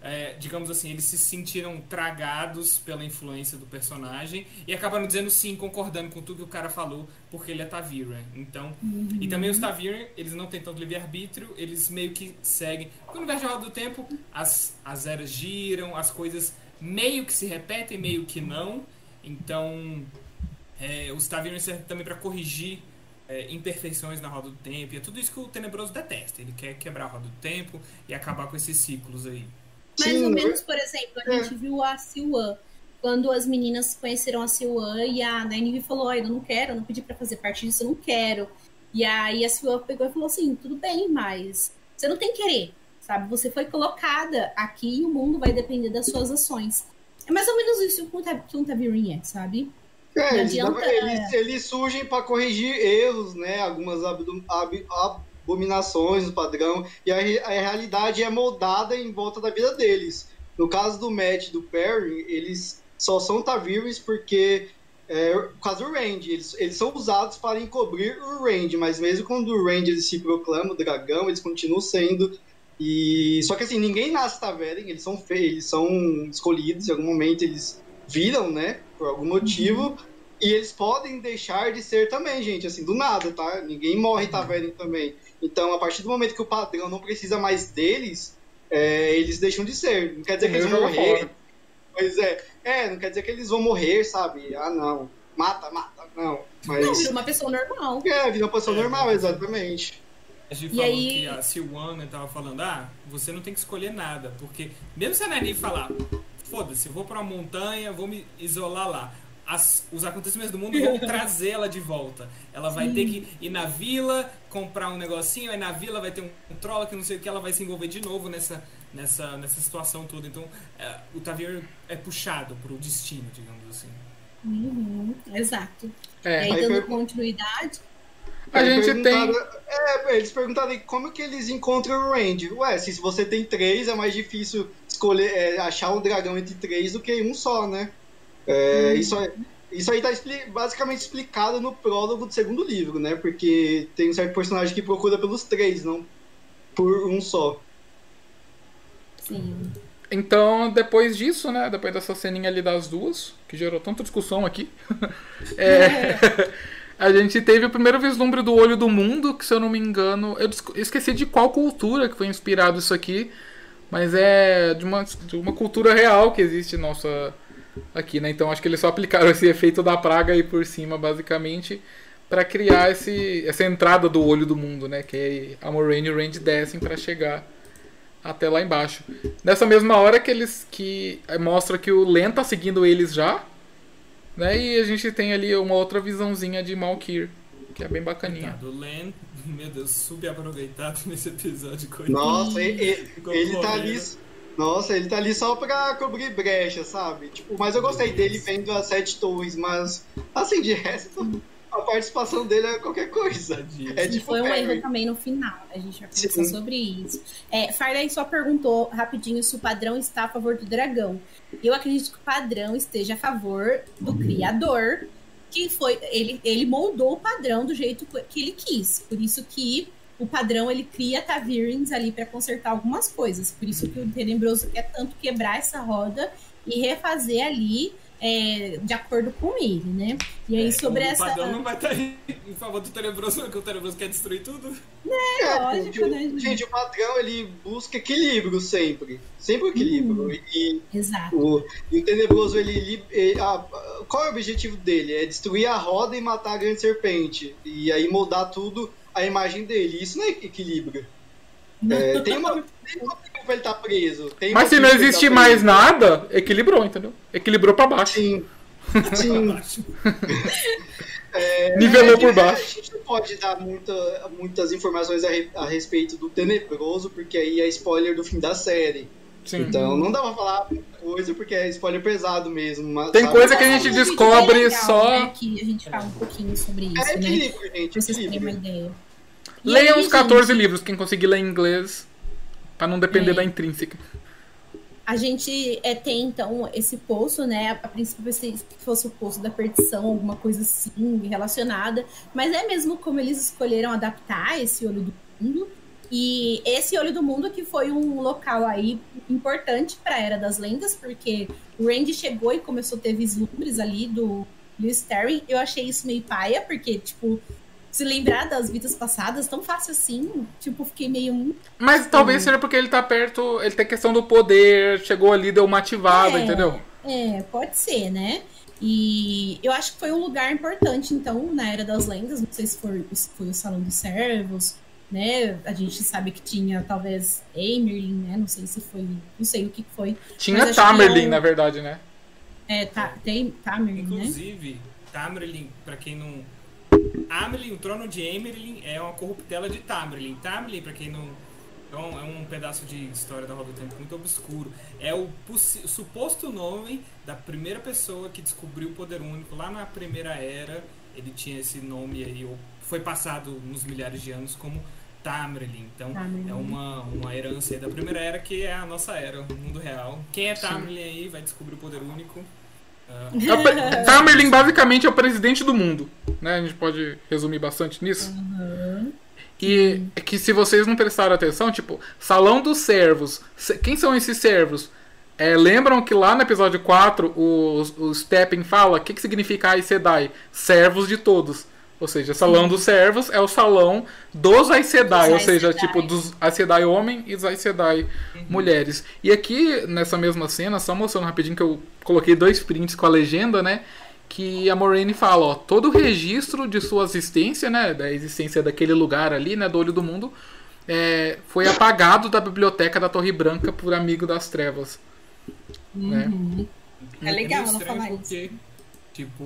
é, digamos assim, eles se sentiram tragados pela influência do personagem e acabaram dizendo sim, concordando com tudo que o cara falou, porque ele é Taviren. Então, e também os Taviren, eles não têm tanto livre-arbítrio, eles meio que seguem. Universo de Roda do Tempo, as, as eras giram, as coisas meio que se repetem, meio que não. Então, é, os Taviren servem também para corrigir é, imperfeições na roda do tempo. E é tudo isso que o Tenebroso detesta. Ele quer quebrar a roda do tempo e acabar com esses ciclos aí. Mais Sim, ou menos, por exemplo, a É. gente viu a Siwan. Quando as meninas conheceram a Siwan e a Nynaeve falou, "Ai, eu não quero, eu não pedi pra fazer parte disso, eu não quero. E aí a Siwan pegou e falou assim, tudo bem, mas você não tem que querer, sabe? Você foi colocada aqui e o mundo vai depender das suas ações. É mais ou menos isso que um Ta- que Tavirin é, sabe? É, eles, adianta, eles, eles surgem para corrigir erros, né? Algumas abdo- ab- abominações do padrão. E a, a realidade é moldada em volta da vida deles. No caso do Matt e do Perry, eles só são Tavirens porque. É, por causa do Range, eles, eles são usados para encobrir o Range, mas mesmo quando o Range se proclama o dragão, eles continuam sendo. E só que assim, ninguém nasce Taveren, eles são feios, eles são escolhidos, em algum momento eles viram, né, por algum motivo, e eles podem deixar de ser também, gente, assim, do nada, tá? Ninguém morre Taveren também. Então, a partir do momento que o padrão não precisa mais deles, é, eles deixam de ser. Não quer dizer que eles vão morrer. fora. Pois é. É, não quer dizer que eles vão morrer, sabe? Ah, não. Mata, mata, não. Não, Mas. vira uma pessoa normal. É, vida uma pessoa É, normal, exatamente. A gente E falou aí- que a Silwana tava falando, ah, você não tem que escolher nada, porque mesmo se a Nani falar, foda-se, eu vou pra uma montanha, vou me isolar lá. As- os acontecimentos do mundo vão trazer ela de volta. Ela vai ter que ir na vila, comprar um negocinho, aí na vila vai ter um, um troll que não sei o que, ela vai se envolver de novo nessa, nessa, nessa situação toda. Então, é, o Tavir é puxado pro destino, digamos assim. Uhum, exato. É. E aí, Aí dando continuidade, A gente tem. perguntaram- É, eles perguntaram aí como que eles encontram o range. Ué, se você tem três, é mais difícil escolher, é, achar um dragão entre três do que um só, né? É, isso, aí- isso aí tá expli- basicamente explicado no prólogo do segundo livro, né? Porque tem um certo personagem que procura pelos três, não por um só. sim. Então, depois disso, né? Depois dessa ceninha ali das duas, que gerou tanta discussão aqui, é, a gente teve o primeiro vislumbre do Olho do Mundo, que se eu não me engano, eu esqueci de qual cultura que foi inspirado isso aqui, mas é de uma, de uma cultura real que existe nossa aqui, né? Então acho que eles só aplicaram esse efeito da praga aí por cima, basicamente, para criar esse, essa entrada do Olho do Mundo, né? Que a Moraine e o Randy descem para chegar até lá embaixo. Nessa mesma hora que eles que mostra que o Len tá seguindo eles já, né? E a gente tem ali uma outra visãozinha de Malkir, que é bem bacaninha. Do Len, meu Deus, subaproveitado nesse episódio. Coitado. Nossa, ele, ele, ele tá ali. Nossa, ele tá ali só pra cobrir brecha, sabe? Tipo, mas eu gostei dele vendo as sete torres, mas assim, de resto a participação dele é qualquer coisa. É tipo foi um erro também no final. A gente vai conversar sobre isso. É, Farley só perguntou rapidinho se o padrão está a favor do dragão. Eu acredito que o padrão esteja a favor do criador, que foi ele, ele moldou o padrão do jeito que ele quis. Por isso que o padrão ele cria Tavirens ali para consertar algumas coisas. Por isso que o Tenebroso quer tanto quebrar essa roda e refazer ali é, de acordo com ele, né? E aí, é, sobre essa. O padrão não vai estar em favor do Tenebroso, porque o Tenebroso quer destruir tudo. É, é lógico, né? Gente? gente, o padrão ele busca equilíbrio sempre. Sempre equilíbrio. Hum, e, exato. O, e o Tenebroso, ele. ele a, qual é o objetivo dele? É destruir a roda e matar a grande serpente. E aí moldar tudo a imagem dele. Isso não é equilíbrio. É, tem uma. Tem pra ele estar tá preso. Tem Mas se não existe tá mais nada, equilibrou, entendeu? Equilibrou pra baixo. Sim. Sim. é, Nivelou por baixo. A gente não pode dar muita, muitas informações a, a, respeito do Tenebroso, porque aí é spoiler do fim da série. Sim. Então não dá pra falar coisa, porque é spoiler pesado mesmo. Mas, Tem sabe? coisa que a gente descobre legal, só. Né, que a gente fala um pouquinho sobre isso. É equilíbrio, né? gente. Pra vocês terem uma ideia. Leiam os 14 gente... livros, quem conseguir ler em inglês para não depender é. da intrínseca. A gente é, tem, então, esse poço, né? A princípio pensei que fosse o poço da perdição, alguma coisa assim relacionada. Mas é mesmo como eles escolheram adaptar esse olho do mundo. E esse olho do mundo que foi um local aí importante para a Era das Lendas, porque o Randy chegou e começou a ter vislumbres ali do Lewis Terry. Eu achei isso meio paia, porque, tipo, se lembrar das vidas passadas tão fácil assim. Tipo, fiquei meio. Mas talvez seja porque ele tá perto, ele tem questão do poder, chegou ali, deu uma ativada, é, entendeu? É, pode ser, né? E eu acho que foi um lugar importante, então, na Era das Lendas. Não sei se foi, se foi o Salão dos Servos, né? A gente sabe que tinha, talvez, Emerlin, né? Não sei se foi. Não sei o que foi. Tinha Tamerlin, na verdade, né? É, tá, tem Tamerlin, né? Inclusive, né? Tamerlin, pra quem não Amelin, o trono de Emerlin é uma corruptela de Tamerlin. Tamerlin, para quem não é um, é um, pedaço de história da Roda do Tempo muito obscuro. É o, o, suposto nome da primeira pessoa que descobriu o poder único lá na primeira era. Ele tinha esse nome aí, foi passado nos milhares de anos como Tamerlin. Então Tamerlin. é uma, uma herança da primeira era que é a nossa era, o mundo real. Quem é Tamerlin aí vai descobrir o poder único. Uh... Tamerlin basicamente é o presidente do mundo, né? A gente pode resumir bastante nisso. Uhum. E é que se vocês não prestaram atenção, tipo, Salão dos Servos. Quem são esses servos? É, lembram que lá no episódio 4 o, o Steppen fala o que, que significa Aes Sedai? Servos de todos. Ou seja, salão dos servos é o salão dos Aes Sedai, ou seja, tipo dos Aes Sedai homem e dos Aes Sedai uhum. mulheres. E aqui nessa mesma cena, só mostrando rapidinho que eu coloquei dois prints com a legenda, né? Que a Moraine fala, ó, todo o registro de sua existência, né, da existência daquele lugar ali, né, do olho do mundo, é, foi apagado da biblioteca da Torre Branca por amigo das trevas. Né? Uhum. Né? É legal ela falar isso. Tipo,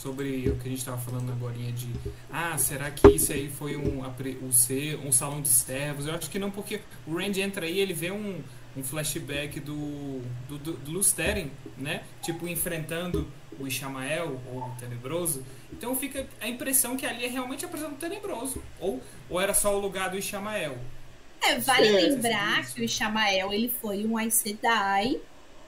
sobre o que a gente estava falando agora de ah, será que isso aí foi um, um, ser, um salão de servos? Eu acho que não, porque o Randy entra aí ele vê um, um flashback do, do, do, do Lusteren, né? Tipo, enfrentando o Ishamael, ou o Tenebroso. Então fica a impressão que ali é realmente a prisão do Tenebroso. Ou, ou era só o lugar do Ishamael. É, vale é, lembrar que o Ishamael ele foi um Aes Sedai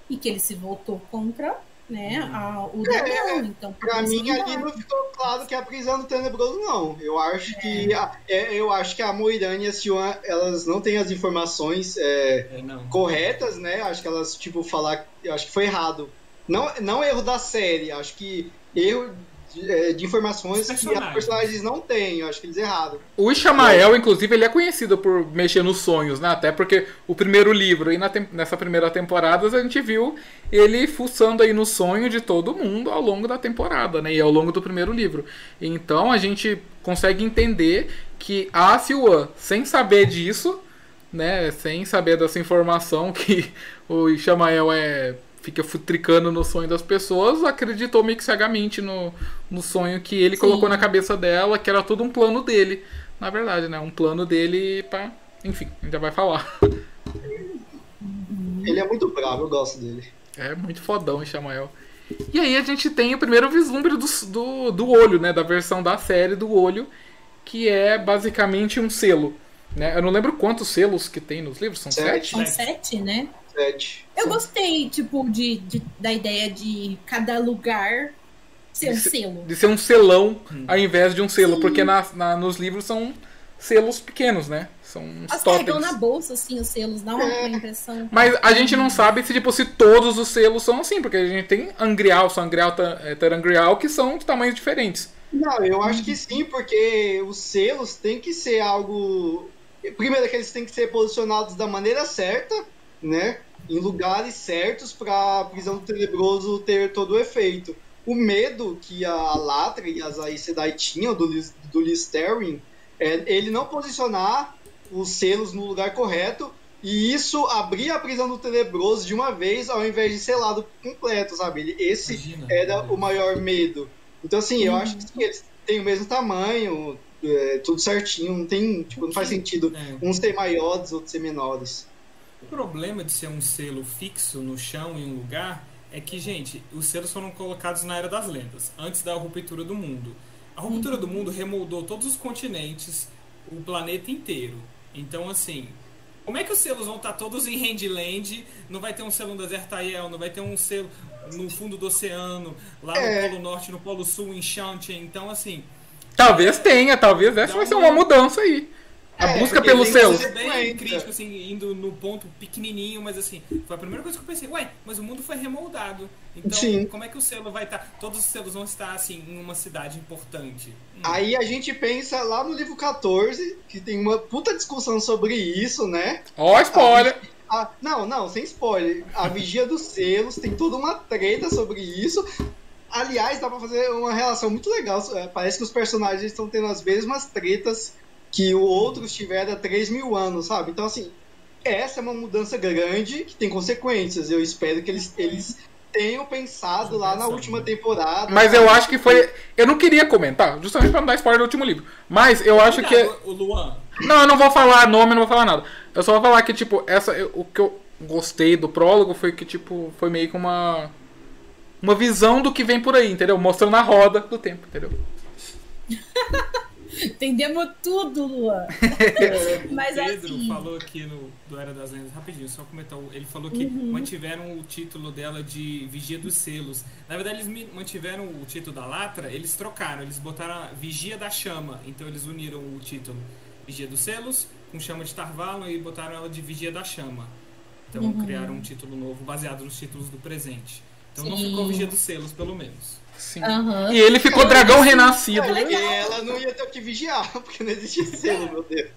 e que ele se voltou contra né, a, o É, dragão. Então, Pra por isso mim ali não ficou claro que é a prisão do Tenebroso, não. Eu acho que a, é, eu acho que a Moirane e a Siwan, elas não têm as informações é, É, não. corretas, né? Acho que elas, tipo, falar. Eu acho que foi errado. Não, não erro da série, acho que erro de, é, de informações que os personagens. não têm. Eu acho que eles erraram. O Ishamael, inclusive, ele é conhecido por mexer nos sonhos, né? Até porque o primeiro livro e na nessa primeira temporada a gente viu ele fuçando aí no sonho de todo mundo ao longo da temporada, né? E ao longo do primeiro livro. Então a gente consegue entender que a Siwan, sem saber disso, né? Sem saber dessa informação que o Ishamael é fica futricando no sonho das pessoas, acreditou meio que cegamente no, no sonho que ele Sim. colocou na cabeça dela, que era tudo um plano dele. Na verdade, né? Um plano dele pra. Enfim, a gente já vai falar. Ele é muito bravo, eu gosto dele. É muito fodão Chamael. E aí a gente tem o primeiro vislumbre do, do, do olho, né? Da versão da série do olho, que é basicamente um selo. Né? Eu não lembro quantos selos que tem nos livros, são Sete. sete? São sete, né? Sete. Eu gostei, tipo, de, de- da ideia de cada lugar ser um De ser- selo. De ser um selão ao invés de um selo, porque na, na- nos livros são selos pequenos, né? São uns Elas carregam na bolsa, assim, os selos, dá uma, uma impressão. Mas a gente não sabe se, tipo, se todos os selos são assim, porque a gente tem Angrial, Sangrial, eh, Tarangrial, que são de tamanhos diferentes. Não, eu acho que sim, porque os selos têm que ser algo. Primeiro, que eles têm que ser posicionados da maneira certa, né? Em lugares certos para a prisão do tenebroso ter todo o efeito. O medo que a Latra e as Aes Sedai tinham do, do Listerine é ele não posicionar os selos no lugar correto e isso abrir a prisão do tenebroso de uma vez ao invés de selado completo, sabe? Esse Imagina. era o maior medo. Então, assim, eu acho que sim, eles têm o mesmo tamanho, é, tudo certinho, não tem, tipo, não faz sentido É. uns ser maiores, outros ser menores. O problema de ser um selo fixo no chão em um lugar é que, gente, os selos foram colocados na Era das Lendas, antes da ruptura do mundo. A ruptura do mundo remoldou todos os continentes, o planeta inteiro. Então, assim, como é que os selos vão estar todos em Handland? Não vai ter um selo no deserto Aiel, não vai ter um selo no fundo do oceano, lá É. no Polo Norte, no Polo Sul, em Shantia. Então, assim, Talvez tenha, talvez essa vai ser uma mudança aí. A É, busca pelo você- bem crítico, assim, indo no ponto pequenininho, mas assim, foi a primeira coisa que eu pensei, ué, mas o mundo foi remoldado. Então, Sim. como é que o selo vai estar? Todos os selos vão estar, assim, em uma cidade importante. Hum, Aí a gente pensa lá no livro 14, que tem uma puta discussão sobre isso, né? Ó, spoiler. Ah, não, não, sem spoiler. A vigia dos selos tem toda uma treta sobre isso. Aliás, dá pra fazer uma relação muito legal. É, Parece que os personagens estão tendo as mesmas tretas que o outros tiveram há 3 mil anos, sabe? Então, assim, essa é uma mudança grande que tem consequências. Eu espero que eles, eles tenham pensado lá na última temporada. Mas eu acho que foi. Eu não queria comentar, justamente pra não dar spoiler do último livro. Mas eu acho que. O Luan, Não, eu não vou falar nome, não vou falar nada. Eu só vou falar que, tipo, essa. eu- O que eu gostei do prólogo foi que, tipo, foi meio que uma. Uma visão do que vem por aí, entendeu? Mostrando a roda do tempo, entendeu? Entendemos tudo, Luan. Mas o Pedro assim. falou aqui no do Era das Lendas, rapidinho, só comentar. Ele falou que Uhum. mantiveram o título dela de Vigia dos Selos. Na verdade, eles mantiveram o título da Latra, eles trocaram, eles botaram a Vigia da Chama. Então eles uniram o título Vigia dos Selos com Chama de Tarvalon e botaram ela de Vigia da Chama. Então Uhum. criaram um título novo baseado nos títulos do presente. Então não Sim. ficou Vigia dos Selos, pelo menos. Sim. Aham. E ele ficou dragão renascido. É, ela não ia ter o que vigiar, porque não existia selo, meu Deus.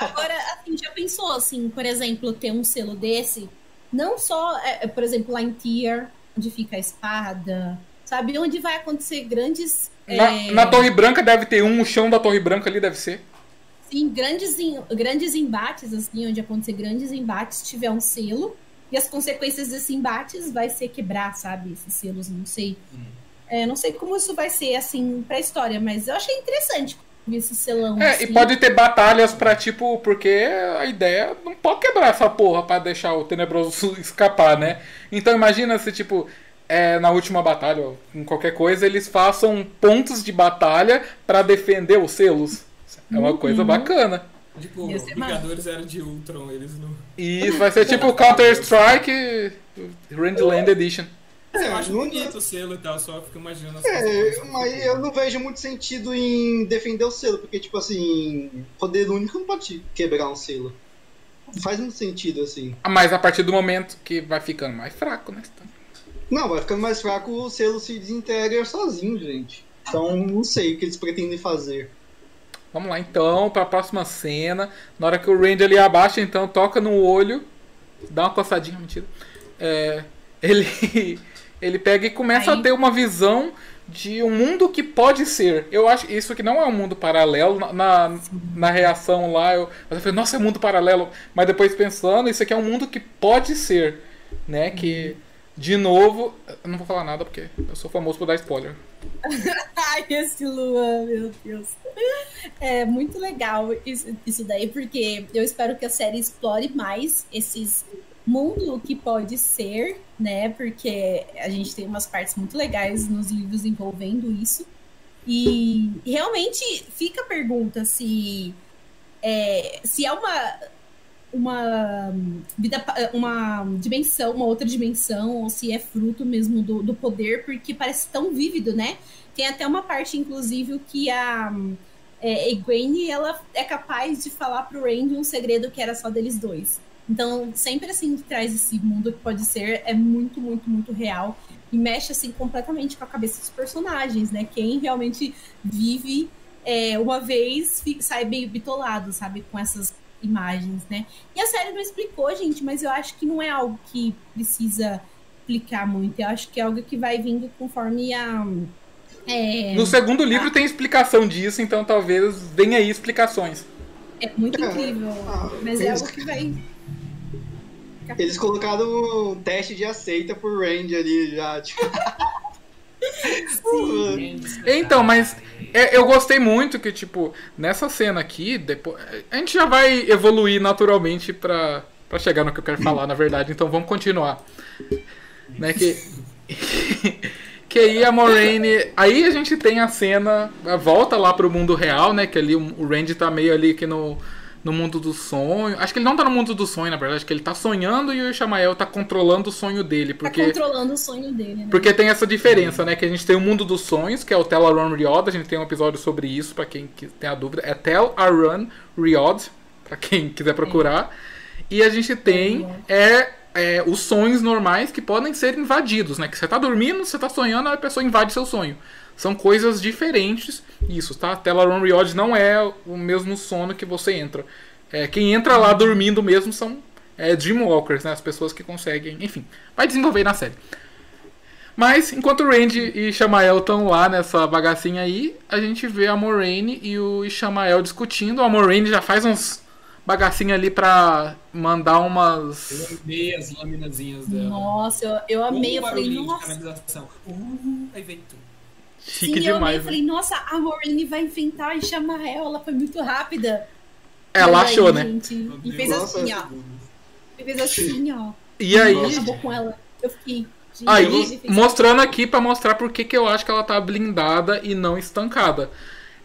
Agora, assim, já pensou, assim, por exemplo, ter um selo desse? Não só, é, é, por exemplo, lá em Tier, onde fica a espada, sabe? Onde vai acontecer grandes. Na, é, na Torre Branca deve ter um, o chão da Torre Branca ali deve ser. Sim, grandes, grandes embates, assim, onde acontecer grandes embates, tiver um selo. E as consequências desses embates vai ser quebrar, sabe? Esses selos, não sei. É, não sei como isso vai ser, assim, pra história, mas eu achei interessante esse selão. É, assim. e pode ter batalhas pra, tipo, porque a ideia não pode quebrar essa porra pra deixar o tenebroso escapar, né? Então imagina se, tipo, é, na última batalha, ou em qualquer coisa, eles façam pontos de batalha pra defender os selos. É uma coisa bacana. Tipo, massa. Vingadores eram de Ultron, eles não. E isso vai ser tipo Counter-Strike Randland Edition. Mas eu É, acho não- bonito o selo e tal, só fico imaginando as É, mas eu não vejo muito sentido em defender o selo, porque, tipo assim, poder único não pode quebrar um selo. Não faz muito sentido, assim. Mas a partir do momento que vai ficando mais fraco, né? Não, vai ficando mais fraco, o selo se desintegra sozinho, gente. Então, não sei o que eles pretendem fazer. Vamos lá então, pra próxima cena. Na hora que o Randy ali abaixa, então, toca no olho, dá uma coçadinha, mentira. É, ele, ele pega e começa Aí- a ter uma visão de um mundo que pode ser. Eu acho isso aqui não é um mundo paralelo. Na, na, na reação lá, eu, eu falei, nossa, é um mundo paralelo. Mas depois pensando, isso aqui é um mundo que pode ser. Né? Que, de novo, eu não vou falar nada porque eu sou famoso por dar spoiler. Ai, esse Luan, meu Deus. É muito legal isso, isso daí, porque eu espero que a série explore mais esses mundo que pode ser, né? Porque a gente tem umas partes muito legais nos livros envolvendo isso. E realmente fica a pergunta se é, se é uma uma vida uma dimensão, uma outra dimensão, ou se é fruto mesmo do, do poder, porque parece tão vívido, né? Tem até uma parte, inclusive, que a é, Egwene, ela é capaz de falar pro Randy um segredo que era só deles dois. Então, sempre assim, traz esse mundo que pode ser, é muito, muito, muito real. E mexe, assim, completamente com a cabeça dos personagens, né? Quem realmente vive é, uma vez fica, sai meio bitolado, sabe? Com essas imagens, né? E a série não explicou, gente, mas eu acho que não é algo que precisa explicar muito. Eu acho que é algo que vai vindo conforme a. É, No segundo livro tem explicação disso, então talvez venha aí explicações. é muito É. incrível. Ah, Mas é algo que vai. Eles colocaram um teste de aceita por Randy ali já, tipo. Então, mas é, eu gostei muito que, tipo, nessa cena aqui, depois, a gente já vai evoluir naturalmente pra, pra chegar no que eu quero falar, na verdade. Então vamos continuar. Né, que, que aí a Moraine. Aí a gente tem a cena, a volta lá pro mundo real, né? Que ali o, o Randy tá meio ali que no, no mundo do sonho. Acho que ele não tá no mundo do sonho, na verdade. Acho que ele tá sonhando e o Ishamael tá controlando o sonho dele. Porque... Tá controlando o sonho dele, né? Porque tem essa diferença, né? Que a gente tem o mundo dos sonhos, que é o Tell a Run Riod. A gente tem um episódio sobre isso, pra quem que- tem a dúvida. É Tell a Run Riod, pra quem quiser procurar. E a gente tem é, é, os sonhos normais que podem ser invadidos, né? Que você tá dormindo, você tá sonhando, a pessoa invade seu sonho. São coisas diferentes. Isso, tá? Tell a Run Riod não é o mesmo sono que você entra. É, quem entra lá dormindo mesmo são é, Dreamwalkers, né? As pessoas que conseguem. Enfim, vai desenvolver na série. Mas, enquanto o Randy e Shamael estão lá nessa bagacinha aí, a gente vê a Moraine e o Ishamael discutindo. A Moraine já faz uns bagacinha ali pra mandar umas. Eu amei as laminazinhas dela. Nossa, eu, eu amei. Um Eu falei, de nossa. canalização. Uh, aí vem tudo. Chique Sim, eu demais. Eu falei, nossa, a Maureen vai inventar e chamar ela. Ela foi muito rápida. Ela aí, achou, né? gente, e fez assim, ó. E fez assim, ó. E aí. Acabou com ela. Eu fiquei. gente, Aí, mostrando aqui pra mostrar por que que eu acho que ela tá blindada e não estancada.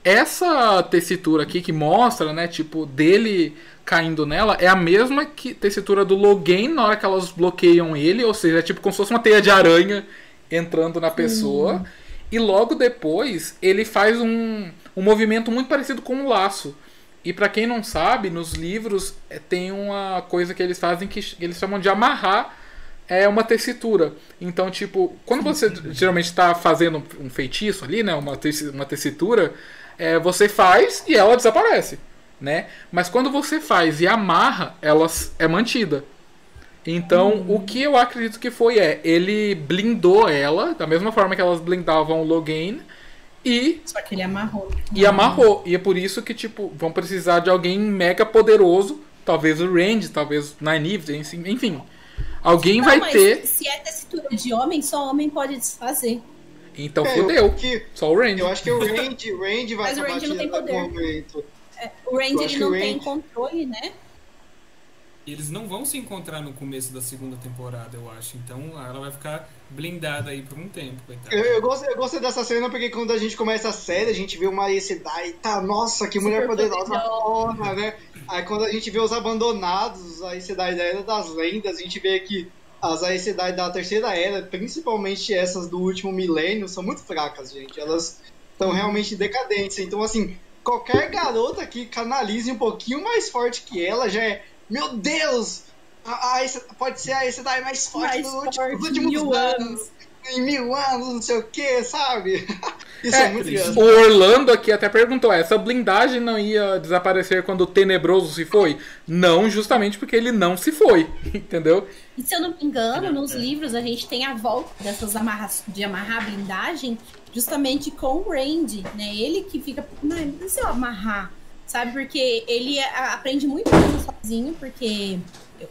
Essa tessitura aqui que mostra, né, tipo, dele caindo nela, é a mesma que tessitura do Logan na hora que elas bloqueiam ele, ou seja, é tipo como se fosse uma teia de aranha entrando na pessoa. E logo depois, ele faz um, um movimento muito parecido com um laço. E pra quem não sabe, nos livros eh, tem uma coisa que eles fazem que eles chamam de amarrar é uma tessitura. Então, tipo, quando você geralmente está fazendo um feitiço ali, né, uma, uma tessitura, é, você faz e ela desaparece, né? Mas quando você faz e amarra, ela é mantida. Então, o que eu acredito que foi é, ele blindou ela, da mesma forma que elas blindavam o Logain, e Só que ele amarrou. e amarrou. E é por isso que, tipo, vão precisar de alguém mega poderoso. Talvez o Randy, talvez o Nynaeve, enfim- enfim. Alguém Não, vai mas ter. Se é tessitura de homem, só homem pode desfazer. Então É, eu fudeu. acho que- Só o Randy. Eu acho que o Randy vai Mas o Randy não tem poder. momento. O acho ele não tem controle, né? E eles não vão se encontrar no começo da segunda temporada, eu acho. Então ela vai ficar blindada aí por um tempo, coitada. Eu, eu, gosto, eu gosto dessa cena porque quando a gente começa a série, a gente vê uma Aes Sedai, tá, nossa, que mulher Super poderosa, foda, né? Aí quando a gente vê os abandonados, a Aes Sedai da Era das Lendas, a gente vê que as Aes Sedai da terceira era, principalmente essas do último milênio, são muito fracas, gente. Elas estão realmente em decadência. Então, assim, qualquer garota que canalize um pouquinho mais forte que ela já é. Meu Deus! A, a, pode ser a Aes Sedai mais forte Mais nos últimos mil anos. anos. Em mil anos, não sei o que, sabe? Isso É, é, muito o. Orlando aqui até perguntou: essa blindagem não ia desaparecer quando o Tenebroso se foi? Não, justamente porque ele não se foi, entendeu? E se eu não me engano, É. nos livros a gente tem a volta dessas amarras, de amarrar a blindagem justamente com o Randy, né? Ele que fica, não, não sei eu amarrar, sabe? Porque ele a- aprende muito sozinho, porque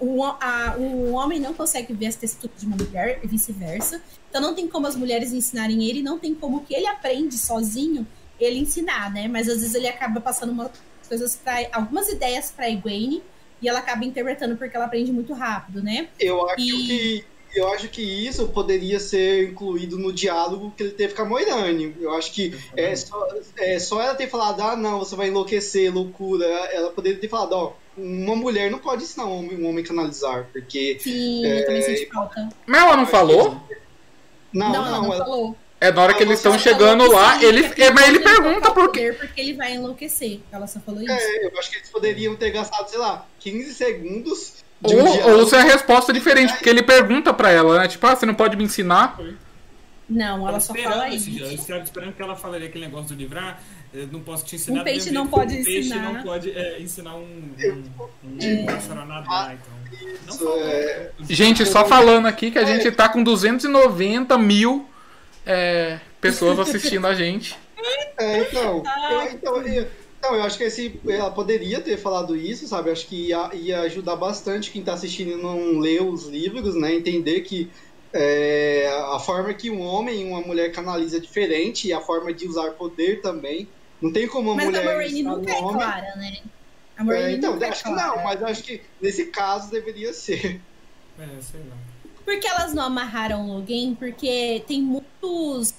o, a- o homem não consegue ver as texturas de uma mulher e vice-versa. Então não tem como as mulheres ensinarem ele, não tem como que ele aprende sozinho ele ensinar, né? Mas às vezes ele acaba passando umas coisas para algumas ideias para Egwene e ela acaba interpretando porque ela aprende muito rápido, né? Eu acho E- que eu acho que isso poderia ser incluído no diálogo que ele teve com a Moirane. Eu acho que é só, é só ela ter falado, ah, não, você vai enlouquecer, loucura. Ela poderia ter falado, ó, uma mulher não pode ensinar um homem, um homem a canalizar, porque. Sim, É, eu também senti falta. Mas ela não falou? Não, Não, não, ela não ela- falou. É na hora que eles estão chegando lá, sim, ele, é, mas ele pergunta por quê. Porque ele vai enlouquecer. Ela só falou isso. É, eu acho que eles poderiam ter gastado, sei lá, 15 segundos de Ou, um ou se a resposta é diferente, porque ele pergunta pra ela, né? Tipo, ah, você não pode me ensinar? Não, ela só esperando fala isso. dia. Eu estava esperando que ela falaria aquele negócio do livrar. Eu não posso te ensinar Um peixe não pode um peixe ensinar. não pode é, ensinar um, um, um pássaro a nadar. Então. É, Gente, só falando aqui que a gente tá com 290 mil é, pessoas assistindo a gente. É, então, Ah, então, então, eu acho que esse, ela poderia ter falado isso, sabe? Eu acho que ia, ia ajudar bastante quem tá assistindo e não ler os livros, né? Entender que é, a forma que um homem e uma mulher canaliza é diferente e a forma de usar poder também. Não tem como uma Mas a mulher Moraine ensinar nunca um é homem. clara, né? A É, Moraine então, nunca é acho que clara. não, mas eu acho que nesse caso deveria ser. É, sei lá. Por que elas não amarraram o Logan? Porque tem muitos,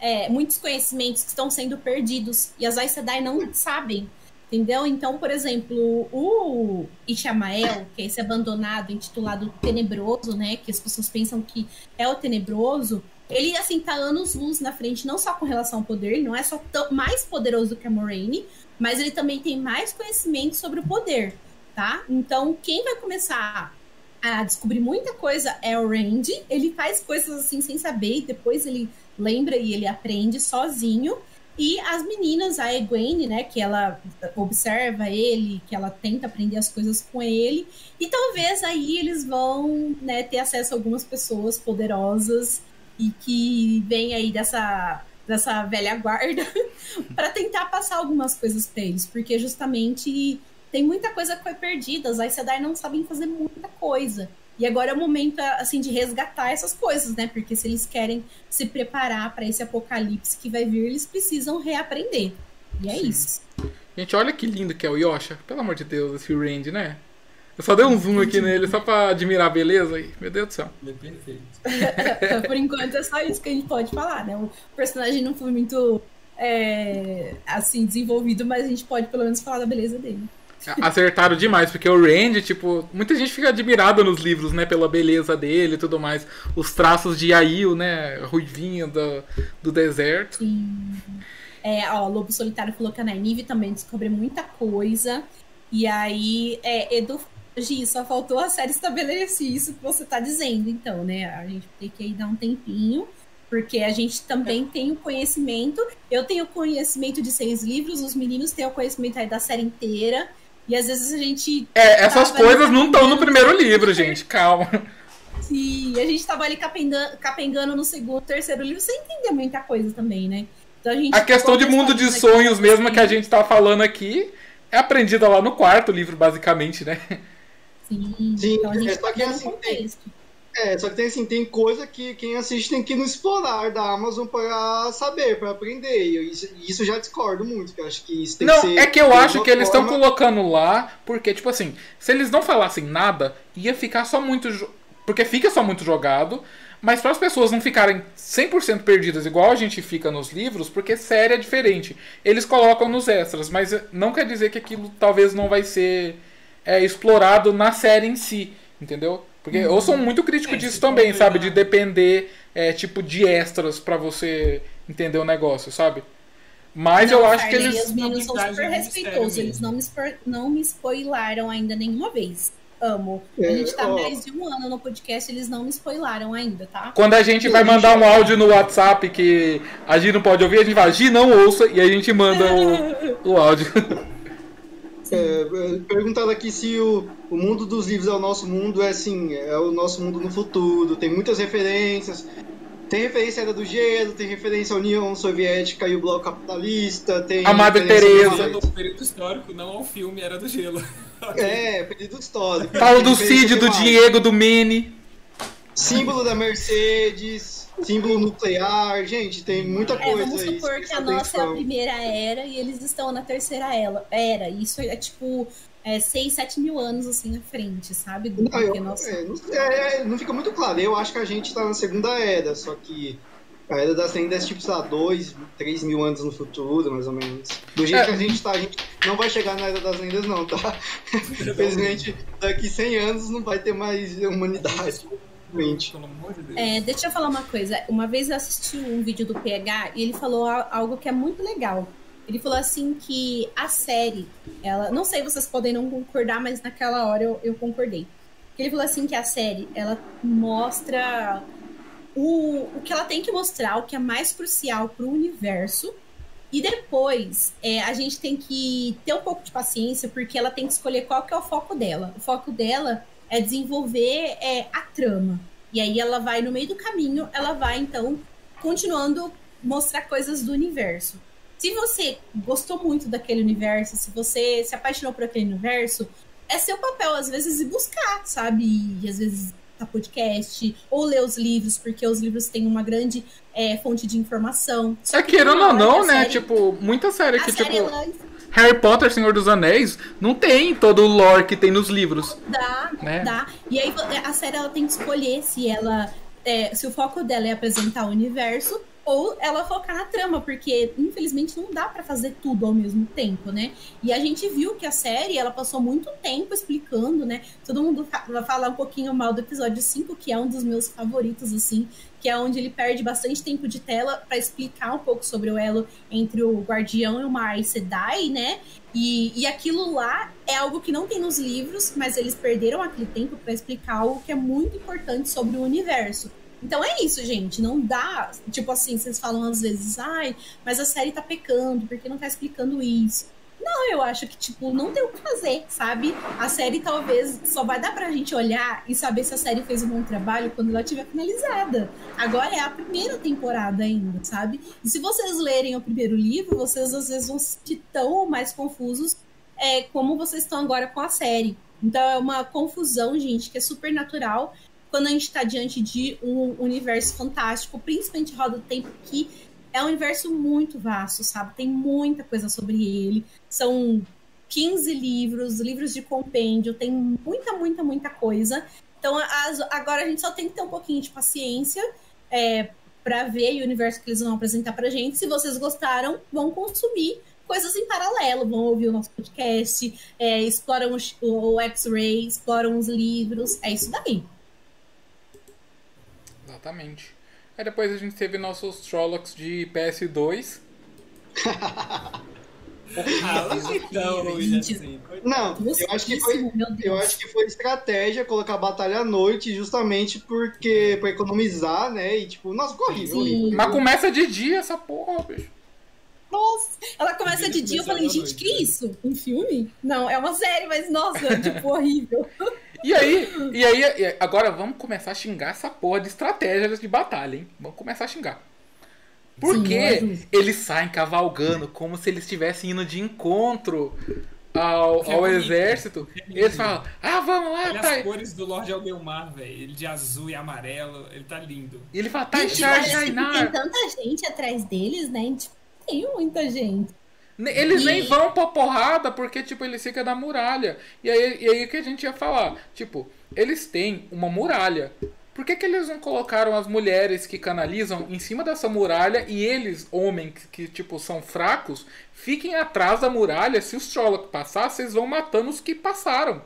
é, muitos conhecimentos que estão sendo perdidos e as Aes Sedai não sabem, entendeu? Então, por exemplo, o Ishamael, que é esse abandonado, intitulado Tenebroso, né? Que as pessoas pensam que é o Tenebroso. Ele, assim, tá anos-luz na frente, não só com relação ao poder, ele não é só tão, mais poderoso que a Moraine, mas ele também tem mais conhecimento sobre o poder, tá? Então, quem vai começar a descobrir muita coisa é o Randy. Ele faz coisas assim sem saber, e depois ele lembra e ele aprende sozinho. E as meninas, a Egwene, né, que ela observa ele, que ela tenta aprender as coisas com ele. E talvez aí eles vão, né, ter acesso a algumas pessoas poderosas e que vêm aí dessa dessa velha guarda para tentar passar algumas coisas para eles, porque justamente tem muita coisa que foi perdida, as Aes Sedai não sabem fazer muita coisa. E agora é o momento assim de resgatar essas coisas, né? Porque se eles querem se preparar para esse apocalipse que vai vir, eles precisam reaprender. E é isso. Gente, olha que lindo que é o Yosha. Pelo amor de Deus, esse Randy, né? Eu só dei um zoom aqui nele só pra admirar a beleza e, meu Deus do céu. É perfeito. Por enquanto é só isso que a gente pode falar, né? O personagem não foi muito é, assim desenvolvido, mas a gente pode pelo menos falar da beleza dele. Acertaram demais, porque o Randy, tipo, muita gente fica admirada nos livros, né, pela beleza dele e tudo mais. Os traços de Aiel, né, ruivinha do, do deserto. Sim. É, ó, Lobo Solitário que a Nynaeve também descobre muita coisa. E aí, é, Edu, Gi, só faltou a série estabelecer isso que você tá dizendo, então, né? A gente tem que aí dar um tempinho, porque a gente também tem o conhecimento. Eu tenho conhecimento de seis livros, os meninos têm o conhecimento aí da série inteira. E às vezes a gente. É, essas coisas não estão no primeiro livro, gente, calma. Sim, a gente tava ali capengando, capengando no segundo, terceiro livro, sem entender muita coisa também, né? Então a gente. A questão de mundo de sonhos mesmo que a gente tá falando aqui é aprendida lá no quarto livro, basicamente, né? Sim, Sim, então a gente é só tá que assim, contexto. É, só que tem assim, tem coisa que quem assiste tem que ir no explorar da Amazon para saber, para aprender. E isso, isso já discordo muito, que eu acho que isso tem Não, que ser. é que eu acho que eles estão colocando lá, porque, tipo assim, se eles não falassem nada, ia ficar só muito. jo- Porque fica só muito jogado, mas para as pessoas não ficarem 100% perdidas igual a gente fica nos livros, porque série é diferente. Eles colocam nos extras, mas não quer dizer que aquilo talvez não vai ser é, explorado na série em si, entendeu? Porque eu sou muito crítico É, disso também, sabe? De depender, é, tipo, de extras pra você entender o negócio, sabe? Mas eu Não, acho que eles. Os meninos são super respeitosos. Eles não me, não me spoilaram ainda nenhuma vez. Amo. A É, gente tá ó. mais de um ano no podcast, eles não me spoilaram ainda, tá? Quando a gente vai mandar um áudio no WhatsApp que a Gi não pode ouvir, a gente fala, Gi, não ouça, e a gente manda o, o áudio. É, é, perguntaram aqui se o, o mundo dos livros é o nosso mundo, é assim, é o nosso mundo no futuro, tem muitas referências. Tem referência à Era do Gelo, tem referência à União Soviética e o Bloco Capitalista, tem. A Madre referência Teresa. a- Falando do período histórico, não ao filme, era do gelo. É, período histórico. Fala do Cid, do. Diego, do Mene. Símbolo da Mercedes, símbolo nuclear, gente, tem muita É, coisa vamos aí. supor que a nossa é a primeira era e eles estão na terceira era. Isso é tipo é, 6, 7 mil anos assim à frente, sabe? Do Não, eu- nossa- é, não, é, é, não fica muito claro. Eu acho que a gente tá na segunda era, só que a era das lendas é tipo, sei lá, 2, 3 mil anos no futuro, mais ou menos. Do jeito É. que a gente tá, a gente não vai chegar na era das lendas, não, tá? Infelizmente, daqui 100 anos não vai ter mais humanidade. Gente. Pelo amor de Deus. É, deixa eu falar uma coisa. Uma vez eu assisti um vídeo do PH e ele falou algo que é muito legal. Ele falou assim que a série, ela. Não sei, vocês podem não concordar, mas naquela hora eu, eu concordei. Ele falou assim que a série, ela mostra o, o que ela tem que mostrar, o que é mais crucial pro universo. E depois, é, a gente tem que ter um pouco de paciência, porque ela tem que escolher qual que é o foco dela. O foco dela é desenvolver é, a trama. E aí ela vai, no meio do caminho, ela vai, então, continuando mostrar coisas do universo. Se você gostou muito daquele universo, se você se apaixonou por aquele universo, é seu papel, às vezes, ir buscar, sabe? E às vezes a podcast, ou ler os livros, porque os livros têm uma grande é, fonte de informação. Só É que querendo ou não, a né? série- Tipo, muita série que, série, tipo, Harry Potter, Senhor dos Anéis, não tem todo o lore que tem nos livros. Dá, Né? dá. E aí a série ela tem que escolher se ela. é, se o foco dela é apresentar o universo ou ela focar na trama, porque infelizmente não dá pra fazer tudo ao mesmo tempo, né? E a gente viu que a série ela passou muito tempo explicando, né? Todo mundo vai falar um pouquinho mal do episódio 5, que é um dos meus favoritos, assim, que é onde ele perde bastante tempo de tela pra explicar um pouco sobre o elo entre o Guardião e o Aes Sedai, né? E, e aquilo lá é algo que não tem nos livros, mas eles perderam aquele tempo para explicar algo que é muito importante sobre o universo. Então é isso, gente. Não dá. Tipo assim, vocês falam às vezes, ai, mas a série tá pecando, porque não tá explicando isso. Não, eu acho que, tipo, não tem o que fazer, sabe? A série talvez só vai dar pra gente olhar e saber se a série fez um bom trabalho quando ela estiver finalizada. Agora é a primeira temporada ainda, sabe? E se vocês lerem o primeiro livro, vocês às vezes vão se sentir tão mais confusos é, como vocês estão agora com a série. Então é uma confusão, gente, que é super natural quando a gente está diante de um universo fantástico, principalmente Roda do Tempo, que é um universo muito vasto, sabe? Tem muita coisa sobre ele. São 15 livros, livros de compêndio, tem muita, muita, muita coisa. Então as- agora a gente só tem que ter um pouquinho de paciência é, para ver o universo que eles vão apresentar pra gente. Se vocês gostaram, vão consumir coisas em paralelo, vão ouvir o nosso podcast, é, exploram o, o X-Ray, exploram os livros. É isso daí. Exatamente. Aí depois a gente teve nossos Trollocs de PS2. Ah, gente. assim, Não, eu acho que foi. Eu acho que foi estratégia colocar a batalha à noite, justamente porque. pra economizar, né? E tipo, nossa, ficou horrível. Mas começa de dia essa porra, bicho. Nossa, ela começa de dia, eu falei, gente, que né? isso? Um filme? Não, é uma série, mas nossa, tipo, horrível. E aí, e aí, e agora vamos começar a xingar essa porra de estratégias de batalha, hein? Vamos começar a xingar. Sim, Porque justo. eles saem cavalgando como se eles estivessem indo de encontro ao, ao exército. Bonito. Eles falam, ah, vamos lá, Olha tá. as cores do Lorde Aldeumar, velho. Ele de azul e amarelo, ele tá lindo. E ele fala, tá, tem tanta gente atrás deles, né? Tipo, tem muita gente. Eles nem vão pra porrada porque, tipo, eles ficam na muralha. E aí, e aí o que a gente ia falar? Tipo, eles têm uma muralha. Por que, que eles não colocaram as mulheres que canalizam em cima dessa muralha e eles, homens que, tipo, são fracos, fiquem atrás da muralha? Se os Trollocs passar, vocês vão matando os que passaram.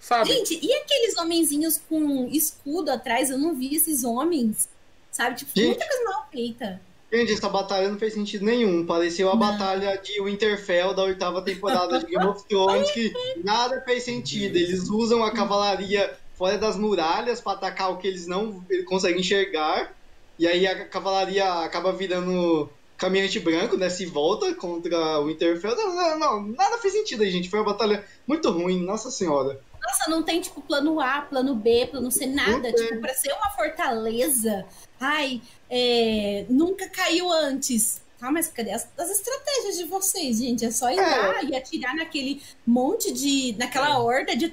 Sabe? Gente, e aqueles homenzinhos com escudo atrás? Eu não vi esses homens. Sabe? Tipo, Gente. muita coisa mal feita. Gente, essa batalha não fez sentido nenhum. Pareceu a Não. batalha de Winterfell da oitava temporada de Game of Thrones, que nada fez sentido. Eles usam a cavalaria fora das muralhas para atacar o que eles não conseguem enxergar. E aí a cavalaria acaba virando caminhante branco, né? Se volta contra o Winterfell. Não, não, não, nada fez sentido aí, gente. Foi uma batalha muito ruim, nossa senhora. Nossa, não tem, tipo, plano A, plano B, plano C, nada. Tipo, pra ser uma fortaleza. Ai, é, nunca caiu antes. Tá, mas cadê as, as estratégias de vocês, gente? É só ir É. lá e atirar naquele monte de. naquela horda de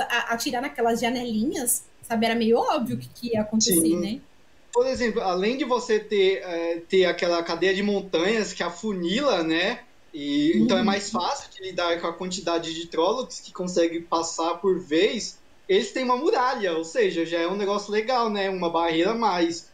a- atirar naquelas janelinhas. Sabe, era meio óbvio o que, que ia acontecer, Sim. né? Por exemplo, além de você ter, é, ter aquela cadeia de montanhas que afunila, né? E, Então é mais fácil de lidar com a quantidade de Trollocs que consegue passar por vez. Eles têm uma muralha, ou seja, já é um negócio legal, né? Uma barreira a mais.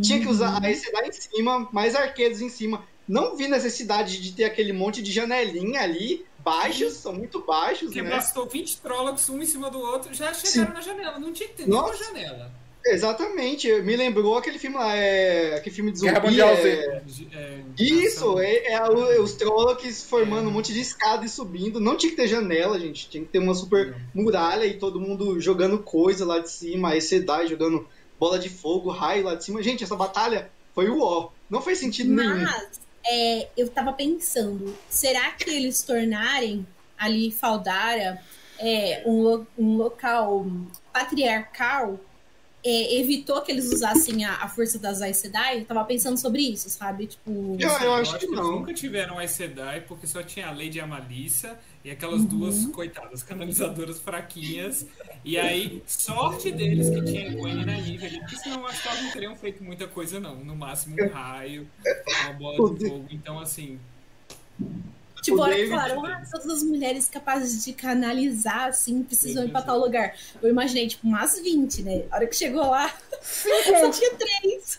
Tinha que usar a esse lá em cima, mais arqueiros em cima. Não vi necessidade de ter aquele monte de janelinha ali, baixos, são muito baixos, Porque né? bastou 20 Trollocs um em cima do outro, já chegaram na janela. Não tinha que ter nenhuma janela. Exatamente, me lembrou aquele filme lá, é, aquele filme de zumbi. Guerra Mundial é, Z. É, Isso, é, é os Trollocs formando um monte de escada e subindo. Não tinha que ter janela, gente. Tinha que ter uma super muralha e todo mundo jogando coisa lá de cima. Aí Sedai jogando bola de fogo, raio lá de cima. Gente, essa batalha foi o ó. Não fez sentido nenhum. Mas é, eu tava pensando, será que eles tornarem ali Faldara é, um, lo- um local patriarcal é, evitou que eles usassem a, a força das Aes Sedai? Eu tava pensando sobre isso, sabe? Tipo, Eu, eu acho que eles não. nunca tiveram Aes Sedai, porque só tinha a Lady Amalissa e aquelas duas coitadas canalizadoras fraquinhas. E aí, sorte deles que tinha Gwen na Nive ali, porque senão eu acho que elas não teriam feito muita coisa, não. No máximo um raio, uma bola de fogo. Então, assim, tipo, o a hora que falaram, ah, todas as mulheres capazes de canalizar, assim, precisam ir pra tal lugar. Eu imaginei, tipo, umas 20, né? A hora que chegou lá, só tinha três.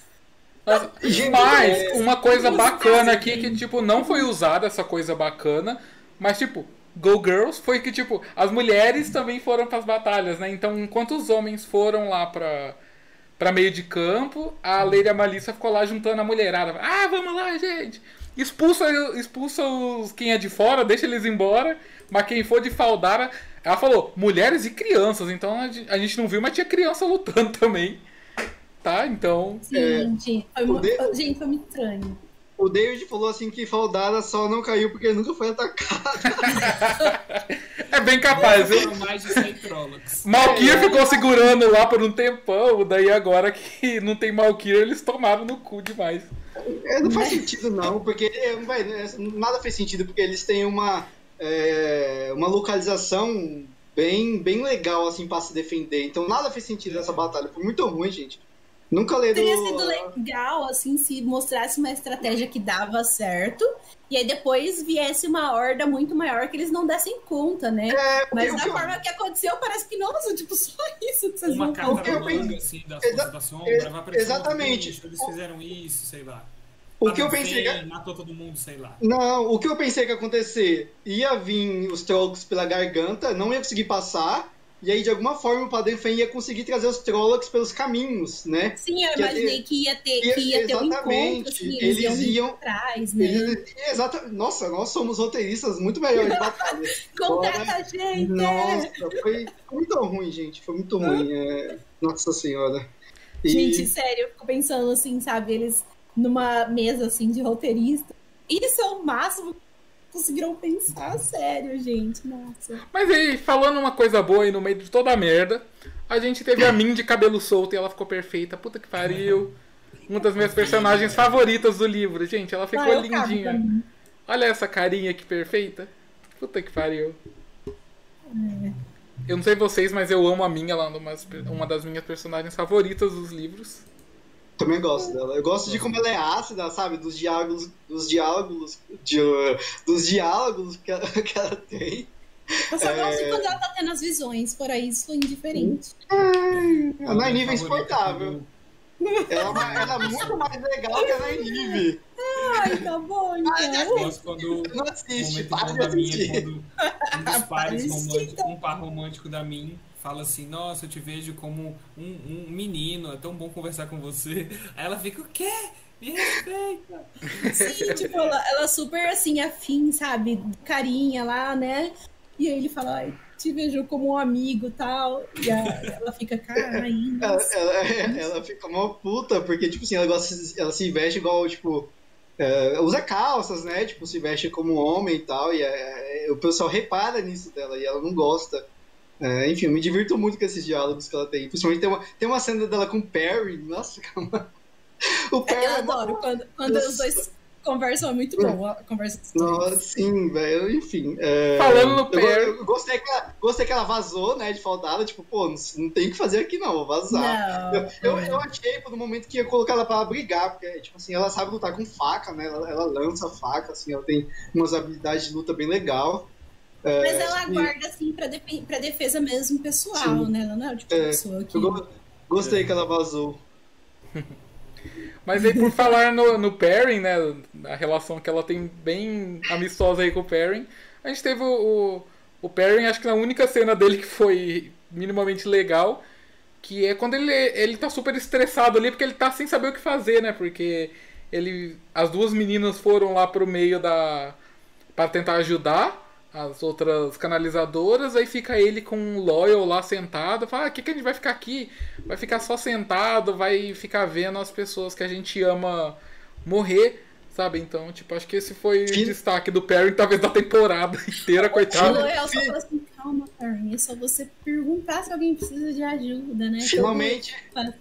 Mas, é- uma coisa bacana aqui que, tipo, não foi usada essa coisa bacana, mas, tipo, Go Girls foi que, tipo, as mulheres também foram pras batalhas, né? Então, enquanto os homens foram lá pra, pra meio de campo, a Lady Amalissa ficou lá juntando a mulherada. Ah, vamos lá, gente! Expulsa, expulsa os quem é de fora, deixa eles embora, mas quem for de Faldara. Ela falou, mulheres e crianças, então a gente- não viu, mas tinha criança lutando também. Tá? Então. Gente, foi, mu- poder- gente, foi muito estranho. O David falou assim que Faldara só não caiu porque nunca foi atacado. É bem capaz, viu? foram mais de 100 Trollocs. Malkir ficou segurando lá por um tempão, daí agora que não tem Malkir, eles tomaram no cu demais. É, não faz sentido não, porque é, vai, é, nada fez sentido, porque eles têm uma, é, uma localização bem, bem legal assim para se defender. Então nada fez sentido nessa batalha. Foi muito ruim, gente. Nunca leram. Teria sido legal, assim, se mostrasse uma estratégia que dava certo, e aí depois viesse uma horda muito maior que eles não dessem conta, né? É, Mas o da que eu- forma que aconteceu, parece que, nossa, tipo, só isso que vocês Uma vão carta assim, das Exa- da sombra, ex- vai exatamente. bicho, Eles fizeram isso, sei lá. O que eu pensei. Fane Matou todo mundo, sei lá. Não, o que eu pensei que ia acontecer? Ia vir os Trollocs pela garganta, não ia conseguir passar, e aí de alguma forma o Padre Fen ia conseguir trazer os Trollocs pelos caminhos, né? Sim, eu Que imaginei ter- que ia ter, que ia ter um encontro, assim, eles, eles iam iam- atrás, né? Eles- exata, nossa, nós somos roteiristas muito melhores de batalha. Contrata a gente! Nossa, foi muito ruim, gente. Foi muito ruim. é, Nossa senhora. E- Gente, sério, eu fico pensando assim, sabe? Eles numa mesa assim de roteirista. Isso é o máximo que conseguiram pensar, sério, gente. Nossa. Mas aí, falando uma coisa boa aí no meio de toda a merda, a gente teve a Min de cabelo solto e ela ficou perfeita. Puta que pariu. Uma das minhas personagens favoritas do livro, gente. Ela ficou Ah, lindinha. Olha essa carinha que perfeita. Puta que pariu. É. Eu não sei vocês, mas eu amo a minha, ela é uma das minhas personagens favoritas dos livros. Também gosto dela. Eu gosto de como ela é ácida, sabe? Dos diálogos, dos diálogos, de- dos diálogos que ela, que ela tem. Eu só gosto É. quando ela tá tendo as visões, fora isso, foi indiferente. A Nynaeve é Favorita insuportável. do- Ela, é ela é muito mais legal que a Nynaeve. Ai, tá bom, então. Eu gosto quando Não assiste, para de minha é assistir. quando um dos pares de românticos, um par romântico da mim fala assim, nossa, eu te vejo como um, um menino, é tão bom conversar com você. Aí ela fica, o quê? Me respeita. Sim, tipo, ela, ela super assim, afim, sabe? Carinha lá, né? E aí ele fala, ai, te vejo como um amigo e tal. E a- ela fica, cara, ainda. Ela, ela, ela fica uma puta, porque, tipo assim, ela, gosta, ela se veste igual, tipo. é, usa calças, né? Tipo, se veste como homem e tal. E é, é, o pessoal repara nisso dela e ela não gosta. É, enfim, eu me divirto muito com esses diálogos que ela tem. Principalmente tem uma, tem uma cena dela com o Perry. Nossa, calma. O Perry Eu é uma- adoro quando, quando os dois conversam, é muito bom a conversa dos dois. Nossa, sim, velho. Enfim. é, Falando no eu, Perry. eu gostei, que ela, gostei que ela vazou, né? De faltada. Tipo, pô, não, não tem o que fazer aqui não, vou vazar. Não. Eu, eu, eu achei por um momento que ia colocar ela pra brigar, porque, tipo assim, ela sabe lutar com faca, né? Ela, ela lança faca, assim, ela tem umas habilidades de luta bem legal. É, Mas ela guarda, assim, pra, defe- pra defesa mesmo pessoal, Sim. né? Ela não é o tipo de É, pessoa que. eu gostei que ela vazou. Mas aí, por falar no, no Perrin, né? A relação que ela tem bem amistosa aí com o Perrin, a gente teve o, o, o Perrin, acho que na única cena dele que foi minimamente legal, que é quando ele, ele tá super estressado ali, porque ele tá sem saber o que fazer, né? Porque ele. As duas meninas foram lá pro meio da. para tentar ajudar as outras canalizadoras, aí fica ele com o Loyal lá sentado, fala, ah, o que, que a gente vai ficar aqui? Vai ficar só sentado, vai ficar vendo as pessoas que a gente ama morrer, sabe? Então, tipo, acho que esse foi Fin- o destaque do Perry, talvez da temporada inteira, O coitado. Loyal só falou assim, calma, Karen, é só você perguntar se alguém precisa de ajuda, né? Finalmente, Todo-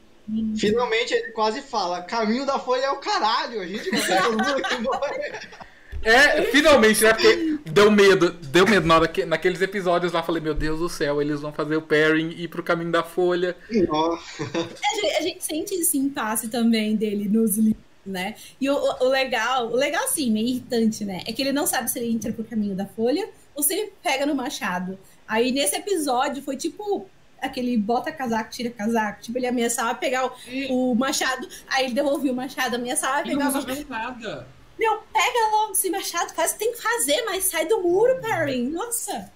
finalmente ele quase fala: caminho da folha é o caralho, a gente vai É, finalmente, né? Porque deu medo, deu medo na hora que, naqueles episódios lá, falei, meu Deus do céu, eles vão fazer o Perry ir pro caminho da folha. Nossa. A gente, a gente sente esse impasse também dele nos livros, né? E o, o- legal, o legal sim, meio irritante, né? É que ele não sabe se ele entra pro caminho da folha ou se ele pega no machado. Aí nesse episódio foi tipo aquele bota casaco, tira casaco. Tipo, ele ameaçava pegar o, o machado, aí ele devolvia o machado, ameaçava Ele pegar não o machado. nada. Meu, pega logo esse machado, faz o que tem que fazer, mas sai do muro, Perry. Nossa!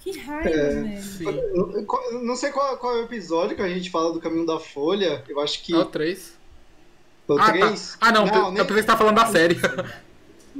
Que raiva, É. velho. Não sei qual, qual é o episódio que a gente fala do caminho da folha. Eu acho que. É o 3. o Ah, tá. 3. ah, não, eu nem- pensei que você tá falando da série.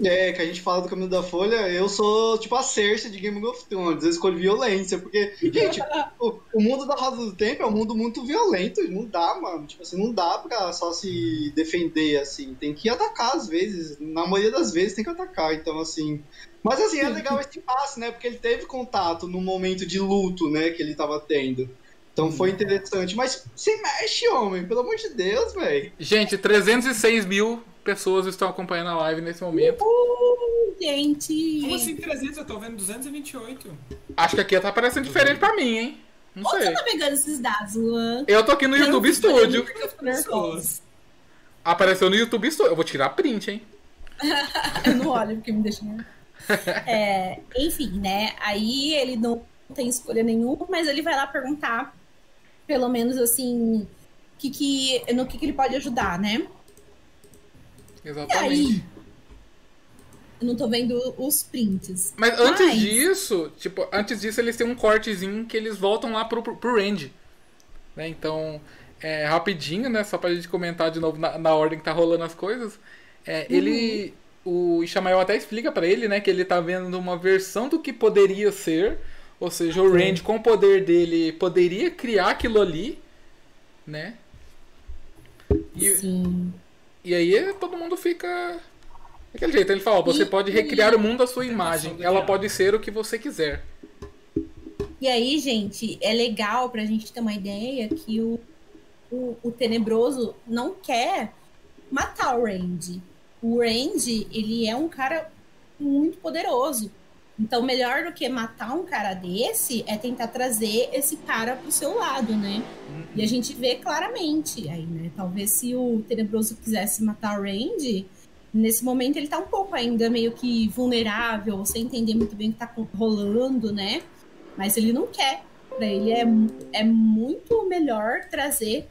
É, que a gente fala do caminho da folha, eu sou tipo a Cersei de Game of Thrones, eu escolho violência, porque, gente, o, o mundo da Roda do Tempo é um mundo muito violento, não dá, mano, tipo assim, não dá pra só se defender, assim, tem que atacar às vezes, na maioria das vezes tem que atacar, então, assim... Mas, assim, é legal esse passe, né, porque ele teve contato no momento de luto, né, que ele tava tendo. Então foi interessante, mas se mexe, homem, pelo amor de Deus, velho. Gente, 306 mil pessoas estão acompanhando a live nesse momento. Uh, gente! Como assim 300? Eu tô vendo 228. Acho que aqui tá parecendo diferente pra mim, hein? Não Onde você sei. tá pegando esses dados, Luan? Eu tô aqui no YouTube Não, Studio. eu Pessoas. Apareceu no YouTube Studio. Eu vou tirar print, hein? Eu não olho porque me deixa nervosa. É, enfim, né? Aí ele não tem escolha nenhuma, mas ele vai lá perguntar, pelo menos assim, que que, no que, que ele pode ajudar, né? E Exatamente. aí? Eu não tô vendo os prints. Mas antes Mas- disso, tipo, antes disso eles têm um cortezinho que eles voltam lá pro, pro, pro Randy. Né? Então, é, rapidinho, né? Só pra gente comentar de novo na, na ordem que tá rolando as coisas. É, Ele. O Ishamael até explica pra ele, né, que ele tá vendo uma versão do que poderia ser. Ou seja, o Randy, com o poder dele, poderia criar aquilo ali, né? E, Sim. E aí todo mundo fica. Daquele jeito, ele fala, ó, você E- pode recriar o mundo à sua imagem. Ela pode ser o que você quiser. E aí, gente, é legal pra gente ter uma ideia que o, o, o Tenebroso não quer matar o Randy. O Randy, ele é um cara muito poderoso. Então, melhor do que matar um cara desse é tentar trazer esse cara pro seu lado, né? E a gente vê claramente aí, né? Talvez se o Tenebroso quisesse matar o Randy, nesse momento ele tá um pouco ainda meio que vulnerável, sem entender muito bem o que tá rolando, né? Mas ele não quer. Pra ele é, é muito melhor trazer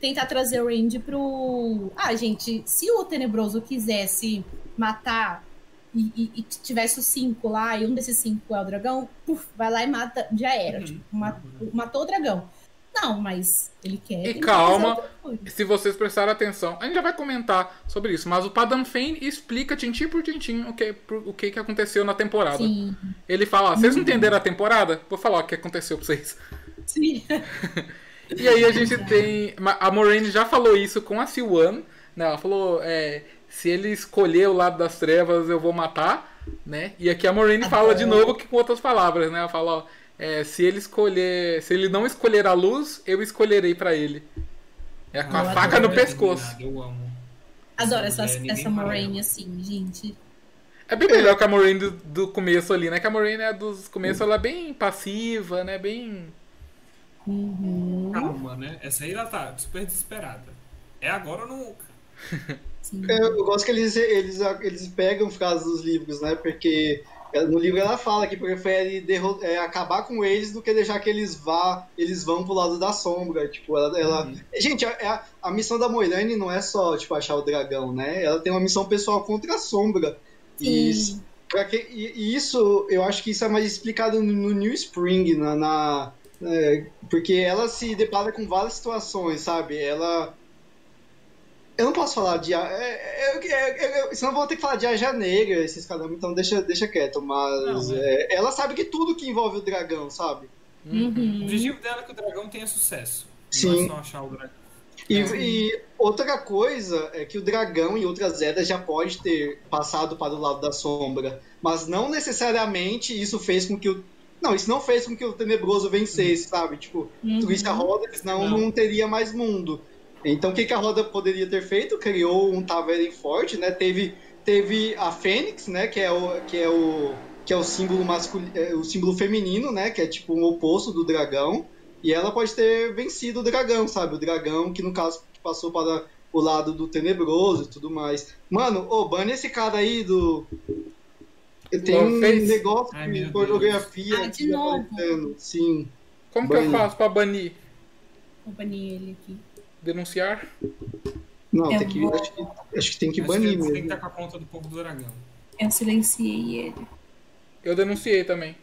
tentar trazer o Randy pro. Ah, gente, se o Tenebroso quisesse matar e, e, e tivesse os cinco lá, e um desses cinco é o dragão, puf, vai lá e mata, já era. Uhum. Tipo, ma- matou o dragão. Não, mas ele quer. E calma. Se vocês prestarem atenção, a gente já vai comentar sobre isso, mas o Padam Fane explica tintim por tintim o que, por- o que, que aconteceu na temporada. Sim, Ele fala, ó, vocês não entenderam a temporada? Vou falar o que aconteceu pra vocês. sim. E aí a gente tem. A Moraine já falou isso com a Siwan, né? Ela falou, é, se ele escolher o lado das trevas, eu vou matar, né? E aqui a Moraine fala de novo que com outras palavras, né? Ela fala, ó, é, se ele escolher. Se ele não escolher a luz, eu escolherei pra ele. É com a Eu faca adoro no pescoço. Eu amo. Adoro Essa essa, para Moraine assim, gente. É bem melhor que a Moraine do, do começo ali, né? Que a Moraine é dos começos, ela é bem passiva, né? Bem. Uhum. Calma, né? Essa aí ela tá super desesperada. É agora ou nunca. É, Eu gosto que eles, eles, eles pegam frases dos livros, né? Porque é, no livro ela fala que prefere derro- é, acabar com eles do que deixar que eles vá, eles vão pro lado da sombra. Tipo, ela. ela- Gente, a, a- a missão da Moirane não é só tipo, achar o dragão, né? Ela tem uma missão pessoal contra a sombra. E, Sim. pra que, e, e isso, eu acho que isso é mais explicado no, no New Spring, na. na- é, porque ela se depara com várias situações, sabe? Ela. Eu não posso falar de. É, é, é, é, é, senão eu vou ter que falar de Aja Negra, esses caramba, então deixa, deixa quieto. Mas Não, é, ela sabe que tudo que envolve o dragão, sabe? O Uhum. objetivo dela é que o dragão tenha sucesso. Sim. Não é só achar o dragão. E, É. e outra coisa é que o dragão e outras eras já pode ter passado para o lado da sombra, mas não necessariamente isso fez com que o não, isso não fez com que o tenebroso vencesse, sabe? Tipo, Uhum. twist a roda, senão Não. não teria mais mundo. Então, o que, que a roda poderia ter feito? Criou um Taveren forte, né? Teve, teve a Fênix, né? Que é o que é o que é o símbolo masculino, o símbolo feminino, né? Que é tipo um oposto do dragão. E ela pode ter vencido o dragão, sabe? O dragão que no caso passou para o lado do tenebroso e tudo mais. Mano, ô, bane esse cara aí do. Tem um Warface? negócio Ai, de pornografia aqui de novo. aparecendo. Sim. Como que eu faço pra banir? Vou banir ele aqui. Denunciar? Não, tem que, vou- acho, que, acho que tem que Acho banir que você tem que estar com a conta do povo do dragão. Eu silenciei ele. Eu denunciei também.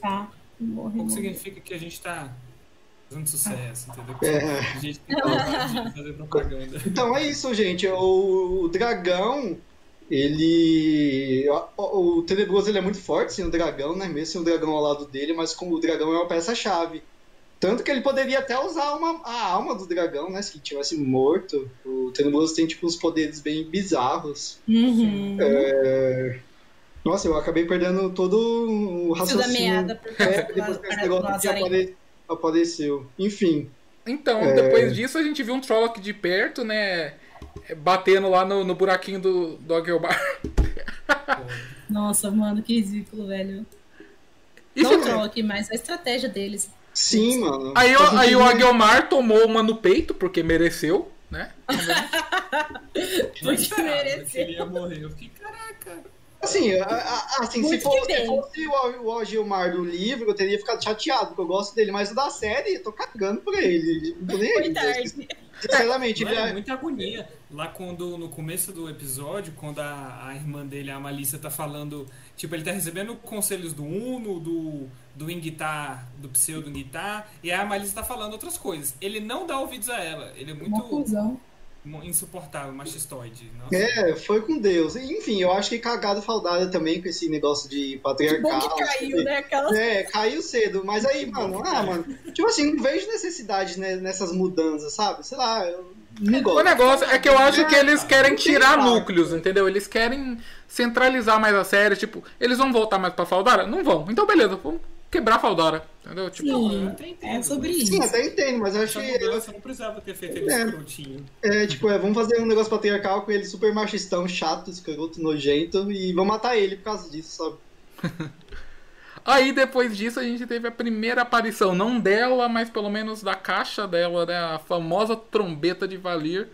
Tá. Morre. O que significa que a gente tá fazendo sucesso, entendeu? É. A gente tem que fazer propaganda. Então é isso, gente. O, o dragão, ele. O, o Tenebroso ele é muito forte sem o dragão, né? Mesmo sem o dragão ao lado dele, mas como o dragão é uma peça-chave. Tanto que ele poderia até usar uma, a alma do dragão, né? Se ele tivesse morto. O Tenebroso tem, tipo, uns poderes bem bizarros. Uhum. É, Nossa, eu acabei perdendo todo o Fio da raciocínio. meada por É, depois que esse negócio apare- apareceu. Enfim. Então, É. depois disso, a gente viu um Trolloc de perto, né? Batendo lá no, no buraquinho do, do Aguilbar. Nossa, mano, que ridículo, velho. Isso Não é- troll aqui, mas a estratégia deles. Sim, mano. Aí, o- Faz aí o? Aguilmar tomou uma no peito, porque mereceu, né? Eu Porque mereceu. ele ia morrer. Eu fiquei, caraca. Assim, a- a- assim se, Muito bem. se fosse o, o Gilmar do livro, eu teria ficado chateado, porque eu gosto dele, mas o da série, eu tô cagando pra ele. Não tô nem aí. Sinceramente, é muita agonia. Lá quando, no começo do episódio, quando a, a irmã dele, a Malícia, tá falando. Tipo, ele tá recebendo conselhos do Uno, do, do Inguitar, do Pseudo Inguitar, e a Malícia tá falando outras coisas. Ele não dá ouvidos a ela. Ele é muito fusão. insuportável, machistoide. Nossa. É, foi com Deus. Enfim, eu acho que cagado faldada também com esse negócio de Que bom patriarcal. que caiu, né? Aquela... É, caiu cedo, mas aí, mano, ah, mano, tipo assim, não vejo necessidade né, nessas mudanças, sabe? Sei lá, eu O negócio é que eu acho que eles querem tirar núcleos, entendeu? Eles querem centralizar mais a série, tipo, eles vão voltar mais pra Faldara? Não vão. Então beleza, vamos quebrar a Faldara, entendeu? Tipo, eu Sim, até entendo, é sobre mas- isso. Sim, até entendo, mas eu acho que mudança não precisava ter feito ele É. escrotinho. é, tipo, é, vamos fazer um negócio patriarcal com ele super machistão, chato, escroto, nojento, e vamos matar ele por causa disso, sabe? Aí depois disso a gente teve a primeira aparição, não dela, mas pelo menos da caixa dela, né? A famosa trombeta de Valir,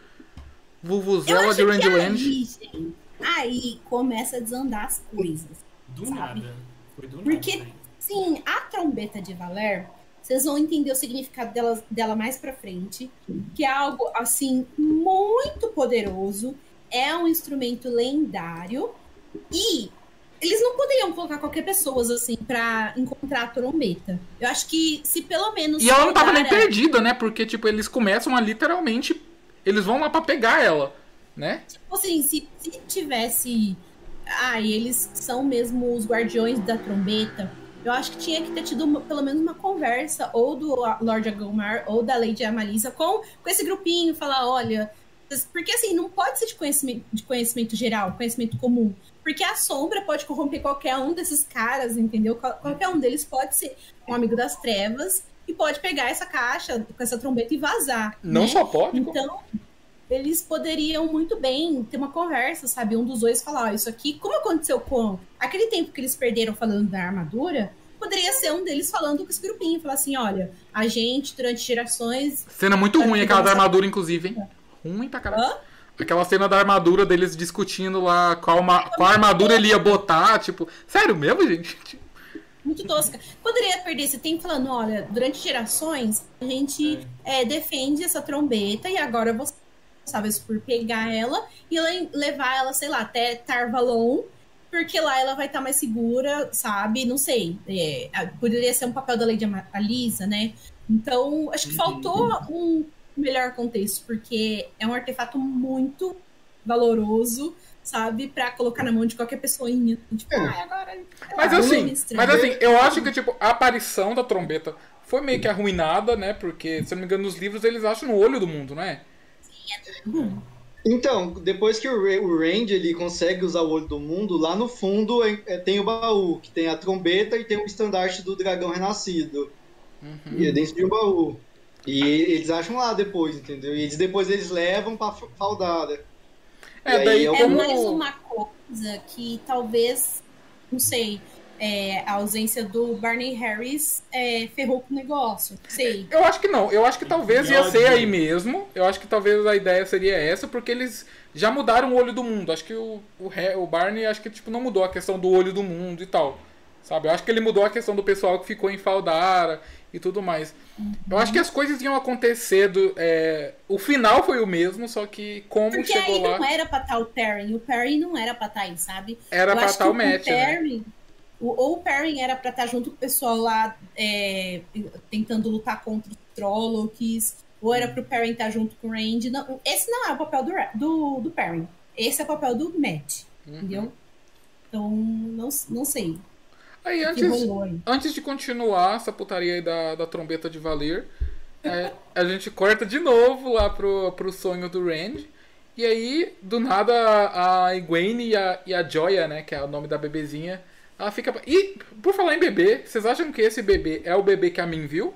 Vuvuzela de que Randland. aí, aí começa a desandar as coisas. Do Sabe? nada. Foi do Porque- nada. Sim, a trombeta de Valer, Vocês vão entender o significado dela, dela mais pra frente. Que é algo, assim, muito poderoso. É um instrumento lendário. E eles não poderiam colocar qualquer pessoa, assim, pra encontrar a trombeta. Eu acho que se pelo menos. E ela não tava nem perdida, né? Porque, tipo, eles começam a literalmente. Eles vão lá pra pegar ela, né? Tipo assim, se, se tivesse. Ah, e eles são mesmo os guardiões da trombeta. Eu acho que tinha que ter tido uma- pelo menos uma conversa, ou do Lord Agomar, ou da Lady Amalisa, com, com esse grupinho, falar, olha. Porque assim, não pode ser de conhecimento, de conhecimento geral, conhecimento comum. Porque a sombra pode corromper qualquer um desses caras, entendeu? Qual- Qualquer um deles pode ser um amigo das trevas e pode pegar essa caixa com essa trombeta e vazar. Não né? só pode. Então, eles poderiam muito bem ter uma conversa, sabe? Um dos dois falar, ó, isso aqui, como aconteceu com aquele tempo que eles perderam falando da armadura, poderia ser um deles falando com esse grupinho, falar assim, olha, a gente, durante gerações. Cena muito ruim aquela da armadura, inclusive, hein? Ruim pra caralho. Hã? Aquela cena da armadura deles discutindo lá qual, ma- qual armadura ele ia botar, tipo, sério mesmo, gente? Muito tosca. Poderia perder esse tempo falando, olha, durante gerações, a gente é, defende essa trombeta e agora você responsáveis por pegar ela e le- levar ela, sei lá, até Tarvalon, porque lá ela vai estar mais segura, sabe? Não sei. É, poderia ser um papel da Lady Alisa, né? Então, acho que faltou um melhor contexto, porque é um artefato muito valoroso, sabe? Pra colocar na mão de qualquer pessoinha. Tipo, É. ah, agora. sei Mas lá, assim, mas assim, eu acho que, tipo, a aparição da trombeta foi meio que arruinada, né? Porque, se eu não me engano, nos livros eles acham no olho do mundo, não é? Então, depois que o Range ele consegue usar o olho do mundo, lá no fundo é- é- tem o baú, que tem a trombeta e tem o estandarte do dragão renascido. Uhum. E é dentro de um baú. E eles acham lá depois, entendeu? E eles, depois eles levam pra F- Faldara. É, aí daí é É como. mais uma coisa que talvez, não sei, é, a ausência do Barney Harris é, ferrou com o negócio. Sei. Eu acho que não. Eu acho que talvez ia ser aí mesmo. Eu acho que talvez a ideia seria essa, porque eles já mudaram o olho do mundo. Acho que o, o, o Barney acho que tipo, não mudou a questão do olho do mundo e tal. Sabe? Eu acho que ele mudou a questão do pessoal que ficou em Faldara e tudo mais. Eu acho que as coisas iam acontecer. Do, é, o final foi o mesmo, só que como Porque chegou aí lá. não era pra estar o Perry. O Perry não era pra estar aí, sabe? Era Eu pra acho estar o match, o né? O, ou o Perry era pra estar junto com o pessoal lá é, tentando lutar contra os Trollocs, ou era pro Perry estar junto com o Randy. Não, esse não é o papel do, do, do Perry. Esse é o papel do Matt. Uhum. Entendeu? Então, não, não sei. Aí que antes, rolou antes de continuar essa putaria aí da, da trombeta de Valer, é, a gente corta de novo lá pro, pro sonho do Rand. E aí, do nada, a a Egwene e a, e a Joya, né, que é o nome da bebezinha, ela fica... E, por falar em bebê, vocês acham que esse bebê é o bebê que a Min viu?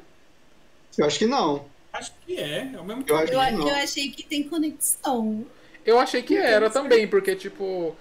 Eu acho que não. Acho que é, é o mesmo Eu acho Eu, que não. eu achei que tem conexão. Eu achei que era também, porque, tipo...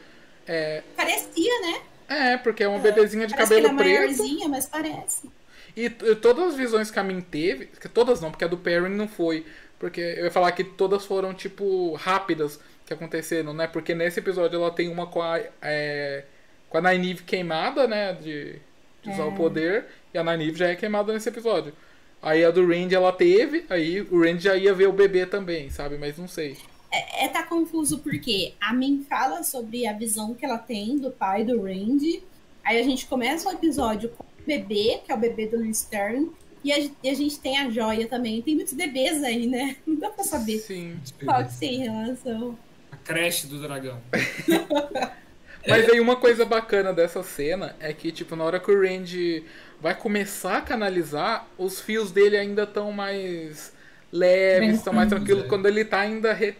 É, Parecia, né? É porque é uma bebezinha de Parece que cabelo ela é preto. maiorzinha, mas parece. E, t- todas as visões que a Min teve, que todas não, porque a do Perrin não foi, porque eu ia falar que todas foram tipo rápidas que aconteceram, né? Porque nesse episódio ela tem uma com a é, com a Nynaeve queimada, né, de, de usar o poder, e a Nynaeve já é queimada nesse episódio. Aí a do Randy ela teve, aí o Randy já ia ver o bebê também, sabe? Mas não sei. É, tá confuso porque a Min fala sobre a visão que ela tem do pai do Randy. Aí a gente começa o episódio com o bebê, que é o bebê do Lee Stern. E a, e a gente tem a joia também. Tem muitos bebês aí, né? Não dá pra saber Sim. qual que tem relação. A creche do dragão. Mas aí uma coisa bacana dessa cena é que, tipo, na hora que o Randy vai começar a canalizar, os fios dele ainda estão mais leves, estão mais tranquilos, é. quando ele tá ainda. Re...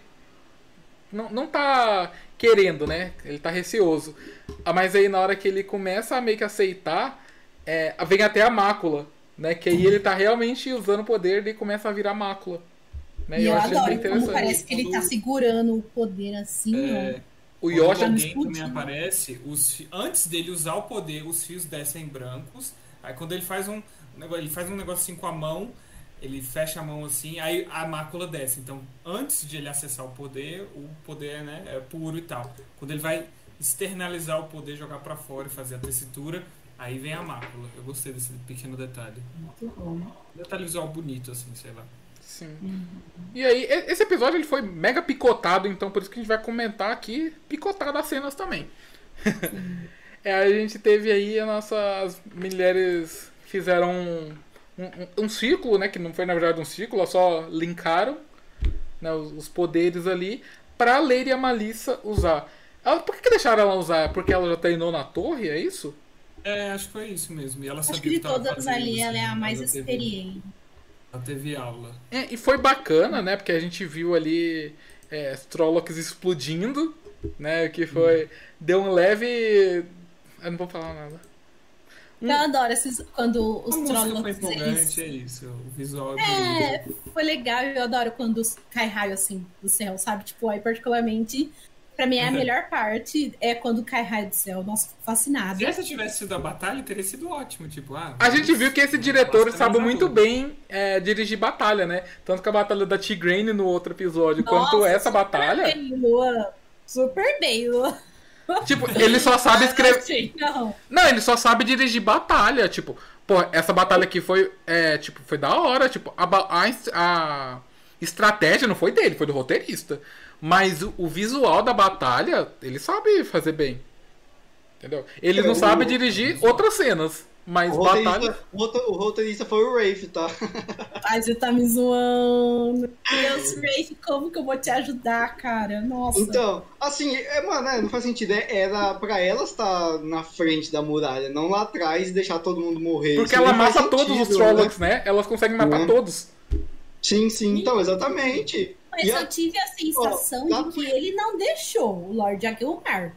Não, não tá querendo, né? Ele tá receoso. Ah, Mas aí na hora que ele começa a meio que aceitar, é, vem até a mácula, né? Que aí ele tá realmente usando o poder e começa a virar mácula. Né? E eu, bem adoro como interessante. parece que ele tá segurando o poder assim, É, O quando Yoshi. alguém explodindo. também aparece, os antes dele usar o poder, os fios descem brancos. Aí quando ele faz um negócio, ele faz um negócio assim com a mão, ele fecha a mão assim, aí a mácula desce. Então, antes de ele acessar o poder, o poder né, é puro e tal. Quando ele vai externalizar o poder, jogar pra fora e fazer a tessitura, Aí vem a mácula. Eu gostei desse pequeno detalhe. Muito bom. Detalhe visual bonito, assim, sei lá. Sim. E aí, esse episódio ele foi mega picotado, então por isso que a gente vai comentar aqui, picotado as cenas também. é, a gente teve aí as nossas mulheres fizeram um, um, círculo, né? Que não foi na verdade um círculo, elas só linkaram né, os, os poderes ali pra Lady e a Malissa usar. Ela, por que, que deixaram ela usar? Porque ela já treinou na torre, é isso? É, acho que foi isso mesmo. E ela Acho sabia que de tava todas fazendo, ali, ela é a assim, mais ela teve- experiente. Ela teve aula. É, e foi bacana, né? Porque a gente viu ali é, Trollocs explodindo, né? Que foi. Deu um leve. Eu não vou falar nada. Eu adoro esses, quando os música foi empolgante, eles... é isso. O visual é, É, foi legal. Eu adoro quando cai raio assim do céu, sabe? Tipo, aí particularmente, pra mim é a Uhum. melhor parte é quando cai raio do céu. Nossa, fico fascinada. Se essa tivesse sido a batalha, teria sido ótimo. Tipo, ah, A gente viu que esse diretor sabe muito bem é, dirigir batalha, né? Tanto que a batalha da Tigraine no outro episódio, quanto Nossa, essa super batalha. Bem, Luan. Super bem, Luan. Tipo, ele só sabe escrever. Achei, Não. Não, ele só sabe dirigir batalha. Tipo, pô, essa batalha aqui foi. É, tipo, foi da hora. Tipo, a, a, a estratégia não foi dele, foi do roteirista. Mas o, o visual da batalha, ele sabe fazer bem. Entendeu? Ele É, não sabe dirigir outras cenas. Mas O batalha. roteirista, o rote- o roteirista foi o Rafe, tá? Ai, você tá me zoando. Deus, Rafe, como que eu vou te ajudar, cara? Nossa. Então, assim, é, mano, é, não faz sentido. É, era pra ela estar na frente da muralha, não lá atrás e deixar todo mundo morrer. Porque Isso ela mata todos os sentido, Trollocs, né? Elas conseguem matar Uhum. todos. Sim, sim, então, exatamente. Mas E a- eu tive a sensação Ó, de que ele não deixou o Lord Aguilar.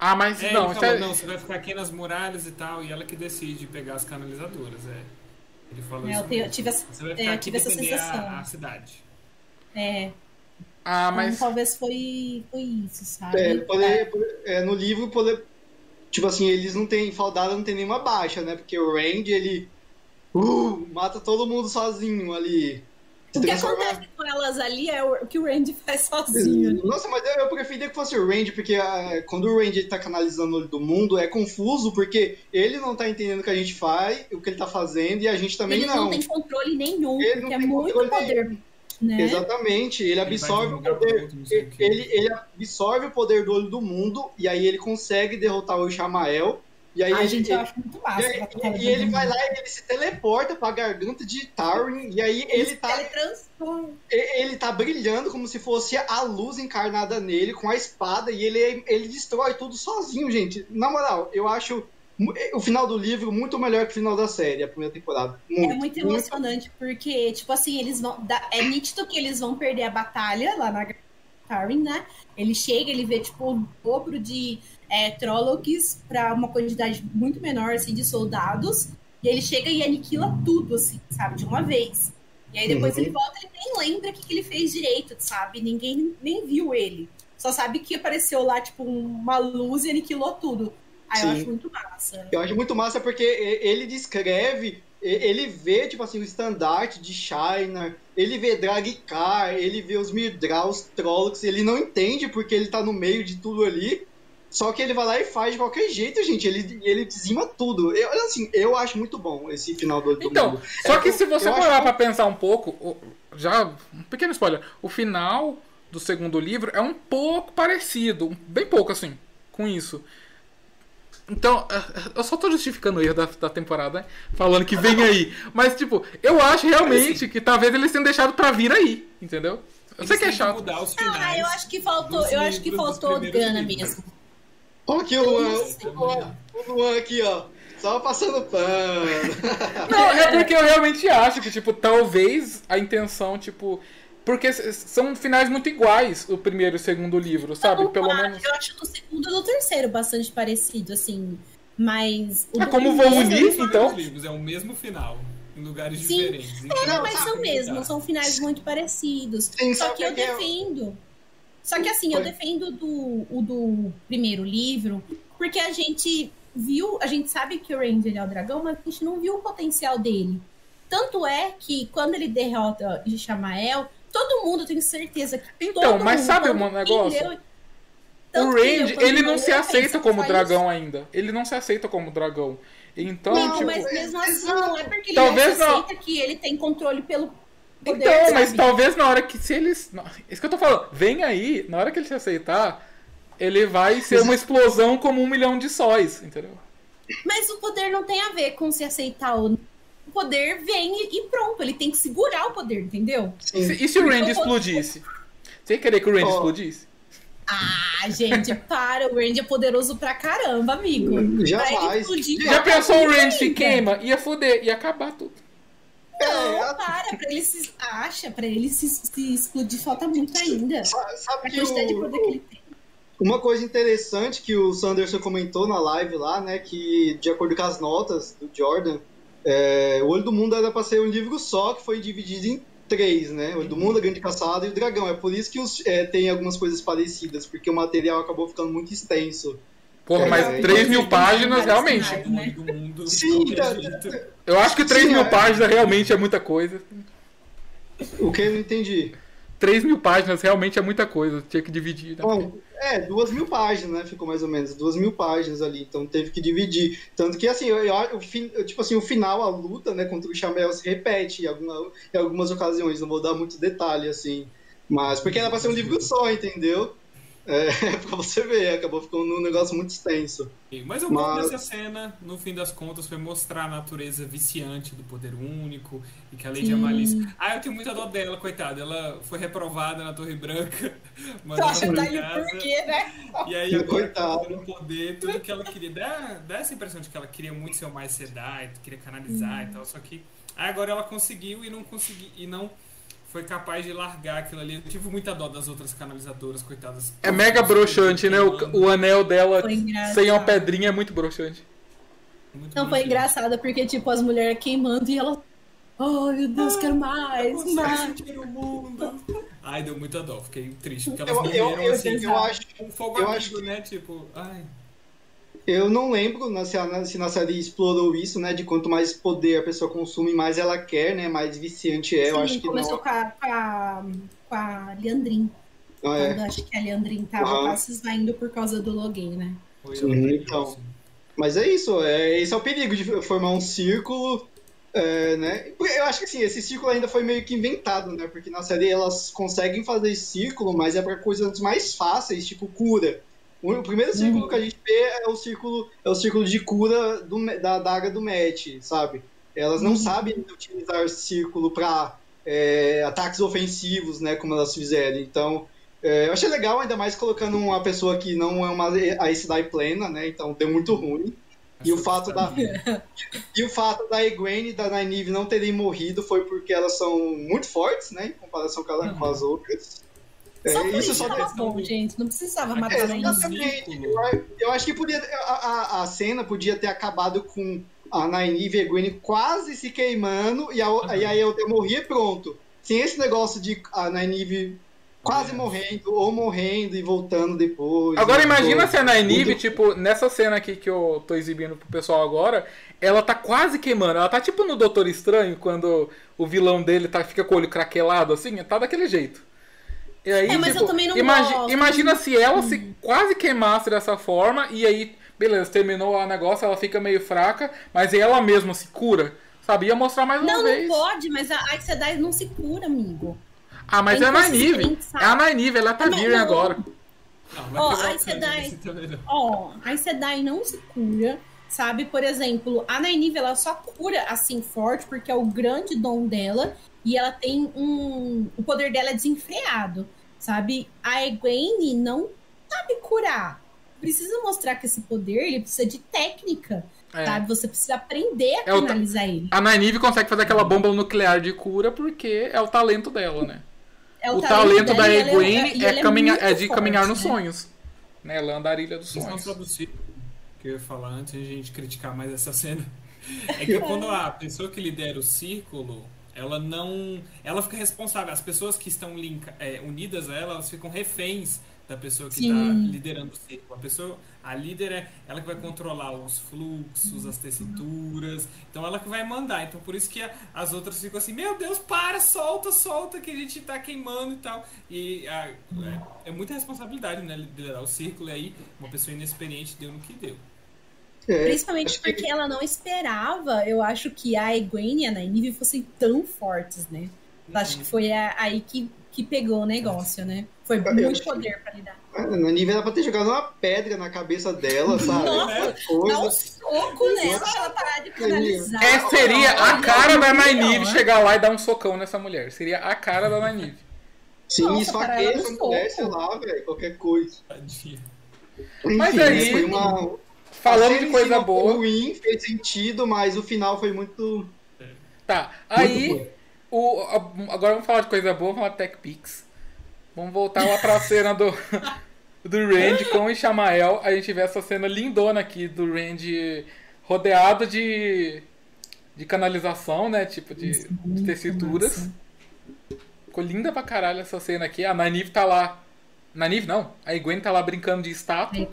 Ah, mas É, não, falou, é- não, você vai ficar aqui nas muralhas e tal, e ela que decide pegar as canalizadoras, é. Ele falou É, isso. eu tive essa- você vai é, ficar eu aqui tive essa sensação. a, a cidade. É, Ah, então mas. talvez foi, foi isso, sabe? É, poder- é, no livro, poder, tipo assim, eles não têm. Faldada não tem nenhuma baixa, né? Porque o Randy, ele. Uh, mata todo mundo sozinho ali. O que acontece com elas ali é o que o Randy faz sozinho. Nossa, mas eu, eu preferia que fosse o Randy, porque ah, quando o Randy tá canalizando o olho do mundo, é confuso, porque ele não tá entendendo o que a gente faz, o que ele tá fazendo, e a gente também Ele não. não. tem controle nenhum, Ele não porque é tem muito poder. Né? Exatamente, ele Ele absorve um o poder. Ele, ele absorve o poder do olho do mundo, e aí ele consegue derrotar o Ishamael. E aí A ele, gente ele- eu acho muito massa. e, e- ele vai lá e ele se teleporta pra garganta de Tarwin, e aí ele tá, Ele transforma. e- ele tá brilhando como se fosse a luz encarnada nele com a espada, e ele, ele destrói tudo sozinho, gente. Na moral, eu acho o final do livro muito melhor que o final da série, a primeira temporada. Muito, É muito emocionante, porque, tipo assim, eles vão. É nítido que eles vão perder a batalha lá na Tarim, né? Ele chega, ele vê, tipo, o dobro de é, Trollocs pra uma quantidade muito menor, assim, de soldados. E ele chega e aniquila tudo, assim, sabe? De uma vez. E aí depois Uhum. ele volta, ele nem lembra o que, que ele fez direito, sabe? Ninguém nem viu ele. Só sabe que apareceu lá, tipo, uma luz e aniquilou tudo. Aí eu Sim. acho muito massa. Eu acho muito massa porque ele descreve, ele vê, tipo assim, o estandarte de Shinar, ele vê Dragkar, ele vê os Mirdral, os Trollocs, ele não entende porque ele tá no meio de tudo ali, só que ele vai lá e faz de qualquer jeito, gente, ele, ele dizima tudo. Eu, assim, eu acho muito bom esse final do, do Então, mundo. só É, que eu- se você acho parar que- pra pensar um pouco, já, um pequeno spoiler, o final do segundo livro é um pouco parecido, bem pouco assim, com isso. Então, eh, eu só tô justificando o erro da, da temporada, né? falando que vem aí. Mas, tipo, eu acho realmente que talvez eles tenham deixado pra vir aí, entendeu? Eu sei que é chato. mudar os Ah, eu acho que faltou, eu acho que faltou grana livros. mesmo. Olha aqui o Luan, o Luan, aqui, ó, só passando pano. Não, é porque eu realmente acho que, tipo, talvez a intenção, tipo. Porque são finais muito iguais, o primeiro e o segundo livro, sabe? Então, Pelo menos. Eu acho do segundo e do terceiro bastante parecido, assim. Mas. o Ah, do como vão unir, Os então? livros é o mesmo final, em lugares Sim. diferentes. Então, É, mas são pra mesmo, mudar. são finais muito parecidos. Sim, Só que eu eu- defendo. Só que assim, eu Foi. defendo do, o do primeiro livro, porque a gente viu, a gente sabe que o Ranger é o dragão, mas a gente não viu o potencial dele. Tanto é que quando ele derrota Ishamael, todo mundo tem certeza que Então, todo mas mundo, sabe um negócio? entendeu- Tanto o Randy, quando ele não ele se aceita como dragão ainda. Ele não se aceita como dragão. Então, Amigo, tipo. mas mesmo assim, não é porque ele Talvez não não. aceita que ele tem controle pelo poder, Então, mas sabe? talvez na hora que se eles. Isso que eu tô falando, vem aí, na hora que ele se aceitar, ele vai ser uma explosão como um milhão de sóis, entendeu? Mas o poder não tem a ver com se aceitar ou não. O poder vem e pronto, ele tem que segurar o poder, entendeu? E se, e se o Randy vou- explodisse? Você ia querer que o Randy Ó. explodisse? Ah, gente, para, o Randy é poderoso pra caramba, amigo. Pra ele Jamais. explodir, Já vai pensou o Randy se queima? Ia foder, ia acabar tudo. Não, É, para, pra ele se. Acha, pra ele se, se explodir falta muito ainda. sa- Sabe A quantidade de o- poder que ele tem. Uma coisa interessante que o Sanderson comentou na live lá, né, que de acordo com as notas do Jordan, é, o Olho do Mundo era para ser um livro só, que foi dividido em três, né, o Olho do Mundo, a Grande Caçada e o Dragão. É por isso que os, é, tem algumas coisas parecidas, porque o material acabou ficando muito extenso. Porra, É, mas é, 3 mil páginas, realmente. Sim, tá-. Eu acho que 3 Sim, mil é. páginas realmente é muita coisa. O que eu não entendi. 3 mil páginas realmente é muita coisa. Tinha que dividir. Né? Bom, é, duas mil páginas, né? Ficou mais ou menos duas mil páginas ali, então teve que dividir. Tanto que, assim, eu, eu- eu, tipo assim, o final, a luta, né, contra o Chamel se repete em, alguma- em algumas ocasiões, não vou dar muito detalhe, assim. Mas, porque era pra ser um livro só, entendeu? É, pra você ver, acabou ficando um negócio muito extenso. Mas o bom Mas- dessa cena, no fim das contas, foi mostrar a natureza viciante do poder único e que a Lady. Amalis. Ah, eu tenho muita dó dela, coitada. Ela foi reprovada na Torre Branca, Tu mandada acha pra daí casa. por quê, né? E aí agora Coitada. poder, tudo que ela queria. Dá, dá essa impressão de que ela queria muito ser o mais Sedai, queria canalizar e tal. Só que aí agora ela conseguiu e não conseguiu. E não foi capaz de largar aquilo ali. Eu tive muita dó das outras canalizadoras, coitadas. É mega broxante, né? O, o anel dela sem uma pedrinha é muito broxante. Muito Não, foi engraçado, porque, tipo, as mulheres queimando e ela. Oh, meu Deus, quero mais, Você mais. o mundo. Ai, deu muita dó, fiquei triste, porque elas Eu, eu, morreram eu, assim, eu acho, com fogo eu amigo, acho que- né? Tipo, ai. Eu não lembro na- se, a, se na série explorou isso, né? De quanto mais poder a pessoa consome, mais ela quer, né? Mais viciante é. eu Sim, acho que começou não. com a, com a, com a Leandrin. não é. Quando acho que a Leandrin tava quase se esvaindo por causa do Logan, né? Foi Sim, então. Mas é isso, é, esse é o perigo de formar um círculo, é, né? Eu acho que assim, esse círculo ainda foi meio que inventado, né? Porque na série elas conseguem fazer círculo, mas é para coisas mais fáceis, tipo cura. O primeiro círculo que a gente vê é o círculo, é o círculo de cura do, da daga do Matt, sabe? Elas não sabem utilizar círculo para ataques ofensivos, né? Como elas fizeram. Então, é, eu achei legal, ainda mais colocando uma pessoa que não é uma Aes Sedai plena, né? Então deu muito ruim. E o fato da e o fato da Egwene e da Nynaeve não terem morrido foi porque elas são muito fortes, né, em comparação com, ela- com as outras. É, Só por isso só tava questão bom, do- gente. Não precisava É, matar é, a exatamente. Eu, eu acho que podia a, a, a cena podia ter acabado com a Nynaeve e a Egwene quase se queimando e, a, o- e aí eu morria e pronto. Sem esse negócio de a Nynaeve quase É. morrendo ou morrendo e voltando depois. Agora e imagina depois. se a Nynaeve, Muito- tipo, nessa cena aqui que eu tô exibindo pro pessoal agora, ela tá quase queimando. Ela tá tipo no Doutor Estranho, quando o vilão dele tá, fica com o olho craquelado assim, tá daquele jeito. E aí, É, mas tipo, eu também não imagi- gosto. imagina se ela se quase queimasse dessa forma e aí, beleza, terminou o negócio, ela fica meio fraca, mas ela mesma se cura. Sabe? Ia mostrar mais uma Não, vez. não pode, mas a Aes Sedai não se cura, amigo. Ah, mas É é a sabe? É a Nynaeve, ela tá Não, virgem não. agora. Não, Ó, quebrar aí o você sangue dá- desse também, não. Ó, a Aes Sedai não se cura, sabe? Por exemplo, a Nynaeve, ela só cura assim forte porque é o grande dom dela e ela tem um... O poder dela é desenfreado, sabe? A Egwene não sabe curar. Precisa mostrar que esse poder, ele precisa de técnica, É. sabe? Você precisa aprender a É o ta- canalizar ele. A Nynaeve consegue fazer aquela bomba nuclear de cura porque é o talento dela, né? É o, talento, dela da é- Egwene é, muito é de forte, caminhar nos né? sonhos. Né? Ela é andarilha dos Isso não sonhos. Que eu ia falar antes de a gente criticar mais essa cena. É que quando a pessoa que lidera o círculo, ela não. Ela fica responsável. As pessoas que estão linka, é, unidas a ela, elas ficam reféns da pessoa que está liderando o círculo. A pessoa, a líder é ela que vai controlar os fluxos, as tessituras. Então ela que vai mandar. Então por isso que a- as outras ficam assim: Meu Deus, para, solta, solta, que a gente tá queimando e tal. E a- é, é muita responsabilidade, né? Liderar o círculo. E aí uma pessoa inexperiente deu no que deu. É, Principalmente que- porque ela não esperava, eu acho que a Egwene e a Nynaeve fossem tão fortes, né? Acho que foi a- aí que, que pegou o negócio, né? Foi Eu muito acho que- poder pra lidar. Na nível era pra ter jogado uma pedra na cabeça dela, sabe? Nossa, Coisa. Dá um soco nela pra ela parar de canalizar. É, seria a cara da Nynaeve é? chegar lá e dar um socão nessa mulher. Seria a cara da Nynaeve. Sim, Nossa, esfaqueia essa mulher, sei lá, velho, qualquer coisa. Tadinha. Enfim, Mas aí- foi uma. Falando de coisa boa. ruim, fez sentido, mas o final foi muito. Tá, muito aí. bom. O, agora vamos falar de coisa boa, vamos falar de Tech Pix. Vamos voltar lá pra cena do, do Randy com o Ishamael. A gente vê essa cena lindona aqui do Randy rodeado de, de canalização, né? Tipo de, de tessituras. Ficou linda pra caralho essa cena aqui. A Nanive tá lá. Nanive não, a Gwen tá lá brincando de estátua.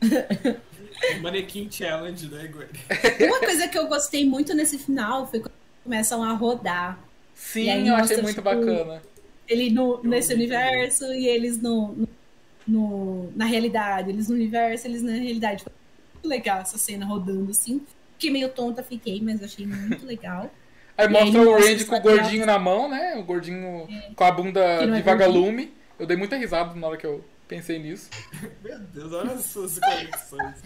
Manequim Challenge, né, Gwen? Uma coisa que eu gostei muito nesse final foi quando começam a rodar. Sim, aí eu mostra, achei muito tipo, bacana. Ele no, nesse universo e eles no, no, na realidade. Eles no universo, eles na realidade. Foi muito legal essa cena rodando assim. Fiquei meio tonta, fiquei, mas achei muito legal. Aí E mostra aí o Randy com o gordinho na mão, né? O gordinho com a bunda é de vagalume. Eu dei muita risada na hora que eu pensei nisso. Meu Deus, olha as suas conexões.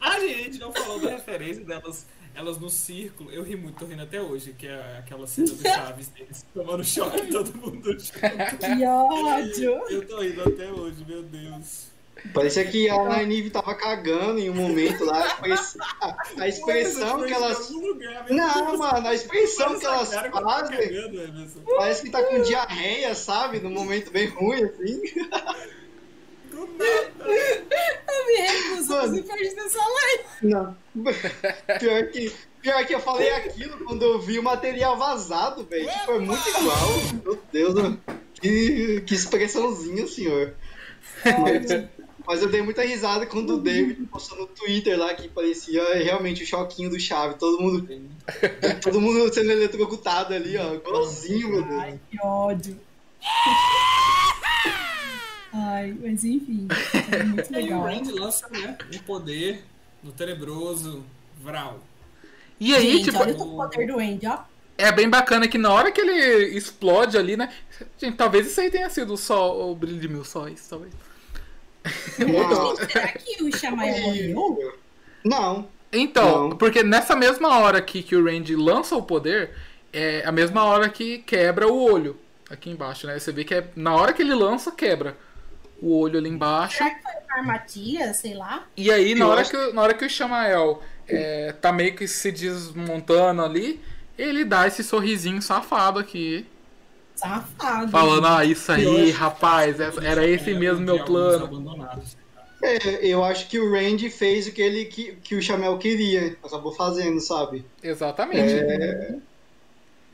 A gente não falou da referência delas, elas no círculo. Eu ri muito, tô rindo até hoje, que é aquela cena do Chaves deles tomando choque e todo mundo chorando. Que ódio! Eu tô rindo até hoje, meu Deus. Parecia que a Nynaeve tava cagando em um momento lá. A express- a- A expressão que elas. Não, mano, a expressão que elas fazem parece que tá com diarreia, sabe? Num momento bem ruim, assim. Eu me recuso a fazer parte dessa live. Não. Pior que, pior que eu falei aquilo quando eu vi o material vazado, velho. Tipo, é muito igual. Meu Deus, mano. que, que expressãozinha, senhor. Mas, mas eu dei muita risada quando o David postou no Twitter lá que parecia realmente o choquinho do Chave. Todo mundo, todo mundo sendo eletrocutado ali, ó. Igualzinho, meu Deus. Ai, que ódio. Ai, mas enfim. É muito E aí o legal. Randy lança né, um poder no tenebroso Vral. E aí, Gente, tipo, olha o poder do Andy, ó. é bem bacana que na hora que ele explode ali, né? Gente, talvez isso aí tenha sido só o brilho de mil sóis, talvez. Não. Gente, será que o Shamael morreu? Não. Então, Não. porque nessa mesma hora aqui que o Randy lança o poder, é a mesma hora que quebra o olho. Aqui embaixo, né? Você vê que é na hora que ele lança, quebra o olho ali embaixo. Será que foi uma armadilha, sei lá? E aí, na hora, que, na hora que o Shamael é, tá meio que se desmontando ali, ele dá esse sorrisinho safado aqui. Safado. Falando, ah, isso aí, rapaz, essa- era esse É, mesmo meu plano. É, eu acho que o Randy fez o que ele que, que o Chamel queria. Acabou fazendo, sabe? Exatamente. É.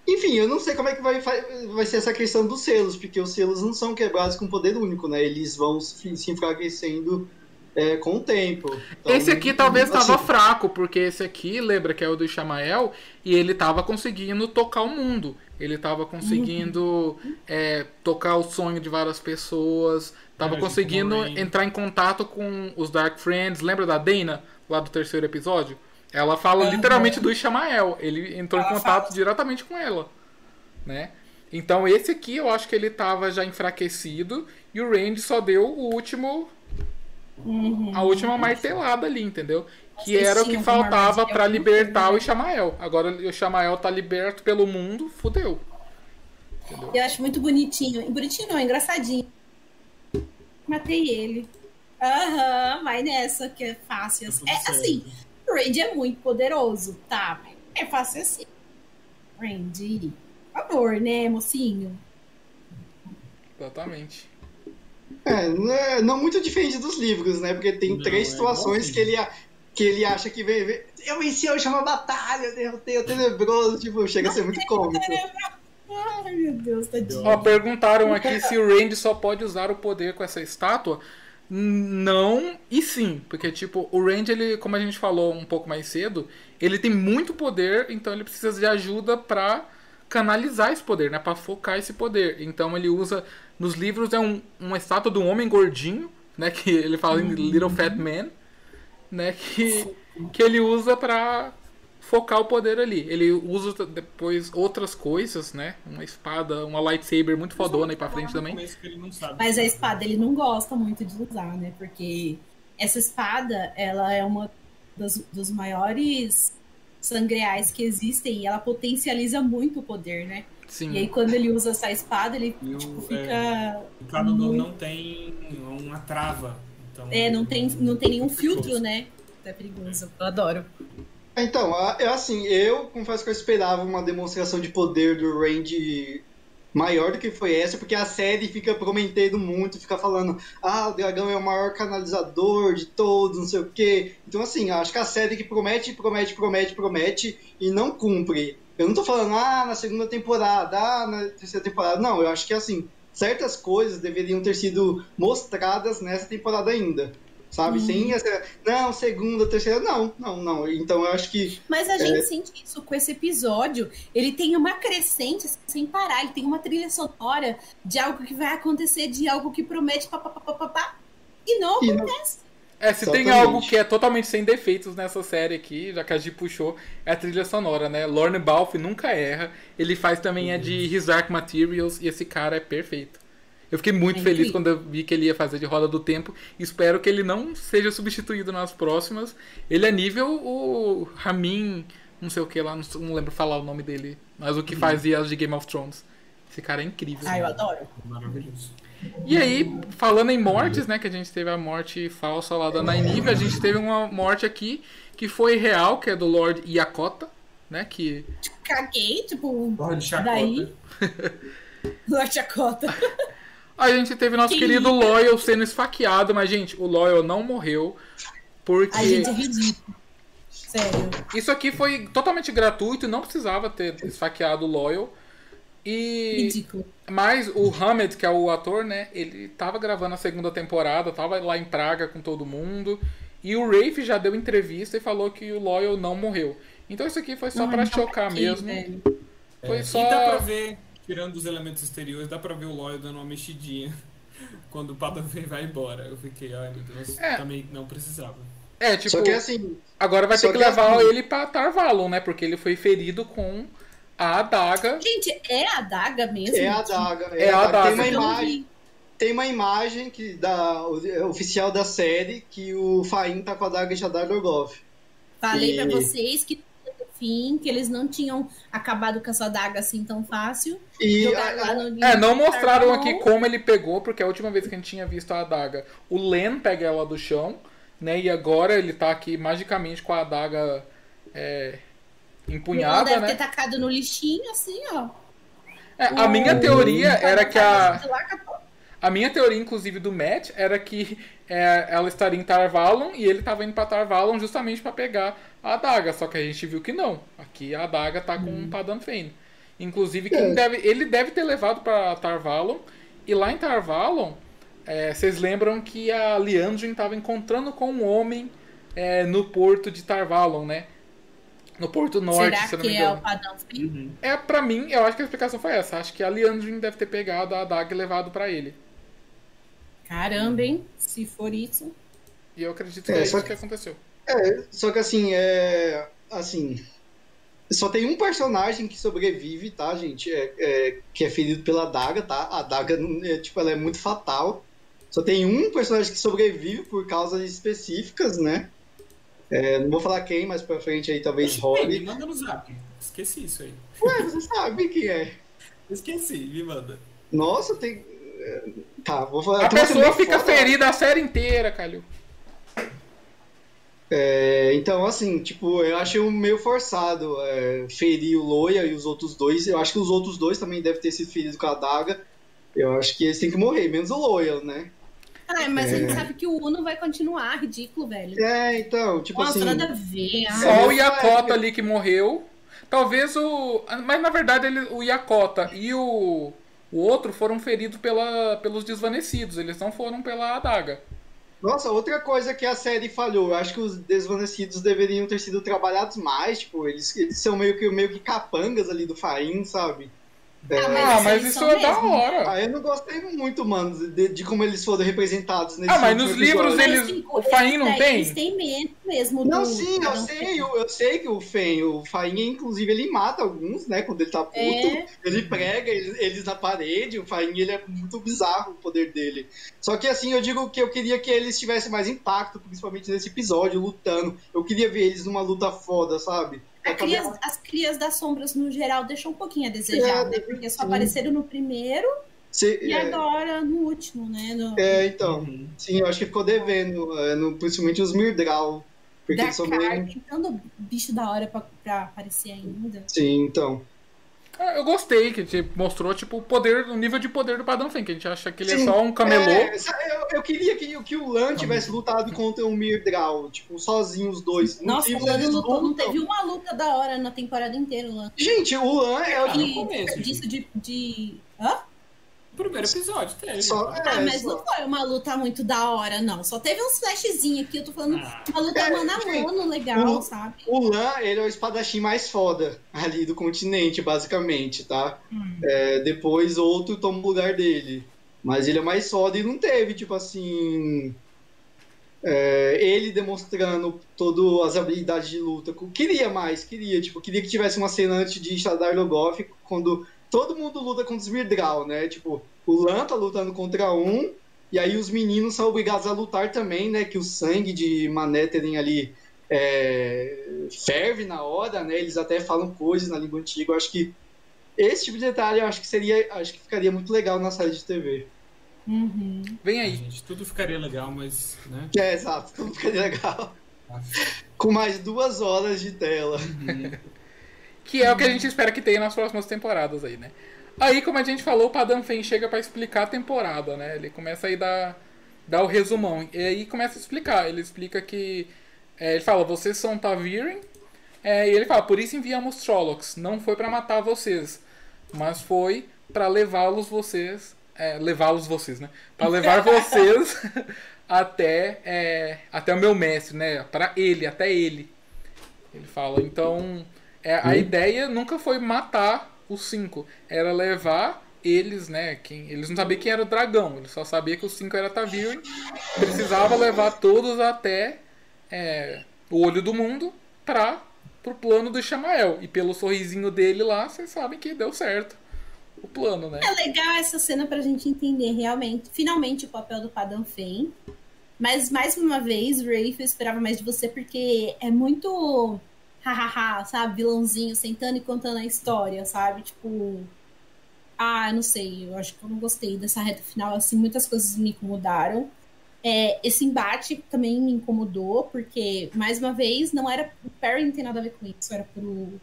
Enfim, eu não sei como é que vai, vai ser essa questão dos selos, porque os selos não são quebrados com poder único, né? Eles vão se, se enfraquecendo é, com o tempo. Então, esse aqui talvez assim, tava fraco, porque esse aqui, lembra que é o do Shamael, e ele tava conseguindo tocar o mundo. Ele tava conseguindo é, tocar o sonho de várias pessoas, tava É, tipo conseguindo entrar em contato com os Dark Friends. Lembra da Dana, lá do terceiro episódio? Ela fala Aham. literalmente do Ishamael. Ele entrou em Ela contato fala. diretamente com ela. Né? Então esse aqui eu acho que ele tava já enfraquecido e o Randy só deu o último Uhum. a última martelada ali, entendeu? Que era o que faltava alguma libertar o? Ishamael. Agora o Ishamael tá liberto pelo mundo, fudeu. Eu acho muito bonitinho. Bonitinho não, engraçadinho. Matei ele. Aham, mas nessa que é fácil. assim. É assim, Randy é muito poderoso, tá? É fácil assim. Randy, por favor, né, mocinho? Exatamente. É, não é- não muito diferente dos livros, né? Porque tem Não, três é situações que ele, a- que ele acha que vem, vem- eu venci a última batalha, eu derrotei o tenebroso, tipo, chega a ser muito cômico. Ai, meu Deus, tadinho. Ó, perguntaram aqui se o Randy só pode usar o poder com essa estátua. Não e sim, porque tipo, o Randy, ele, como a gente falou um pouco mais cedo, ele tem muito poder, então ele precisa de ajuda pra canalizar esse poder, né, Pra focar esse poder. Então ele usa nos livros é um, uma estátua de um homem gordinho, né, que ele fala em Little Fat Man, né, que que ele usa pra focar o poder ali. Ele usa depois outras coisas, né? Uma espada, uma lightsaber muito fodona aí pra frente também. Mas a espada ele não gosta muito de usar, né? Porque essa espada, ela é uma das, dos maiores sangreais que existem e ela potencializa muito o poder, né? Sim. E aí quando ele usa essa espada, ele o- tipo, fica. é, O não, muito- não tem uma trava. Então, É, não tem, não tem nenhum é filtro, né? É perigoso. Eu adoro. Então, a- é assim, eu confesso que eu esperava uma demonstração de poder do Randy maior do que foi essa, porque a série fica prometendo muito, fica falando, ah, o dragão é o maior canalizador de todos, não sei o quê. Então, assim, acho que a série que promete, promete, promete, promete e não cumpre. Eu não tô falando, ah, na segunda temporada, ah, na terceira temporada. Não, eu acho que, assim, certas coisas deveriam ter sido mostradas nessa temporada ainda. Sabe? Sem essa. Não, segunda, terceira. Não, não, não. Então eu acho que. Mas a gente sente isso com esse episódio. Ele tem uma crescente sem parar. Ele tem uma trilha sonora de algo que vai acontecer, de algo que promete papapá. E não E não- acontece. É, se tem algo que é totalmente sem defeitos nessa série aqui, já que a G puxou, é a trilha sonora, né? Lorne Balfe nunca erra. Ele faz também a de His Dark Materials e esse cara é perfeito. Eu fiquei muito É feliz quando eu vi que ele ia fazer de Roda do Tempo. Espero que ele não seja substituído nas próximas. Ele é nível o Ramin, não sei o que lá, não, lembro falar o nome dele, mas o que fazia as de Game of Thrones. Esse cara é incrível. Ah, eu adoro. Maravilhoso. E aí, falando em mortes, né? Que a gente teve a morte falsa lá da Nynaeve, a gente teve uma morte aqui que foi real, que é do Lord Yakota, né? Que Caguei, tipo, Lorde Chacota. daí. Lorde Chacota. a gente teve nosso Que querido lindo. Loyal sendo esfaqueado, mas gente, o Loyal não morreu porque A gente é ridículo. Sério. isso aqui foi totalmente gratuito, não precisava ter esfaqueado o Loyal. E Ridículo. Mas o Hamed, que é o ator, né? Ele tava gravando a segunda temporada, tava lá em Praga com todo mundo. E o Rafe já deu entrevista e falou que o Loyal não morreu. Então isso aqui foi só pra então chocar aqui, mesmo. velho. Foi E só. dá pra ver, tirando os elementos exteriores, dá pra ver o Loyal dando uma mexidinha quando o Padawan vai embora. Eu fiquei, ai meu Deus, É. também não precisava. É, tipo, Só que assim. agora vai ter que que levar assim- ele pra Tarvalon, né? Porque ele foi ferido com a adaga. Gente, é a daga mesmo? É a daga. É a daga. Tem uma adaga. Imagem. Tem uma imagem que da, o- oficial da série que o Faim tá com a daga de Adar Dorgov. Falei E- pra vocês que fim, que eles não tinham acabado com a sua daga assim tão fácil. E a- no É, não mostraram aqui como ele pegou, porque a última vez que a gente tinha visto a adaga, o Len pega ela do chão, né? E agora ele tá aqui magicamente com a adaga é, Ela empunhada, deve né? ter tacado no lixinho, assim, ó. É, a minha teoria era que a. A minha teoria, inclusive, do Matt era que é, ela estaria em Tarvalon e ele estava indo pra Tarvalon justamente para pegar a adaga. Só que a gente viu que não. Aqui a adaga tá com o Padan Fane. Inclusive, quem É. deve, ele deve ter levado para Tarvalon. E lá em Tarvalon, é, vocês lembram que a Liandrin estava encontrando com um homem é, no porto de Tarvalon, né? No Porto Norte, Será se não que me é engano. o padrão fim? É, pra mim, eu acho que a explicação foi essa. Acho que a Liandrin deve ter pegado a adaga e levado pra ele. Caramba, hein? Se for isso. E eu acredito que É, é, só isso que- que aconteceu. É, só que assim, é. Assim. Só tem um personagem que sobrevive, tá, gente? É, é, que é ferido pela daga, tá? A daga, é, tipo, ela é muito fatal. Só tem um personagem que sobrevive por causas específicas, né? É, não vou falar quem, mas pra frente aí talvez Me role. manda no zap. Esqueci isso aí. Ué, você sabe quem é. Esqueci, me manda. Nossa, tem. É, Tá, vou falar. A pessoa fica foda. ferida a série inteira, Calil. É, então, assim, tipo, eu achei um meio forçado é, ferir o Loia e os outros dois. Eu acho que os outros dois também devem ter sido feridos com a daga. Eu acho que eles têm que morrer, menos o Loyal, né? Ai, mas a gente É. sabe que o Uno vai continuar, ridículo, velho. É, então, tipo Nossa, assim. nada a ver. Ah, Só o é, Yakota é. ali que morreu. Talvez o. Mas na verdade ele, o Yakota e o. O outro foram feridos pela, pelos desvanecidos, eles não foram pela adaga. Nossa, outra coisa que a série falhou, eu acho que os desvanecidos deveriam ter sido trabalhados mais, tipo, eles, eles são meio que, meio que capangas ali do Faim, sabe? É, ah, mas isso é da hora. Ah, eu não gostei muito, mano, de, de como eles foram representados nesse Ah, mas nos livros eles. o Faim não tem? Eles têm medo mesmo. Não, do, sim, eu sei, eu, eu, sei que o Fen, o Faim, inclusive, ele mata alguns, né? Quando ele tá puto. É. Ele prega eles, eles, na parede. O Faim, ele é muito bizarro o poder dele. Só que assim, eu digo que eu queria que eles tivessem mais impacto, principalmente nesse episódio, lutando. Eu queria ver eles numa luta foda, sabe? Crias, as crias das sombras, no geral, deixam um pouquinho a desejar, é, né? Porque só sim. apareceram no primeiro Se, e é, agora no último, né? No... É, então. Uhum. Sim, eu acho que ficou devendo, é, no, principalmente os Myrdral. Porque da são meio... Tem tanto bicho da hora pra, pra aparecer ainda. Sim, então. Eu gostei que te mostrou tipo o poder, o nível de poder do Padrão Fen, que a gente acha que ele é Sim, é só um camelô. É, eu, eu, queria que, que o Lan tivesse lutado contra o Myrdral, tipo, sozinho os dois. Nossa, o Lan lutou, não teve uma luta da hora na temporada inteira, o Lan. Gente, o Lan é o de começo. Disso de, de. Hã? Primeiro episódio teve. Só, é, ah, mas só. não foi uma luta muito da hora, não. Só teve uns flashzinhos aqui. Eu tô falando ah. uma luta é, mano a mano legal, o, sabe? O Lan, ele é o espadachim mais foda ali do continente, basicamente, tá? Hum. É, depois outro toma o lugar dele. Mas ele é mais foda e não teve, tipo assim. É, ele demonstrando todas as habilidades de luta. Queria mais, queria, tipo, queria que tivesse uma cena antes de Shadar Logoth, quando todo mundo luta contra os Myrdral, né? Tipo, o Lan tá lutando contra um, e aí os meninos são obrigados a lutar também, né? Que o sangue de Manetheren ali é, ferve na hora, né? Eles até falam coisas na língua antiga. Eu acho que esse tipo de detalhe eu acho que seria. Acho que ficaria muito legal na série de TV. Uhum. Vem aí. Gente, tudo ficaria legal, mas. Né? É, exato, tudo ficaria legal. Com mais duas horas de tela. Uhum. Que é o que a gente espera que tenha nas próximas temporadas aí, né? Aí, como a gente falou, o Padam Fen chega para explicar a temporada, né? Ele começa aí dar, dar o resumão. E aí começa a explicar. Ele explica que. É, ele fala, vocês são Taviren. É, e ele fala, por isso enviamos Trollocs. Não foi para matar vocês, mas foi para levá-los vocês. É, levá-los vocês, né? Para levar vocês até, é, até o meu mestre, né? Para ele, até ele. Ele fala, então. É, a hum. ideia nunca foi matar os cinco, era levar eles, né? Quem, eles não sabiam quem era o dragão, eles só sabiam que os cinco era Taviren. Precisava levar todos até é, o olho do mundo para pro plano do Shamael. E pelo sorrisinho dele lá, vocês sabem que deu certo o plano, né? É legal essa cena pra gente entender realmente, finalmente, o papel do Padam Fen. Mas mais uma vez, Rafe, eu esperava mais de você porque é muito hahaha, sabe? Vilãozinho sentando e contando a história, sabe? Tipo. Ah, não sei, eu acho que eu não gostei dessa reta final, assim, muitas coisas me incomodaram. É, esse embate também me incomodou, porque, mais uma vez, não era. O Perry não tem nada a ver com isso, era pro.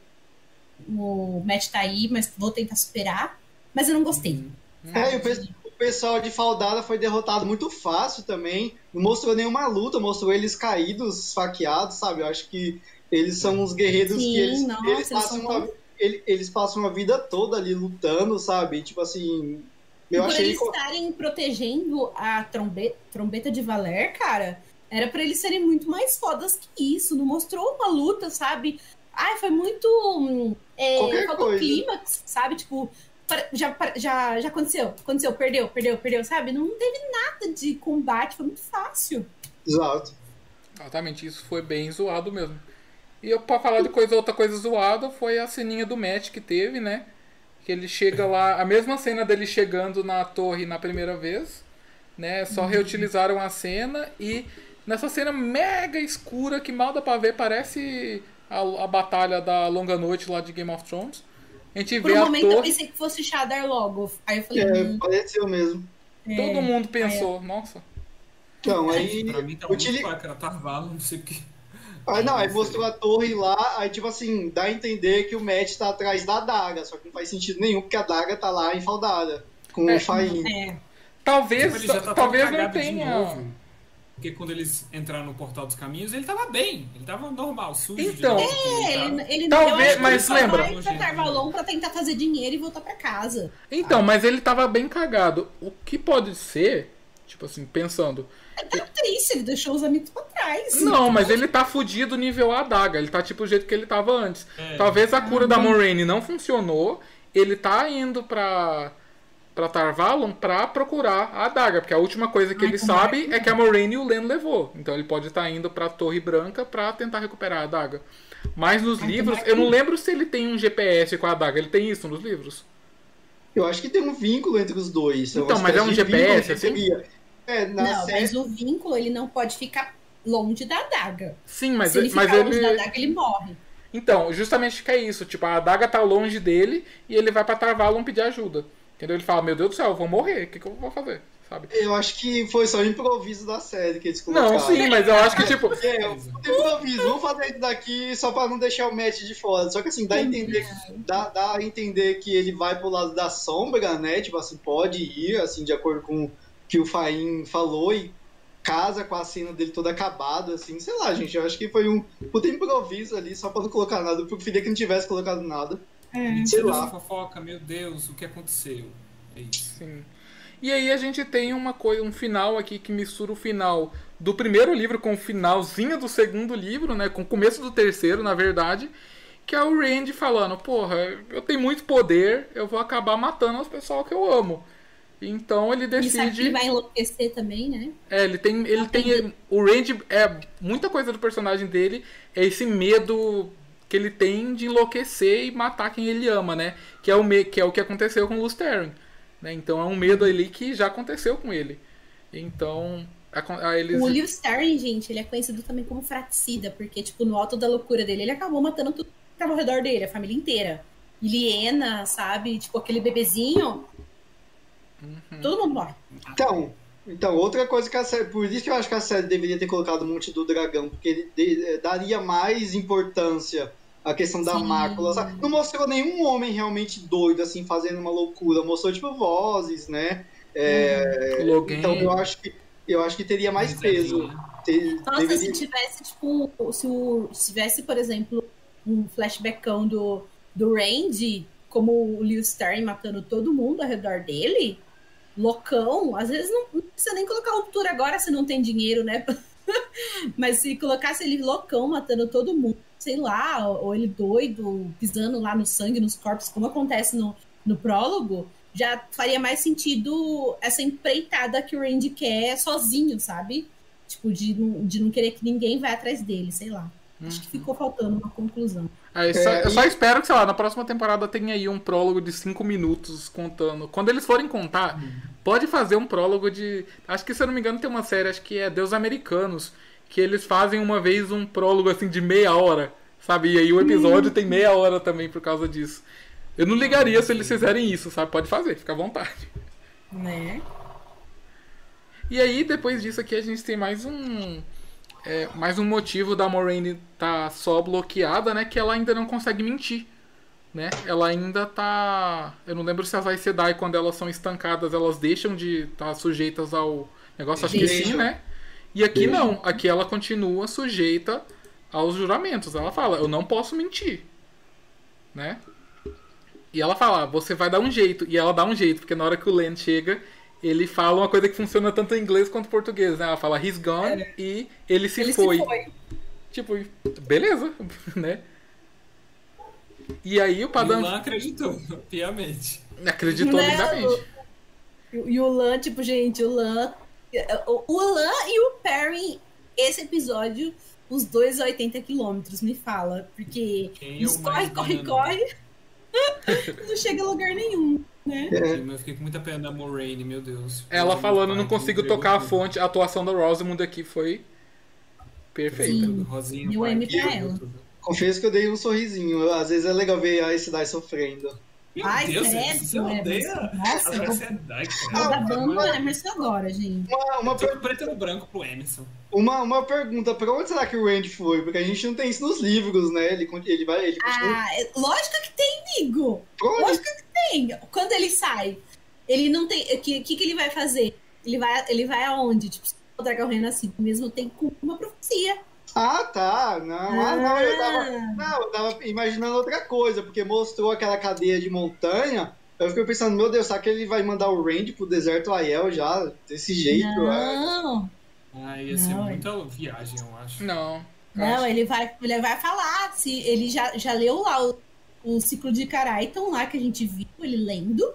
O Matt tá aí, mas vou tentar superar. Mas eu não gostei. Uhum. É, o pessoal de Faldada foi derrotado muito fácil também. Não mostrou nenhuma luta, mostrou eles caídos, esfaqueados, sabe? Eu acho que eles são os guerreiros Sim, que eles, nossa, eles, passam eles, uma, ele, eles passam a vida toda ali lutando, sabe? Tipo assim. Eu Por achei eles estarem protegendo a trombeta, trombeta de Valer, cara, era para eles serem muito mais fodas que isso. Não mostrou uma luta, sabe? Ai, foi muito. É, faltou clímax, sabe? Tipo, já, já, já aconteceu, aconteceu, perdeu, perdeu, perdeu, sabe? Não teve nada de combate, foi muito fácil. Exato. Exatamente, isso foi bem zoado mesmo. E pra falar de coisa, outra coisa zoada, foi a ceninha do Matt que teve, né? Que ele chega lá, a mesma cena dele chegando na torre na primeira vez, né? Só uhum. reutilizaram a cena e nessa cena mega escura que mal dá pra ver, parece a, a batalha da longa noite lá de Game of Thrones. A gente Por vê um a momento torre... eu pensei que fosse Shadar logo. Aí eu falei. É, hum. pareceu mesmo. É, Todo mundo pensou, é. nossa. Então, aí. Pra mim tá muito utili... era Tarvalo, não sei o que. Aí não, aí mostrou a torre lá, aí tipo assim, dá a entender que o Matt tá atrás da daga, só que não faz sentido nenhum, porque a daga tá lá enfaldada, com é, o Faim. É. Talvez, tá talvez não tenha. Porque quando eles entraram no Portal dos Caminhos, ele tava bem. Ele tava normal, sujo. Então, de novo, É, tava- ele, ele Talvez, mas ele lembra- vai pra tentar fazer dinheiro e voltar pra casa. Então, mas ele tava bem cagado. O que pode ser, tipo assim, pensando. Tá triste, ele deixou os amigos pra trás. Não, mas ele tá fudido nível adaga. Ele tá tipo o jeito que ele tava antes. É. Talvez a cura da Moraine não funcionou. Ele tá indo pra, pra Tarvalon pra procurar a adaga. Porque a última coisa que Ai, ele tomara sabe que é que a Moraine e o Len levou. Então ele pode estar indo pra Torre Branca pra tentar recuperar a adaga. Mas nos Ai, livros, eu não lembro se ele tem um GPS com a adaga. Ele tem isso nos livros? Eu acho que tem um vínculo entre os dois. Então, mas é um GPS, assim? seria- É, Não, série. mas o vínculo ele não pode ficar longe da adaga. Sim, mas, Se ele mas ficar longe ele. da adaga, ele morre. Então, justamente que é isso. Tipo, a adaga tá longe dele e ele vai pra Tarvalon pedir ajuda. Entendeu? Ele fala, meu Deus do céu, eu vou morrer. O que, que eu vou fazer? Sabe? Eu acho que foi só um improviso da série que eles colocaram. Não, sim, mas eu acho que, tipo. É, um improviso, vamos fazer isso daqui só pra não deixar o match de fora. Só que assim, dá a entender, dá, dá a entender que ele vai pro lado da sombra, né? Tipo assim, pode ir, assim, de acordo com que o Faim falou e casa com a cena dele todo acabado, assim, sei lá, gente. Eu acho que foi um puta improviso ali, só pra não colocar nada. Eu preferia que não tivesse colocado nada. Sei Mentira lá. essa fofoca, meu Deus, o que aconteceu? É isso. Sim. E aí a gente tem uma coisa, um final aqui que mistura o final do primeiro livro com o finalzinho do segundo livro, né? Com o começo do terceiro, na verdade. Que é o Randy falando, porra, eu tenho muito poder, eu vou acabar matando os pessoal que eu amo. Então ele decide. ele vai enlouquecer também, né? É, ele tem. Ele tem. O Randy é. Muita coisa do personagem dele é esse medo que ele tem de enlouquecer e matar quem ele ama, né? Que é o, me, que, é o que aconteceu com o Lusterin. Né? Então é um medo ali que já aconteceu com ele. Então. A, a eles... O Leo Starring, gente, ele é conhecido também como fraticida, porque, tipo, no alto da loucura dele, ele acabou matando tudo que tava ao redor dele, a família inteira. Liena, sabe? Tipo, aquele bebezinho. Uhum. Todo mundo morre. Então, então, outra coisa que a série. Por isso que eu acho que a série deveria ter colocado o Monte do Dragão, porque ele de- eh, daria mais importância à questão da Sim. mácula. sabe? Não mostrou nenhum homem realmente doido, assim, fazendo uma loucura. Mostrou, tipo, vozes, né? É, Logan. então eu acho que eu acho que teria mais peso. Ter- Nossa, deveria- se tivesse, tipo, se, o, se tivesse, por exemplo, um flashbackão do, do Randy, como o Leo Starring matando todo mundo ao redor dele, loucão, às vezes não, não precisa nem colocar ruptura agora se não tem dinheiro, né? Mas se colocasse ele loucão matando todo mundo, sei lá, ou, ele doido, pisando lá no sangue, nos corpos, como acontece no, no prólogo, já faria mais sentido essa empreitada que o Randy quer sozinho, sabe? Tipo, de de não querer que ninguém vá atrás dele, sei lá. Acho que ficou faltando uma conclusão. Aí, só- É, eu só espero que, sei lá, na próxima temporada tenha aí um prólogo de 5 minutos contando. Quando eles forem contar, pode fazer um prólogo de. Acho que, se eu não me engano, tem uma série, acho que é Deus Americanos, que eles fazem uma vez um prólogo assim de meia hora, sabe? E aí o episódio tem meia hora também por causa disso. Eu não ligaria se eles fizerem isso, sabe? Pode fazer, fica à vontade. Né? E aí, depois disso aqui, a gente tem mais um. É, mais um motivo da Moraine tá só bloqueada, né? Que ela ainda não consegue mentir. Né? Ela ainda tá. Eu não lembro se as Aes Sedai, quando elas são estancadas, elas deixam de estar sujeitas ao negócio. Acho que sim, né? E aqui Deixam. não. Aqui ela continua sujeita aos juramentos. Ela fala, eu não posso mentir. Né? E ela fala, "Ah, você vai dar um jeito. E ela dá um jeito, porque na hora que o Len chega, ele fala uma coisa que funciona tanto em inglês quanto em português, né? Ela fala he's gone e ele se Ele foi. se foi. Tipo, beleza, né? E aí o E o Padam Lan acreditou, piamente. acreditou Né, lindamente. E o Lan, tipo, gente, o Lan. O, Lan e o Perry, esse episódio, os dois a 80 quilômetros, me fala. Porque é eles corre, corre, corre. não chega a lugar nenhum, né? É. Eu fiquei com muita pena da Moraine, meu Deus. Ela Meu falando, pai, não consigo tocar a fonte. A atuação da Rosamund aqui foi perfeita. Sim. Rosinha, pai, M pra ela. Confesso que eu dei um sorrisinho. Às vezes é legal ver a cidade sofrendo. Meu Ai, Deus, credo, você odeia Emerson. Nossa, a eu vou- sociedade, Vou cara. dar ban no Emerson agora, gente. Uma, uma, per- preto no branco pro Emerson. uma, uma pergunta, pra onde será que o Randy foi? Porque a gente não tem isso nos livros, né? Ele, ele vai. Ele. Ah, é- lógico que tem, amigo. Lógico que tem. Quando ele sai, ele não tem. O que, que, que ele vai fazer? Ele vai, ele vai aonde? Tipo, o dragão renascido mesmo tem uma profecia. Ah, tá. Não, ah, não, eu tava, não, eu tava imaginando outra coisa, porque mostrou aquela cadeia de montanha. Eu fiquei pensando, meu Deus, será que ele vai mandar o Randy pro deserto Aiel já? Desse jeito? Não. Ah, ia ser não, muita viagem, eu acho. Não. Não, acho. ele vai, ele vai falar. Se ele já, já leu lá o, o ciclo de Caraiton lá que a gente viu, ele lendo.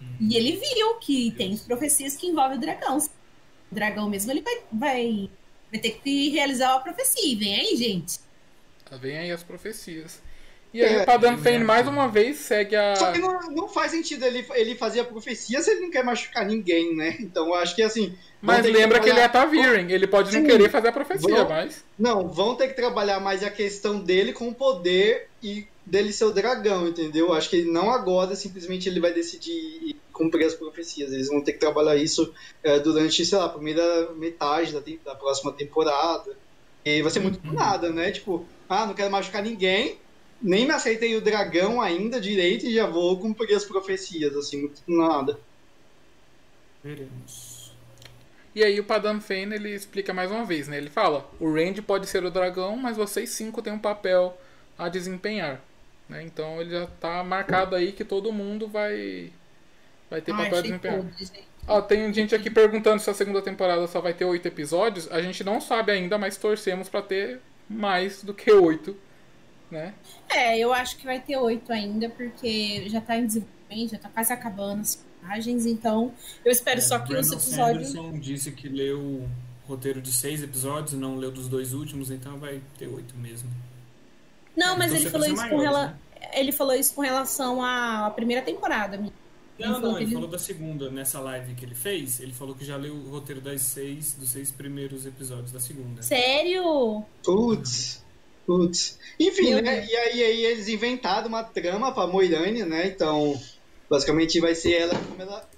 Hum. E ele viu que tem profecias que envolvem o dragão. O dragão mesmo, ele vai, vai Vai ter que realizar a profecia. Vem aí, gente. Tá, vem aí as profecias. E aí é, o Padan Fane mais uma vez segue a. Só que não, não faz sentido ele, ele fazer a profecia se ele não quer machucar ninguém, né? Então eu acho que assim. Mas lembra que, que, ele é Taviren, ele pode Sim. não querer fazer a profecia, vão, mas. Não, vão ter que trabalhar mais a questão dele com o poder e dele ser o dragão, entendeu? Acho que não agora simplesmente ele vai decidir cumprir as profecias. Eles vão ter que trabalhar isso é, durante, sei lá, a primeira metade da, da próxima temporada. E vai ser muito uhum. nada, né? Tipo, ah, não quero machucar ninguém, nem me aceitei o dragão ainda direito e já vou cumprir as profecias, assim, muito nada. Veremos. E aí o Padam Fane ele explica mais uma vez, né? Ele fala: o Randy pode ser o dragão, mas vocês cinco têm um papel a desempenhar. Né? Então ele já tá marcado aí que todo mundo vai vai ter papel a desempenhar. Ó, tem gente aqui perguntando se a segunda temporada só vai ter oito episódios. A gente não sabe ainda, mas torcemos para ter mais do que oito, né? É, eu acho que vai ter oito ainda, porque já tá em desenvolvimento, já tá quase acabando as imagens, então eu espero é, só que os episódios. Sanderson disse que leu o roteiro de seis episódios, não leu dos dois últimos, então vai ter oito mesmo. Não, mas ele falou, isso com rela... né? ele falou isso com relação à primeira temporada. Não, ele não, ele, ele falou da segunda, nessa live que ele fez, ele falou que já leu o roteiro das seis, dos seis primeiros episódios da segunda. Sério? Putz, putz. Enfim, Meu né, e aí, aí, eles inventaram uma trama pra Moirane, né, então, basicamente vai ser ela como ela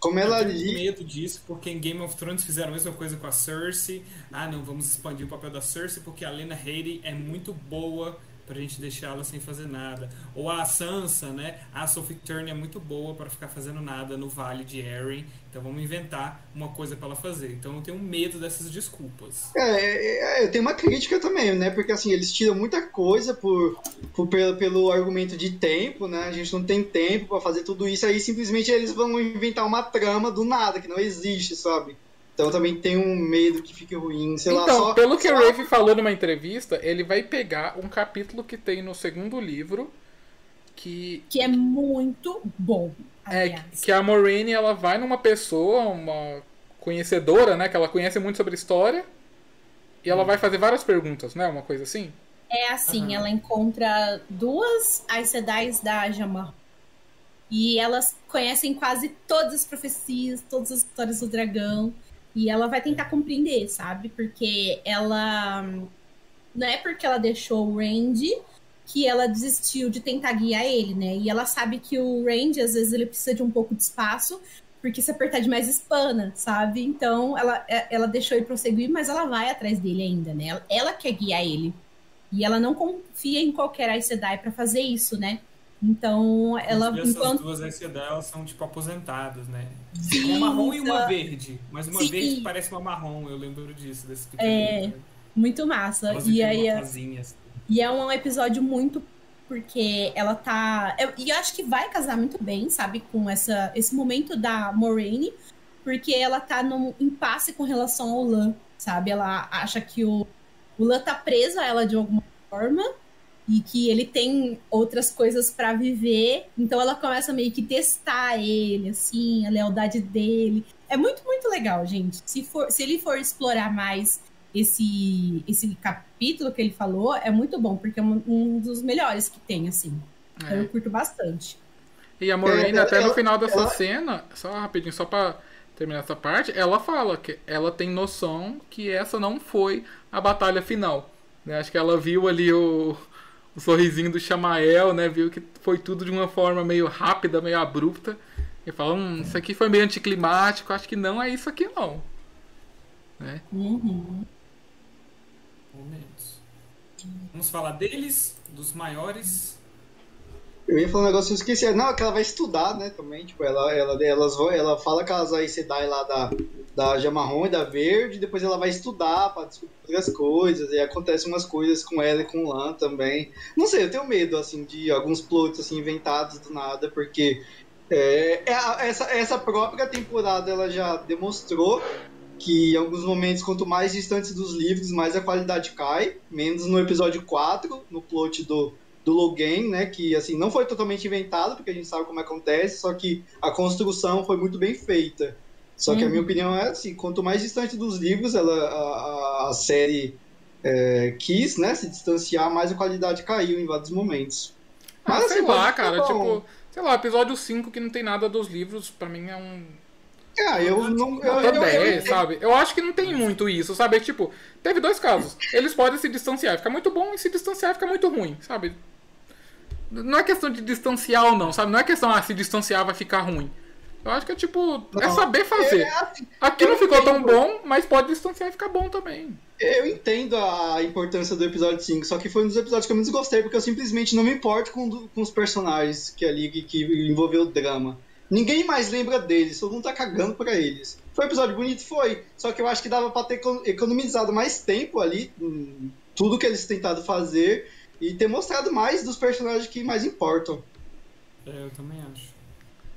como ela eu tenho medo disso, porque em Game of Thrones fizeram a mesma coisa com a Cersei. Ah, não, vamos expandir o papel da Cersei porque a Lena Headey é muito boa pra gente deixá-la sem fazer nada. Ou a Sansa, né? A Sophie Turner é muito boa para ficar fazendo nada no Vale de Arryn. Então vamos inventar uma coisa para ela fazer. Então eu tenho medo dessas desculpas. É, é, é, eu tenho uma crítica também, né? Porque assim, eles tiram muita coisa por, por pelo, pelo argumento de tempo, né? A gente não tem tempo para fazer tudo isso, aí simplesmente eles vão inventar uma trama do nada, que não existe, sabe? Então também tem um medo que fique ruim, sei então, lá. Então, pelo que o Rafe falou numa entrevista, ele vai pegar um capítulo que tem no segundo livro que que é muito bom. É que a Maureen ela vai numa pessoa, uma conhecedora, né, que ela conhece muito sobre história, e ela hum. vai fazer várias perguntas, né, uma coisa assim. É assim, uhum. ela encontra duas Aes Sedais da Jamar e elas conhecem quase todas as profecias, todas as histórias do dragão. E ela vai tentar compreender, sabe? Porque ela. Não é porque ela deixou o Randy que ela desistiu de tentar guiar ele, né? E ela sabe que o Randy, às vezes, ele precisa de um pouco de espaço, porque se apertar demais espana, sabe? Então ela, é, ela deixou ele prosseguir, mas ela vai atrás dele ainda, né? Ela, ela quer guiar ele. E ela não confia em qualquer Aes Sedai para fazer isso, né? Então, ela. E essas enquanto... duas SC dela são, tipo, aposentadas, né? Sim, uma marrom e uma verde. Mas uma Sim. verde parece uma marrom, eu lembro disso, desse É, muito massa. e aí. É e é um episódio muito. Porque ela tá. Eu, e eu acho que vai casar muito bem, sabe, com essa, esse momento da Moraine, porque ela tá num impasse com relação ao Lan, sabe? Ela acha que o, o Lan tá preso a ela de alguma forma e que ele tem outras coisas para viver. Então ela começa meio que testar ele, assim, a lealdade dele. É muito, muito legal, gente. Se, for, se ele for explorar mais esse, esse capítulo que ele falou, é muito bom, porque é um, um dos melhores que tem, assim. É. Eu curto bastante. E a Moraine, é, até no final dessa ela... cena, só rapidinho, só pra terminar essa parte, ela fala que ela tem noção que essa não foi a batalha final. Né? Acho que ela viu ali o, o sorrisinho do Chamael, né? Viu que foi tudo de uma forma meio rápida, meio abrupta. E fala, hum, isso aqui foi meio anticlimático, acho que não é isso aqui não. Né? Uhum. Momentos. Vamos falar deles, dos maiores. Eu ia falar um negócio eu esqueci. Não, que ela vai estudar, né, também. Tipo, ela, ela, elas vão, ela fala que elas vai Sedai lá da, da Jamarrom e da Verde, depois ela vai estudar pra descobrir outras coisas, e acontecem umas coisas com ela e com o Lan também. Não sei, eu tenho medo, assim, de alguns plots, assim, inventados do nada, porque é, é essa, essa própria temporada ela já demonstrou que em alguns momentos, quanto mais distantes dos livros, mais a qualidade cai, menos no episódio 4, no plot do, do Logan, né, que assim, não foi totalmente inventado, porque a gente sabe como acontece, só que a construção foi muito bem feita. Só que a minha opinião é assim, quanto mais distante dos livros ela, a, a- série é, quis né, se distanciar, mais a qualidade caiu em vários momentos. Ah, Mas, sei assim, lá, cara. Tipo, sei lá, episódio 5 que não tem nada dos livros, pra mim é um. É, eu não. Eu, eu, eu, 10, sabe? Eu acho que não tem muito isso, sabe? É Tipo, teve dois casos. Eles podem se distanciar, fica muito bom, e se distanciar, fica muito ruim, sabe? Não é questão de distanciar ou não, sabe? Não é questão, ah, se distanciar vai ficar ruim. Eu acho que é tipo, é Não, saber fazer. é assim, Aqui eu não ficou tão entendo. bom, mas pode distanciar e ficar bom também. Eu entendo a importância do episódio 5, só que foi um dos episódios que eu menos gostei, porque eu simplesmente não me importo com, com os personagens que ali que, que envolveu o drama. Ninguém mais lembra deles, todo mundo tá cagando pra eles. Foi um episódio bonito? Foi. Só que eu acho que dava pra ter eco- economizado mais tempo ali, tudo que eles tentaram fazer, e ter mostrado mais dos personagens que mais importam. É, eu também acho.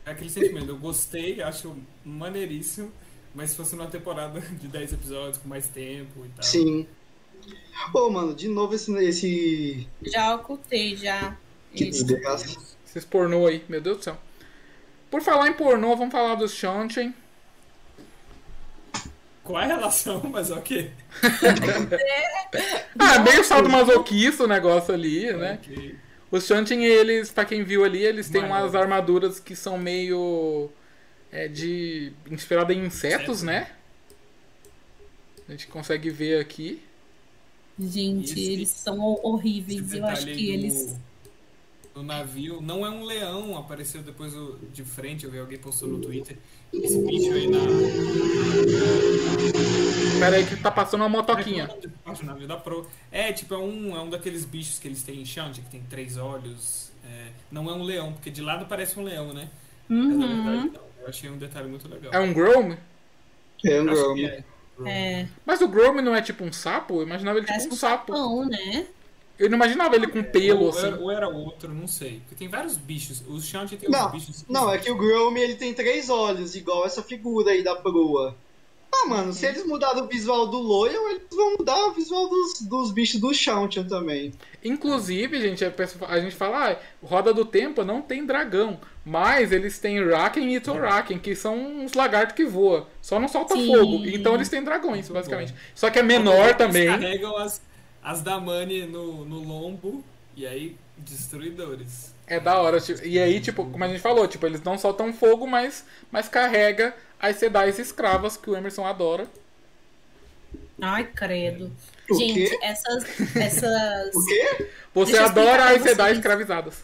É aquele sentimento, eu gostei, acho maneiríssimo, mas se fosse numa temporada de 10 episódios com mais tempo e tal. Sim. Ô, mano, de novo esse. esse... Já ocultei, já. Que desgraça. Esses pornô aí, meu Deus do céu. Por falar em pornô, vamos falar dos Shanchen. Qual é a relação? Mas ok. Ah, meio sadomasoquista o negócio ali, né? Os Shantin, eles, pra quem viu ali, eles têm Maior. umas armaduras que são meio. É, de. inspirada em insetos, Inseto. né? A gente consegue ver aqui. Gente, Esse- eles são ho- horríveis. Eu acho que do- eles. Do navio não é um leão, apareceu depois o- de frente, eu vi alguém postou no Twitter. Esse bicho aí na. Pera aí que tá passando uma motoquinha. Da Pro. É, tipo, é um, é um daqueles bichos que eles têm em Shanti, que tem três olhos. É, não é um leão, porque de lado parece um leão, né? Mas na Uhum. verdade não. Eu achei um detalhe muito legal. É um Grom? É um Acho Grom. que é. É, Mas o Grom não é tipo um sapo? Eu imaginava ele parece tipo um um sapo. sapão, né? Eu não imaginava ele com pelo ou, assim. era, ou era outro, não sei. Porque tem vários bichos. Os Shanti tem Não, uns bichos. Não, é que o Grom ele tem três olhos, igual essa figura aí da proa. Ah, mano, se eles mudaram o visual do Loyal, eles vão mudar o visual dos, dos bichos do Shantian também. Inclusive, gente, a pessoa- a gente fala, ah, Roda do Tempo não tem dragão. Mas eles têm Raken e Toraken, que são uns lagartos que voam. Só não solta Sim. fogo. Então eles têm dragões, basicamente. Só que é menor Eles também. carregam as, as Damani no, no lombo e aí destruidores. É da hora. tipo, E aí, tipo, como a gente falou, tipo, eles não soltam fogo, mas, mas carrega as sedais escravas que o Emerson adora. Ai, credo. O Gente, quê? essas. essas... O quê? Você Deixa adora as sedais escravizadas.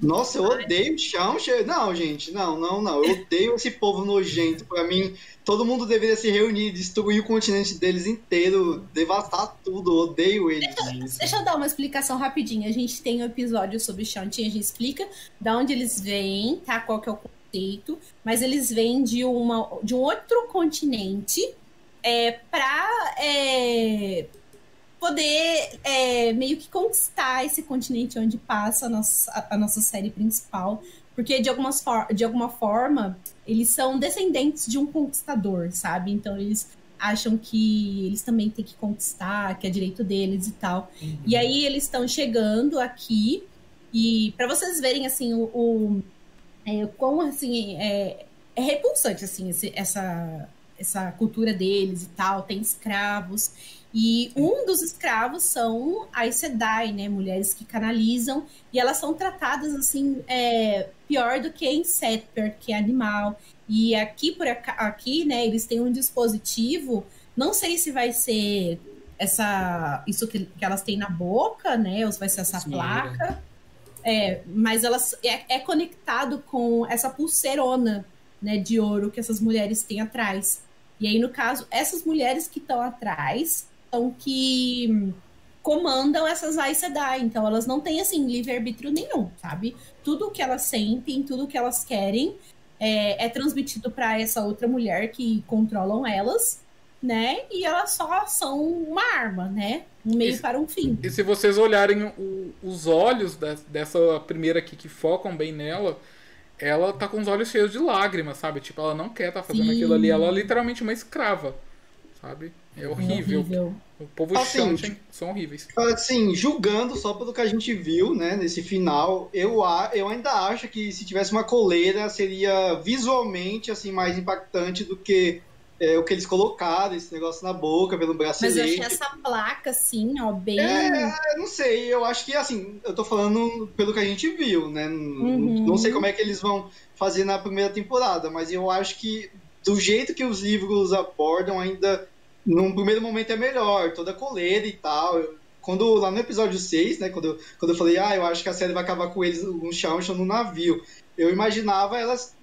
Nossa, eu odeio o Shantian. Não, gente, não, não, não. Eu odeio esse povo nojento. Pra mim, todo mundo deveria se reunir, destruir o continente deles inteiro, devastar tudo. Eu odeio eles. Isso. Deixa eu dar uma explicação rapidinha. A gente tem um episódio sobre Shanti, a gente explica da onde eles vêm, tá? Qual que é o conceito. Mas eles vêm de, uma, de um outro continente é, pra é, poder é, meio que conquistar esse continente onde passa a nossa, a, nossa série principal. Porque de, algumas de alguma forma eles são descendentes de um conquistador, sabe? Então eles acham que eles também têm que conquistar, que é direito deles e tal. Uhum. E aí eles estão chegando aqui e para vocês verem assim o, o é, quão assim é, é repulsante assim esse- essa essa cultura deles e tal, tem escravos e um dos escravos são as Sedai, né, mulheres que canalizam e elas são tratadas assim é, pior do que em Setper, que é animal. E aqui por aqui, né, eles têm um dispositivo, não sei se vai ser essa isso que, que elas têm na boca, né, ou se vai ser essa placa. É, mas elas é, é conectado com essa pulseirona, né, de ouro que essas mulheres têm atrás. E aí, no caso, essas mulheres que estão atrás são que comandam essas Aes Sedai. Então elas não têm assim livre-arbítrio nenhum, sabe? Tudo que elas sentem, tudo que elas querem é, é transmitido para essa outra mulher que controlam elas, né? E elas só são uma arma, né? Um meio E para um fim. E se vocês olharem o- os olhos de- dessa primeira aqui que focam bem nela, ela tá com os olhos cheios de lágrimas, sabe? Tipo, ela não quer tá fazendo Sim. aquilo ali. Ela é literalmente uma escrava, sabe? É horrível. horrível. O povo Assim, chama são horríveis. Assim, julgando só pelo que a gente viu, né, nesse final, eu, a- eu ainda acho que se tivesse uma coleira seria visualmente assim mais impactante do que é, o que eles colocaram, esse negócio na boca, pelo Mas eu bracelete. achei essa placa, assim, ó, bem. É, eu não sei, eu acho que assim, eu tô falando pelo que a gente viu, né? Uhum. Não sei como é que eles vão fazer na primeira temporada, mas eu acho que do jeito que os livros abordam ainda num primeiro momento é melhor, toda coleira e tal. Eu- Quando lá no episódio 6, né, quando eu, quando eu falei, ah, eu acho que a série vai acabar com eles um chão no navio, eu imaginava elas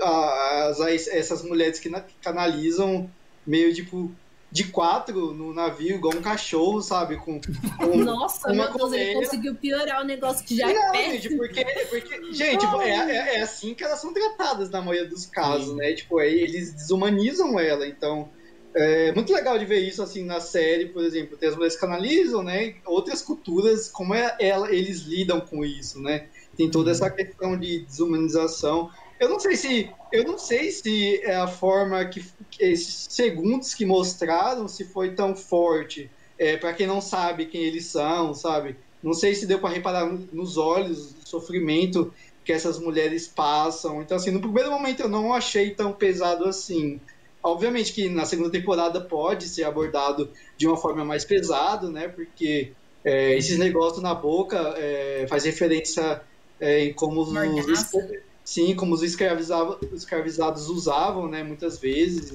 as, as- essas mulheres que na- que canalizam meio tipo de quatro no navio, igual um cachorro, sabe? Com, com Nossa, uma meu Deus, ele coleira. conseguiu piorar o negócio que já é não, péssimo. gente, porque, porque gente, é, é, é assim que elas são tratadas na maioria dos casos, Sim. né? Tipo, aí eles desumanizam ela, então é muito legal de ver isso assim na série, por exemplo, tem as mulheres que canalizam, né? Outras culturas, como é ela, eles lidam com isso, né? Tem toda essa questão de desumanização. Eu não sei se eu não sei se é a forma que, esses segundos que mostraram se foi tão forte. É, para quem não sabe quem eles são, sabe? Não sei se deu para reparar no- nos olhos o sofrimento que essas mulheres passam. Então, assim, no primeiro momento eu não achei tão pesado assim. Obviamente que na segunda temporada pode ser abordado de uma forma mais pesada, né? Porque é, esses negócios na boca é, faz referência é, em como os, sim, como os escravizados usavam, né? Muitas vezes.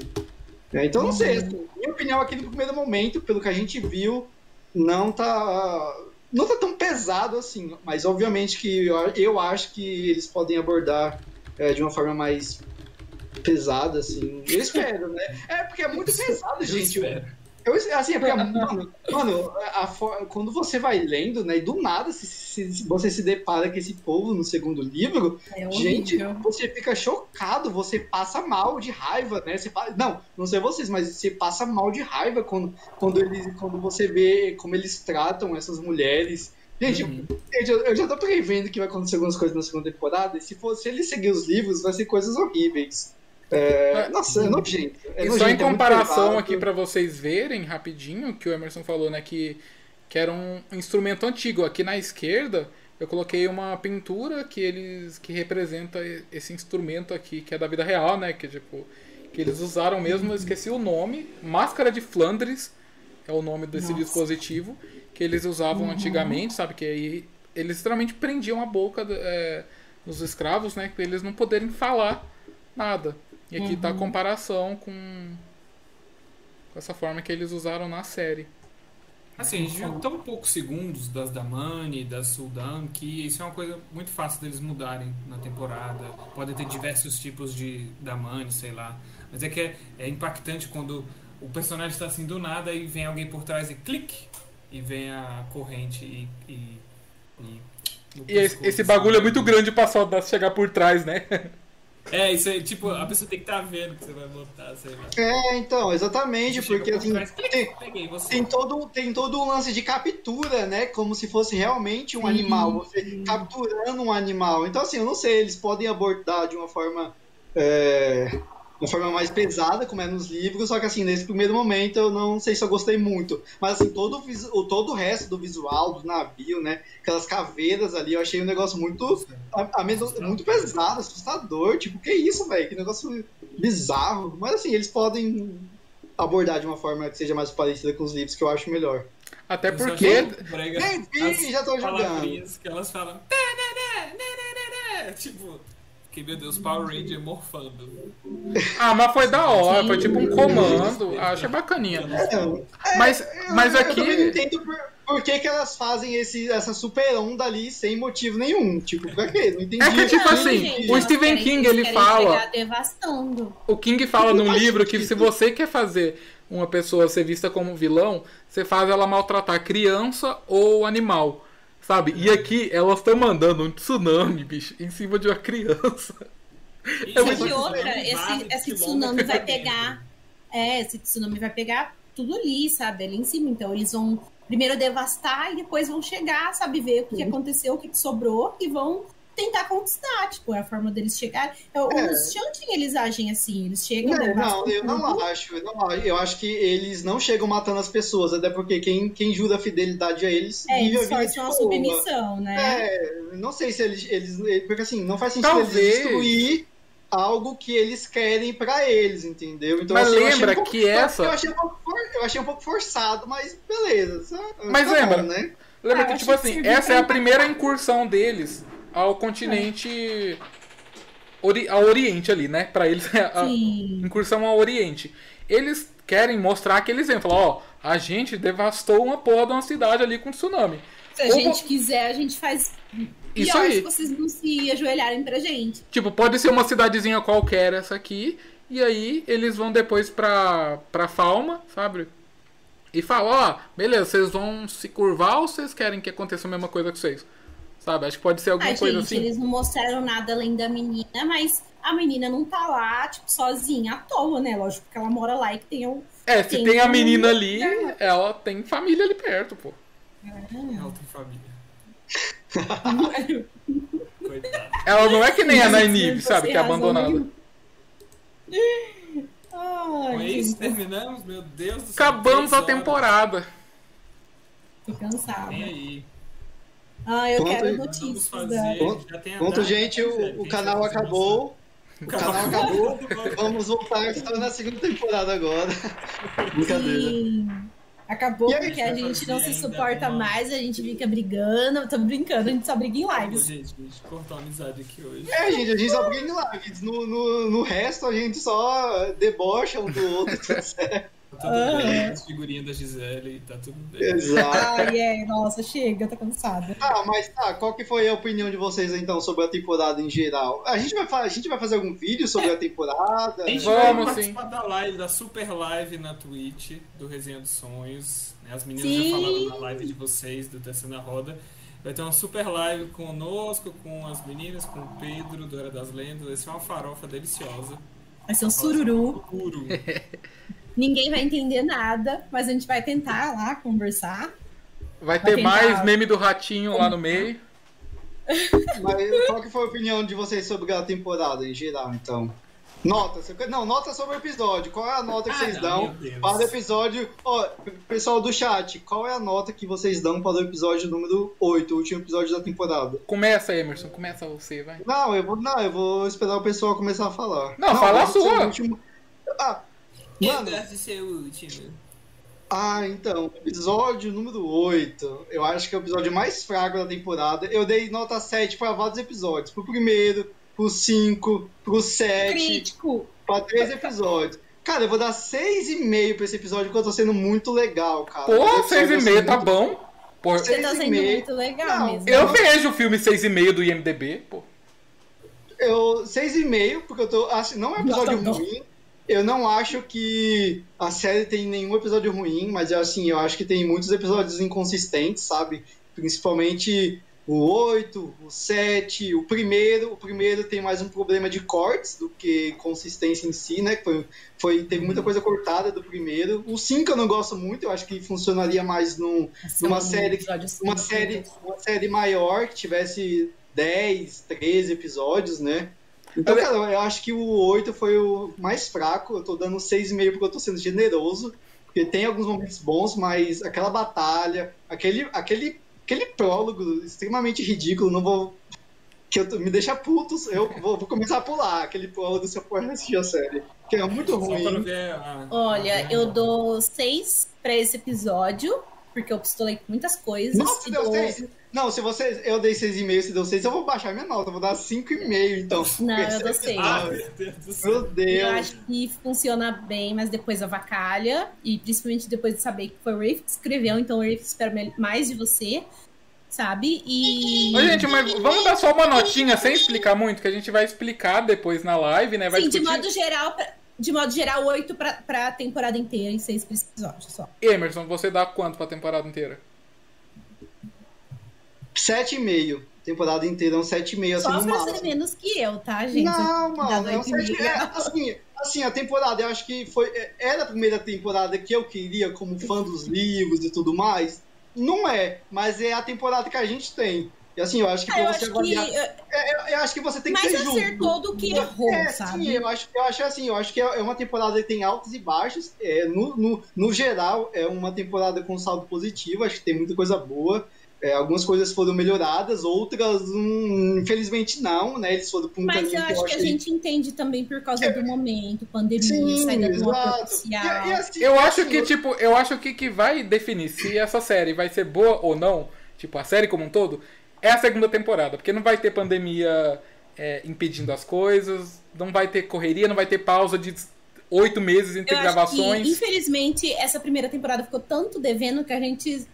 É, então, não sei. assim, minha opinião aqui no primeiro momento, pelo que a gente viu, não tá não tá tão pesado assim, mas obviamente que eu, eu acho que eles podem abordar é, de uma forma mais pesada, assim. Eu espero, né? É porque é muito pesado, Eu gente. espero. Eu, assim, é porque, mano, mano a for- quando você vai lendo, né, e do nada se, se- você se depara com esse povo no segundo livro, É gente, você fica chocado, você passa mal de raiva, né? Você não, não sei vocês, mas você passa mal de raiva quando, quando, eles, quando você vê como eles tratam essas mulheres. Gente, Uhum. eu, eu já tô prevendo que vai acontecer algumas coisas na segunda temporada, e se, for, se ele seguir os livros, vai ser coisas horríveis. É, nossa, é nojento. É e nojento, só em é comparação pesado. aqui pra vocês verem rapidinho, que o Emerson falou, né, que, que era um instrumento antigo. Aqui na esquerda, eu coloquei uma pintura que eles que representa esse instrumento aqui, que é da vida real, né, que tipo que eles usaram mesmo, eu esqueci o nome, Máscara de Flandres é o nome desse Nossa. dispositivo que eles usavam antigamente, sabe, que aí eles literalmente prendiam a boca é, dos escravos, né, para eles não poderem falar nada. E aqui tá a comparação com, com essa forma que eles usaram na série. Assim, a gente viu tão poucos segundos das Damani, das Suldan, que isso é uma coisa muito fácil deles mudarem na temporada. Podem ter diversos tipos de Damani, sei lá. Mas é que é, é impactante quando o personagem está assim do nada e vem alguém por trás e clique, e vem a corrente e. e, e E esse, pescoço, esse bagulho é assim. muito grande pra só dar- chegar por trás, né? É, isso aí, tipo, a pessoa tem que estar vendo que você vai botar, sei lá. É, então, exatamente, Você chega porque por assim, trás, tem, peguei você. tem todo, tem todo um lance de captura, né? Como se fosse realmente um Sim. animal, você capturando um animal. Então, assim, eu não sei, eles podem abordar de uma forma. É, uma forma mais pesada, como é nos livros, só que assim, nesse primeiro momento eu não sei se eu gostei muito. Mas assim, todo o, todo o resto do visual do navio, né? Aquelas caveiras ali, eu achei um negócio muito. a- a muito pesado, assustador. Tipo, que isso, velho? Que negócio bizarro. Mas assim, eles podem abordar de uma forma que seja mais parecida com os livros, que eu acho melhor. Até Eu porque. as já tô jogando. que elas falam. "Tá, né, né, né, né, né", Tipo, que meu Deus, Power Ranger morfando. Ah, mas foi da hora, foi tipo um comando. Ah, achei bacaninha. É, Mas, mas eu também não aqui. entendo por, por que, que elas fazem esse, essa super onda ali sem motivo nenhum. Tipo, pra quê? Não entendi. É que, tipo Não, assim, gente, o Stephen King, ele fala-. O King fala num livro que se você quer fazer uma pessoa ser vista como vilão, você faz ela maltratar criança ou animal. Sabe? E aqui elas estão mandando um tsunami, bicho, em cima de uma criança. E que isso outra, é esse, esse tsunami vai pegar. É, esse tsunami vai pegar tudo ali, sabe? Ali em cima. Então eles vão primeiro devastar e depois vão chegar, sabe? Ver o que aconteceu, o que que sobrou e vão tentar conquistar. Tipo, é a forma deles chegar. Eu, É. Os Shantin, eles agem assim. Eles chegam, Não, não, eu não tudo. acho, eu não acho. Eu acho que eles não chegam matando as pessoas, até porque quem, quem jura fidelidade a eles É, vive a eles vida de forçam a boa. submissão, né? É, não sei se eles, eles. Porque assim, não faz sentido Talvez. eles destruir algo que eles querem pra eles, entendeu? Então, Mas assim, eu achei lembra um pouco- que essa- Eu achei, um pouco, for- eu achei um pouco forçado, mas beleza. Mas tá lembra- bom, né? Lembra Ah, que, tipo assim, essa é a primeira incursão deles ao continente. Ori- ao Oriente ali, né? Pra eles é a Sim. incursão ao Oriente. Eles querem mostrar que eles vêm falar: ó, a gente devastou uma porra de uma cidade ali com tsunami. Se a Ou gente vo- quiser, a gente faz. Isso pior aí. se vocês não se ajoelharem pra gente. Tipo, pode ser uma cidadezinha qualquer essa aqui. E aí eles vão depois pra, pra Falma, sabe? E falam, ó, beleza, vocês vão se curvar ou vocês querem que aconteça a mesma coisa com vocês? Sabe? Acho que pode ser alguma Ai, coisa gente, assim. eles não mostraram nada além da menina, mas a menina não tá lá, tipo, sozinha à toa, né? Lógico que ela mora lá e que tem um. É, se tem tem a um- menina ali, É. ela tem família ali perto, pô. Ela tem família. Coitada. Ela não é que nem a Mas Nainib, sabe? Que é abandonada. nenhuma. Com Ai, isso, terminamos, meu Deus do céu. Acabamos a temporada. tô cansada. Vem aí. Ah, eu Conta quero notícias. Vamos fazer. Conto, data, gente, né, o, o canal acabou. O canal acabou. Vamos voltar só na segunda temporada agora. Brincadeira. Sim. Acabou aí, porque a gente não se suporta uma- mais, a gente fica brigando. Tamo brincando, a gente só briga em lives. Gente, a gente cortou a amizade aqui hoje. É, gente, a gente só briga em lives. No, no, no resto, a gente só debocha um do outro. tudo certo. Tá tudo bem, Ah. as figurinhas da Gisele, tá tudo bem. Exato. Ai, é, nossa, chega, tô cansada. Tá, mas tá, qual que foi a opinião de vocês então sobre a temporada em geral? A gente vai, a gente vai fazer algum vídeo sobre a temporada? A gente Vamos, vai sim. participar da live, da super live na Twitch, do Resenha dos Sonhos. né? As meninas Sim. já falaram na live de vocês, do Terceira Roda. Vai ter uma super live conosco, com as meninas, com o Pedro, do Era das Lendas. Vai ser uma farofa deliciosa. Vai ser um sururu. Puro. Ninguém vai entender nada, mas a gente vai tentar lá conversar. Vai Vai ter tentar- mais meme do ratinho lá no meio. Mas qual que foi a opinião de vocês sobre a temporada em geral, então? Nota, não, nota sobre o episódio. Qual é a nota que Ah, vocês não, dão para o episódio? Ó, pessoal do chat, qual é a nota que vocês dão para o episódio número 8, o último episódio da temporada? Começa, Emerson, começa você, vai. Não, eu vou, não, eu vou esperar o pessoal começar a falar. Não, fala a sua. o último- Ah, mano, de ser o último. Ah, então, episódio número 8, eu acho que é o episódio mais fraco da temporada. Eu dei nota 7 para vários episódios. Pro primeiro, pro 5, pro 7, Crítico. para três episódios. Cara, eu vou dar 6,5 pra esse episódio, porque eu tô sendo muito legal, cara. Pô, Esse seis e episódio meio eu tá sou bom. Pô, Você tá sendo 6,5. muito legal Não, mesmo. eu vejo o filme 6,5 do IMDB, pô. Eu 6,5, porque eu tô. Acho, não é um episódio Nota ruim. Eu não acho que a série tem nenhum episódio ruim, mas assim, eu acho que tem muitos episódios inconsistentes, sabe? Principalmente o 8, o 7, o primeiro. O primeiro tem mais um problema de cortes do que consistência em si, né? Foi, foi, teve muita coisa cortada do primeiro. O 5 eu não gosto muito, eu acho que funcionaria mais num, Esse uma é um série- episódio uma série, uma série maior que tivesse 10, 13 episódios, né? Então, Mas- cara, eu acho que o 8 foi o mais fraco. Eu tô dando 6,5 porque eu tô sendo generoso. Porque tem alguns momentos bons, mas aquela batalha, aquele, aquele, aquele prólogo extremamente ridículo, não vou. Que eu, tô- me deixa putos, eu vou, vou começar a pular aquele prólogo se eu for assistir a série. Que é muito ruim. a- Olha, eu dou seis pra esse episódio, porque eu pistolei com muitas coisas. Nossa, e deu dou- 6? Não, se você. Eu dei 6,5, se deu 6, eu vou baixar minha nota, eu vou dar 5,5, então. Não, eu dou seis. Ah, episódio. meu Deus. Meu Eu Deus. acho que funciona bem, mas depois avacalha. E principalmente depois de saber que foi o Rafe que escreveu, então o Rafe espera mais de você, sabe? E. Ô, gente, mas vamos dar só uma notinha sem explicar muito, que a gente vai explicar depois na live, né? Vai Sim, de discutir. modo geral, pra, de modo geral, oito pra, pra temporada inteira em seis episódios só. Emerson, você dá quanto pra temporada inteira? 7,5. Temporada inteira é um 7,5 assim Só no pra ser máximo. menos que eu, tá, gente? Não, mano, é um oito e 7, meio. é, assim, assim, a temporada, eu acho que foi. é, Era a primeira temporada que eu queria, como fã dos livros e tudo mais. Não é, mas é a temporada que a gente tem. E assim, eu acho que Ah, pra eu você acho que avaliar. é, eu, eu acho que você tem que mais ser justo. acertou do que errou, É, sabe? sim, eu acho, eu acho assim, eu acho que é é uma temporada que tem altos e baixos. É, no, no, no geral, é uma temporada com saldo positivo, acho que tem muita coisa boa. É, algumas coisas foram melhoradas, outras, hum, infelizmente, não, né? Eles foram para um Mas caminho eu acho que a achei- gente entende também por causa do momento, pandemia, Sim, saída do social. E- e assim, Eu acho assim, que, tipo, eu acho que que vai definir se essa série vai ser boa ou não, tipo, a série como um todo, é a segunda temporada. Porque não vai ter pandemia é, impedindo as coisas, não vai ter correria, não vai ter pausa de oito meses entre Eu acho gravações. que, infelizmente, essa primeira temporada ficou tanto devendo que a gente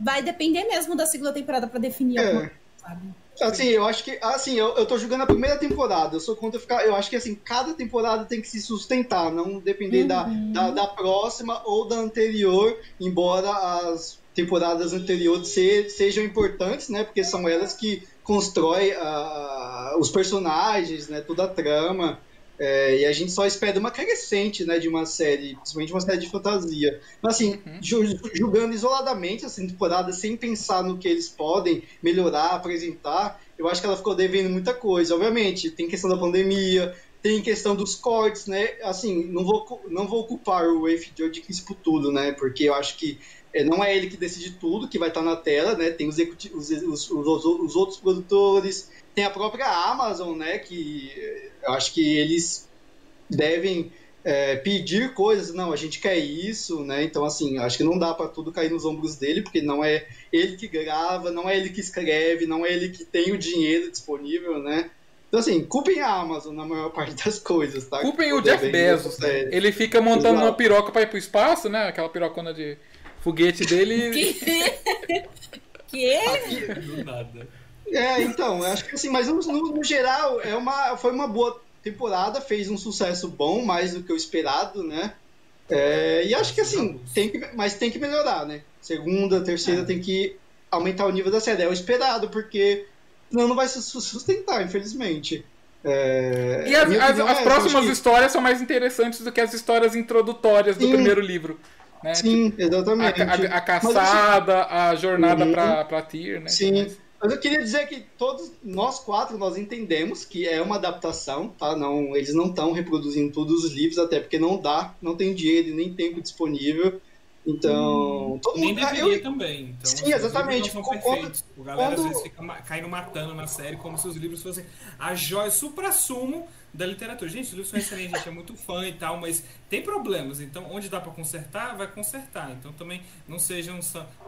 vai depender mesmo da segunda temporada pra definir É. alguma coisa, sabe? Assim, eu acho que. Assim, eu, eu tô julgando a primeira temporada. Eu sou contra ficar. Eu acho que assim, cada temporada tem que se sustentar, não depender da, Uhum. da, da próxima ou da anterior, embora as temporadas anteriores se- sejam importantes, né? Porque são elas que constroem ah, os personagens, né? Toda a trama. É, e a gente só espera uma crescente, né, de uma série, principalmente uma série de fantasia. Mas assim, ju- julgando isoladamente essa temporada, sem pensar no que eles podem melhorar, apresentar, eu acho que ela ficou devendo muita coisa. Obviamente, tem questão da pandemia, tem questão dos cortes, né? Assim, não vou, não vou culpar o Rafe Judkins por tudo, né? Porque eu acho que é, não é ele que decide tudo que vai estar na tela, né? Tem os, os, os, os outros produtores, tem a própria Amazon, né? Que eh, eu acho que eles devem é, pedir coisas, não, a gente quer isso, né? Então, assim, acho que não dá para tudo cair nos ombros dele, porque não é ele que grava, não é ele que escreve, não é ele que tem o dinheiro disponível, né? Então, assim, culpem a Amazon na maior parte das coisas, tá? Culpem o Jeff Bezos. série. Ele fica montando Exato. uma piroca pra ir pro espaço, né? Aquela pirocona de foguete dele. Que? que? Do nada. É, então, eu acho que assim, mas no, no- geral, é uma, foi uma boa temporada, fez um sucesso bom, mais do que o esperado, né? É, e acho que assim, tem que, mas tem que melhorar, né? Segunda, terceira, É. tem que aumentar o nível da série. É o esperado, porque senão não vai se su- sustentar, infelizmente. É, E as, as- as é próximas que- histórias são mais interessantes do que as histórias introdutórias do Sim. primeiro livro. Né? Sim, A, exatamente. a- a Mas, assim, caçada, a jornada Uhum. pra, pra Tyr, né? Sim. Mas eu queria dizer que todos nós quatro nós entendemos que é uma adaptação, tá? Não, eles não estão reproduzindo todos os livros, até porque não dá, não tem dinheiro e nem tempo disponível. Então, todo Nem mundo. deveria eu- também. Então, Sim, exatamente. Não são perfeitos. O galera quando- às vezes fica caindo matando na série como se os livros fossem a joia supra-sumo da literatura. Gente, os livros são excelentes, a gente é muito fã e tal, mas tem problemas. Então, onde dá pra consertar, vai consertar. Então, também não sejam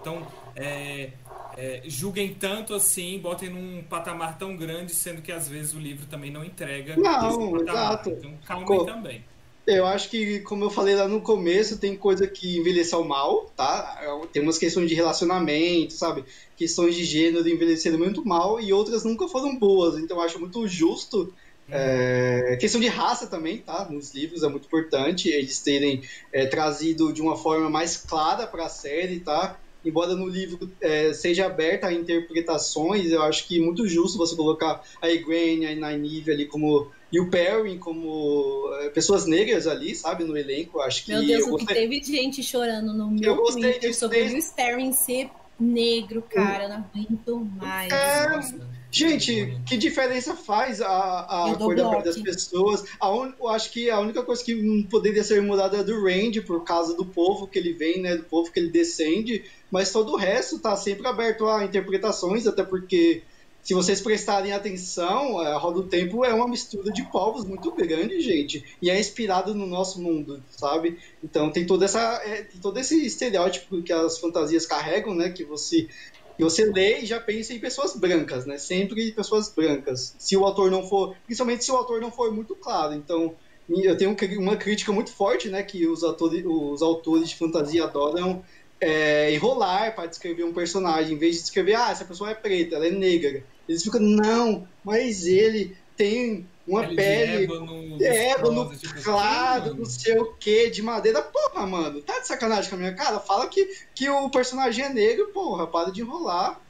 tão. é, é, julguem tanto assim, botem num patamar tão grande, sendo que às vezes o livro também não entrega Não, exato. Então, calmem Co- também. Eu acho que, como eu falei lá no começo, tem coisa que envelheceu mal, tá? Tem umas questões de relacionamento, sabe? Questões de gênero envelheceram muito mal e outras nunca foram boas. Então eu acho muito justo. É, questão de raça também, tá? Nos livros é muito importante eles terem é, trazido de uma forma mais clara para a série, tá? Embora no livro é, seja aberta a interpretações, eu acho que é muito justo você colocar a Egwene, a Nynaeve ali como e o Perrin como é, pessoas negras ali, sabe, no elenco. Eu Acho que Meu Deus, eu o que gostei- teve gente chorando no meu gostei Twitter sobre desde- o Sterling ser negro, cara. Não aguento mais. É, Nossa. Gente, que diferença faz a, a dou cor da pele das pessoas? A un- eu acho que a única coisa que não poderia ser mudada é do Randy, por causa do povo que ele vem, né? Do povo que ele descende. Mas todo o resto tá sempre aberto a interpretações, até porque se vocês prestarem atenção, a Roda do Tempo é uma mistura de povos muito grande, gente. E é inspirado no nosso mundo, sabe? Então tem toda essa, é, tem todo esse estereótipo que as fantasias carregam, né? Que você que você lê e já pensa em pessoas brancas, né? Sempre pessoas brancas. Se o autor não for, principalmente se o autor não for muito claro. Então, eu tenho uma crítica muito forte, né? Que os, atores, os autores de fantasia adoram é, enrolar para descrever um personagem, em vez de descrever, ah, essa pessoa é preta, ela é negra. Eles ficam, não, mas ele tem uma Pele de pele. ébano, É, ébano tipo, claro, mano. não sei o que, de madeira. Porra, mano, tá de sacanagem com a minha cara? Fala que, que o personagem é negro, porra, para de enrolar.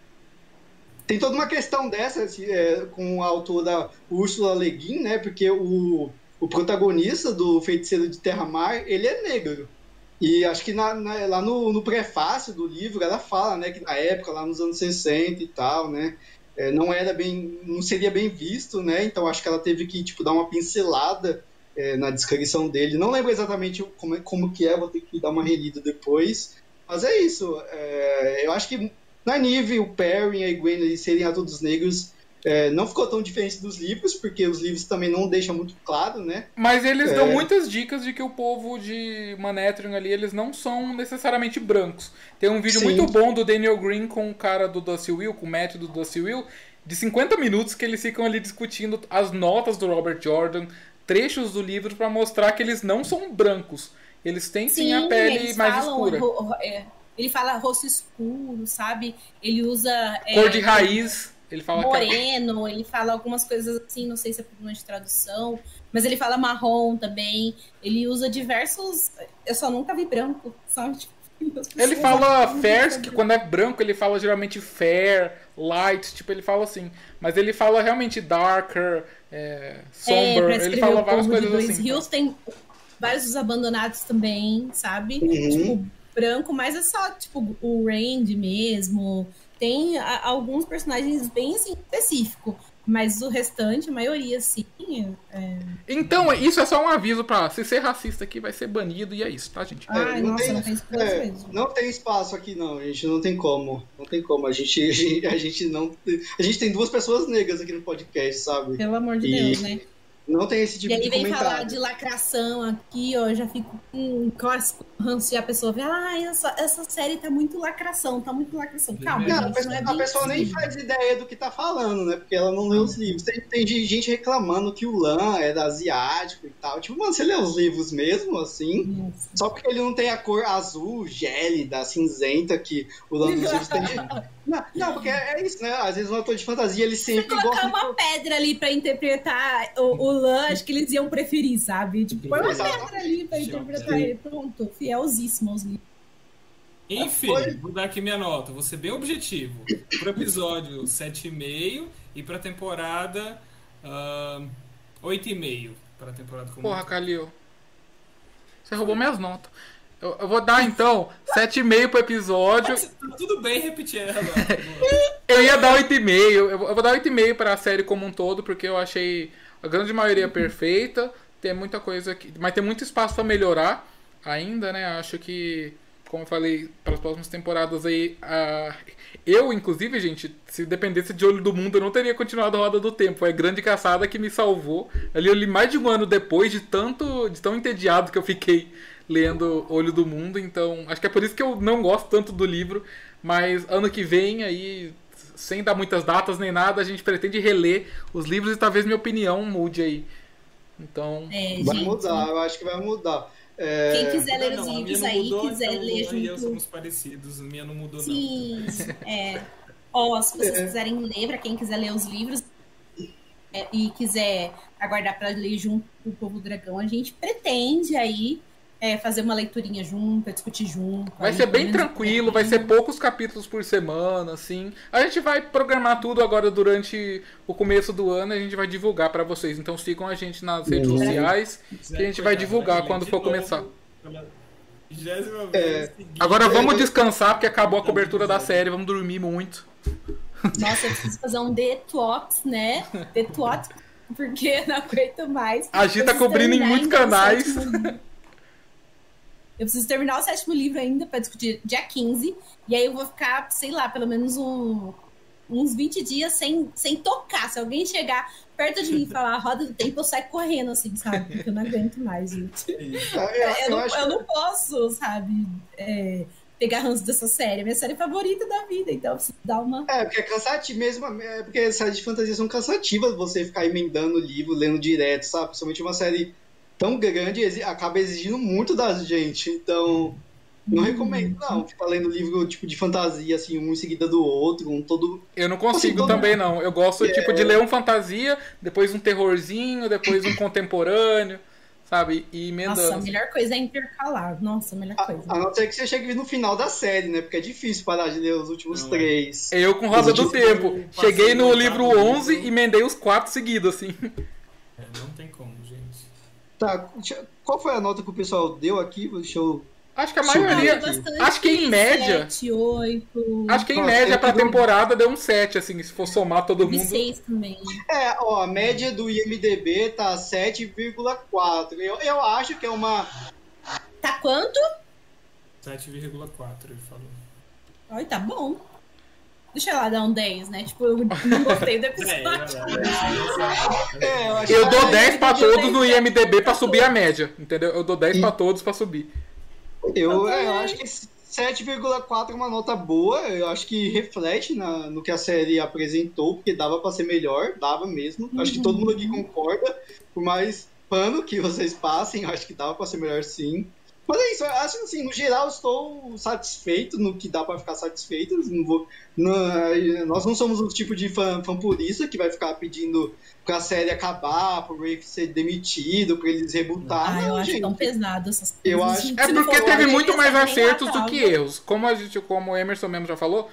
Tem toda uma questão dessa assim, é, com a autora Úrsula Le Guin, né? Porque o, o protagonista do Feiticeiro de Terra-Mar, ele é negro. E acho que na- na- lá no, no prefácio do livro ela fala, né, que na época, lá nos anos 60 e tal, né, é, não era bem, não seria bem visto, né, então acho que ela teve que, tipo, dar uma pincelada é, na descrição dele. Não lembro exatamente como, como que é, vou ter que dar uma relida depois. Mas é isso, é, eu acho que na Nive, o Perry e a Gwen eles serem adultos negros é, não ficou tão diferente dos livros, porque os livros também não deixam muito claro, né, Mas eles É. dão muitas dicas de que o povo de Manhattan ali, eles não são necessariamente brancos. Tem um vídeo Sim. muito bom do Daniel Green com o cara do Dusty Will, com o Matt do Dusty Will, de 50 minutos que eles ficam ali discutindo as notas do Robert Jordan, trechos do livro pra mostrar que eles não são brancos. Eles têm sim, a pele eles mais falam, escura. ro- ro- é, ele fala rosto escuro, sabe? Ele usa. é, Cor de raiz. Ele fala que é- Moreno, ele fala algumas coisas assim, não sei se é problema de tradução, mas ele fala marrom também. Ele usa diversos. Eu só nunca vi branco, só tipo, Ele fala fair, que que quando é branco ele fala geralmente fair, light, tipo, ele fala assim. Mas ele fala realmente darker, é, É, somber, pra ele fala várias coisas assim. Hills tem vários dos abandonados também, sabe? Uhum. Tipo, branco, mas é só, tipo, o Randy mesmo. Tem a- alguns personagens bem assim, específico. Mas o restante, a maioria, assim. É... Então, isso é só um aviso pra se ser racista aqui vai ser banido e é isso, tá, gente? Ai, não nossa, tem- não tem espaço É, mesmo. não tem espaço aqui não, gente, não tem como. Não tem como. A gente, a gente, a gente não. A gente tem duas pessoas negras aqui no podcast, sabe? Pelo amor de E- Deus, né? Não tem esse tipo e aí de vem falar comentário. de lacração aqui, ó. eu Já fico com clássico ranço e a pessoa vê, ah, essa, essa série tá muito lacração, tá muito lacração. Calma, Não, a gente, pessoa, não é a pessoa nem faz ideia do que tá falando, né? Porque ela não lê os livros. Tem, tem gente reclamando que o Lan é asiático e tal. Tipo, mano, você lê os livros mesmo, assim? Nossa. Só porque ele não tem a cor azul, gélida, cinzenta que o Lan dos livros tem. Não, não, porque é é isso, né? Às vezes um ator de fantasia, ele Se sempre colocar gosta de uma pedra ali pra interpretar o, o Lan, acho que eles iam preferir, sabe? Tipo, põe uma pedra ali pra interpretar ele. Pronto, fielzíssimo aos livros. Enfim, Foi. vou dar aqui minha nota. Vou ser bem objetivo. Pro episódio 7,5 e pra temporada ah, 8,5. Pra temporada como. Porra, Calil. Você roubou minhas notas. Eu, eu vou dar então 7,5 pro episódio. Tá tudo bem repetir ela. Eu ia dar 8,5. Eu vou eu vou dar 8,5 pra série como um todo, porque eu achei a grande maioria perfeita. Tem muita coisa que. Mas tem muito espaço pra melhorar ainda, né? Acho que, como eu falei, para as próximas temporadas aí. a- Eu, inclusive, gente, se dependesse de Olho do Mundo, eu não teria continuado a Roda do Tempo. Foi a grande caçada que me salvou. Ali eu li mais de um ano depois de tanto. de tão entediado que eu fiquei lendo Olho do Mundo. Então, acho que é por isso que eu não gosto tanto do livro. Mas ano que vem, aí, sem dar muitas datas nem nada, a gente pretende reler os livros e talvez minha opinião mude aí. Então. É, Vai gente, mudar, eu acho que vai mudar. É, Quem quiser ler Não, os livros não aí, mudou, quiser então ler e eu junto. somos parecidos. A minha não mudou, Sim, é. Ó, se vocês É. quiserem ler, pra quem quiser ler os livros é, e quiser aguardar pra ler junto com o Povo Dragão, a gente pretende aí é, fazer uma leiturinha junto, discutir junto. Vai aí, ser bem tranquilo, vai ser poucos capítulos por semana, assim. A gente vai programar tudo agora durante o começo do ano e a gente vai divulgar pra vocês. Então sigam a gente nas redes Uhum. sociais. que a gente vai divulgar quando for começar. É. Agora vamos descansar porque acabou a cobertura da série, vamos dormir muito. Nossa, eu preciso fazer um detox, né? Detox, porque não aguento mais. A Eu tá cobrindo em muitos canais. Eu preciso terminar o sétimo livro ainda pra discutir dia 15. E aí eu vou ficar, sei lá, pelo menos um- uns 20 dias sem, sem tocar. Se alguém chegar perto de mim e falar roda do tempo, eu saio correndo, assim, sabe? Porque eu não aguento mais, gente. eu, Eu, eu não, acho eu não posso, sabe? é, pegar ranço dessa série. É minha série favorita da vida, então eu preciso dar uma. É, porque é cansativo mesmo, é porque as séries de fantasia são cansativas você ficar emendando o livro, lendo direto, sabe? Principalmente uma série tão grande exi- acaba exigindo muito da gente. Então, Não recomendo, não. Ficar lendo livro tipo de fantasia, assim, um em seguida do outro, um todo. Eu não consigo todo- também, não. Eu gosto, É. tipo, de ler um fantasia, depois um terrorzinho, depois um contemporâneo, sabe? E Nossa, a emendando. melhor coisa é intercalar. Nossa, a melhor A, coisa. a não ser que você chegue no final da série, né? Porque é difícil parar de ler os últimos Não, três. Eu com Roda do. Tempo. Cheguei no livro oitavo 11 livro. e emendei os quatro seguidos, assim. É, não tem como. Tá, qual foi a nota que o pessoal deu aqui? Deixa eu. Acho que a maioria. Ah, bastante acho que em média- Sete, oito. Acho que em Nossa, média eu pra dou- temporada deu um 7, assim, se for somar todo mundo. seis também. É, ó, a média do IMDB tá 7,4. Eu, eu acho que é uma. Tá quanto? 7,4 ele falou. Ai, tá bom. Deixa eu lá dar um 10, né? Tipo, eu não gostei do É, episódio. É, eu acho Eu dou é- 10 pra todos no dei IMDB pra subir a média, entendeu? Eu dou 10 pra todos pra subir. Eu, é, eu acho que 7,4 é uma nota boa. Eu acho que reflete na- no que a série apresentou, porque dava pra ser melhor, dava mesmo. Acho que todo mundo aqui concorda. Por mais pano que vocês passem, eu acho que dava pra ser melhor sim. Mas é isso, eu acho assim, no geral estou satisfeito no que dá pra ficar satisfeito. Não vou, não- nós não somos o tipo de fã, fã purista que vai ficar pedindo pra série acabar, pro Rafe ser demitido, pra eles rebutar. Ah, eu acho gente. tão pesado essas coisas. Eu acho- gente. É porque teve uma muito mais acertos do que erros. Como a gente, como o Emerson mesmo já falou,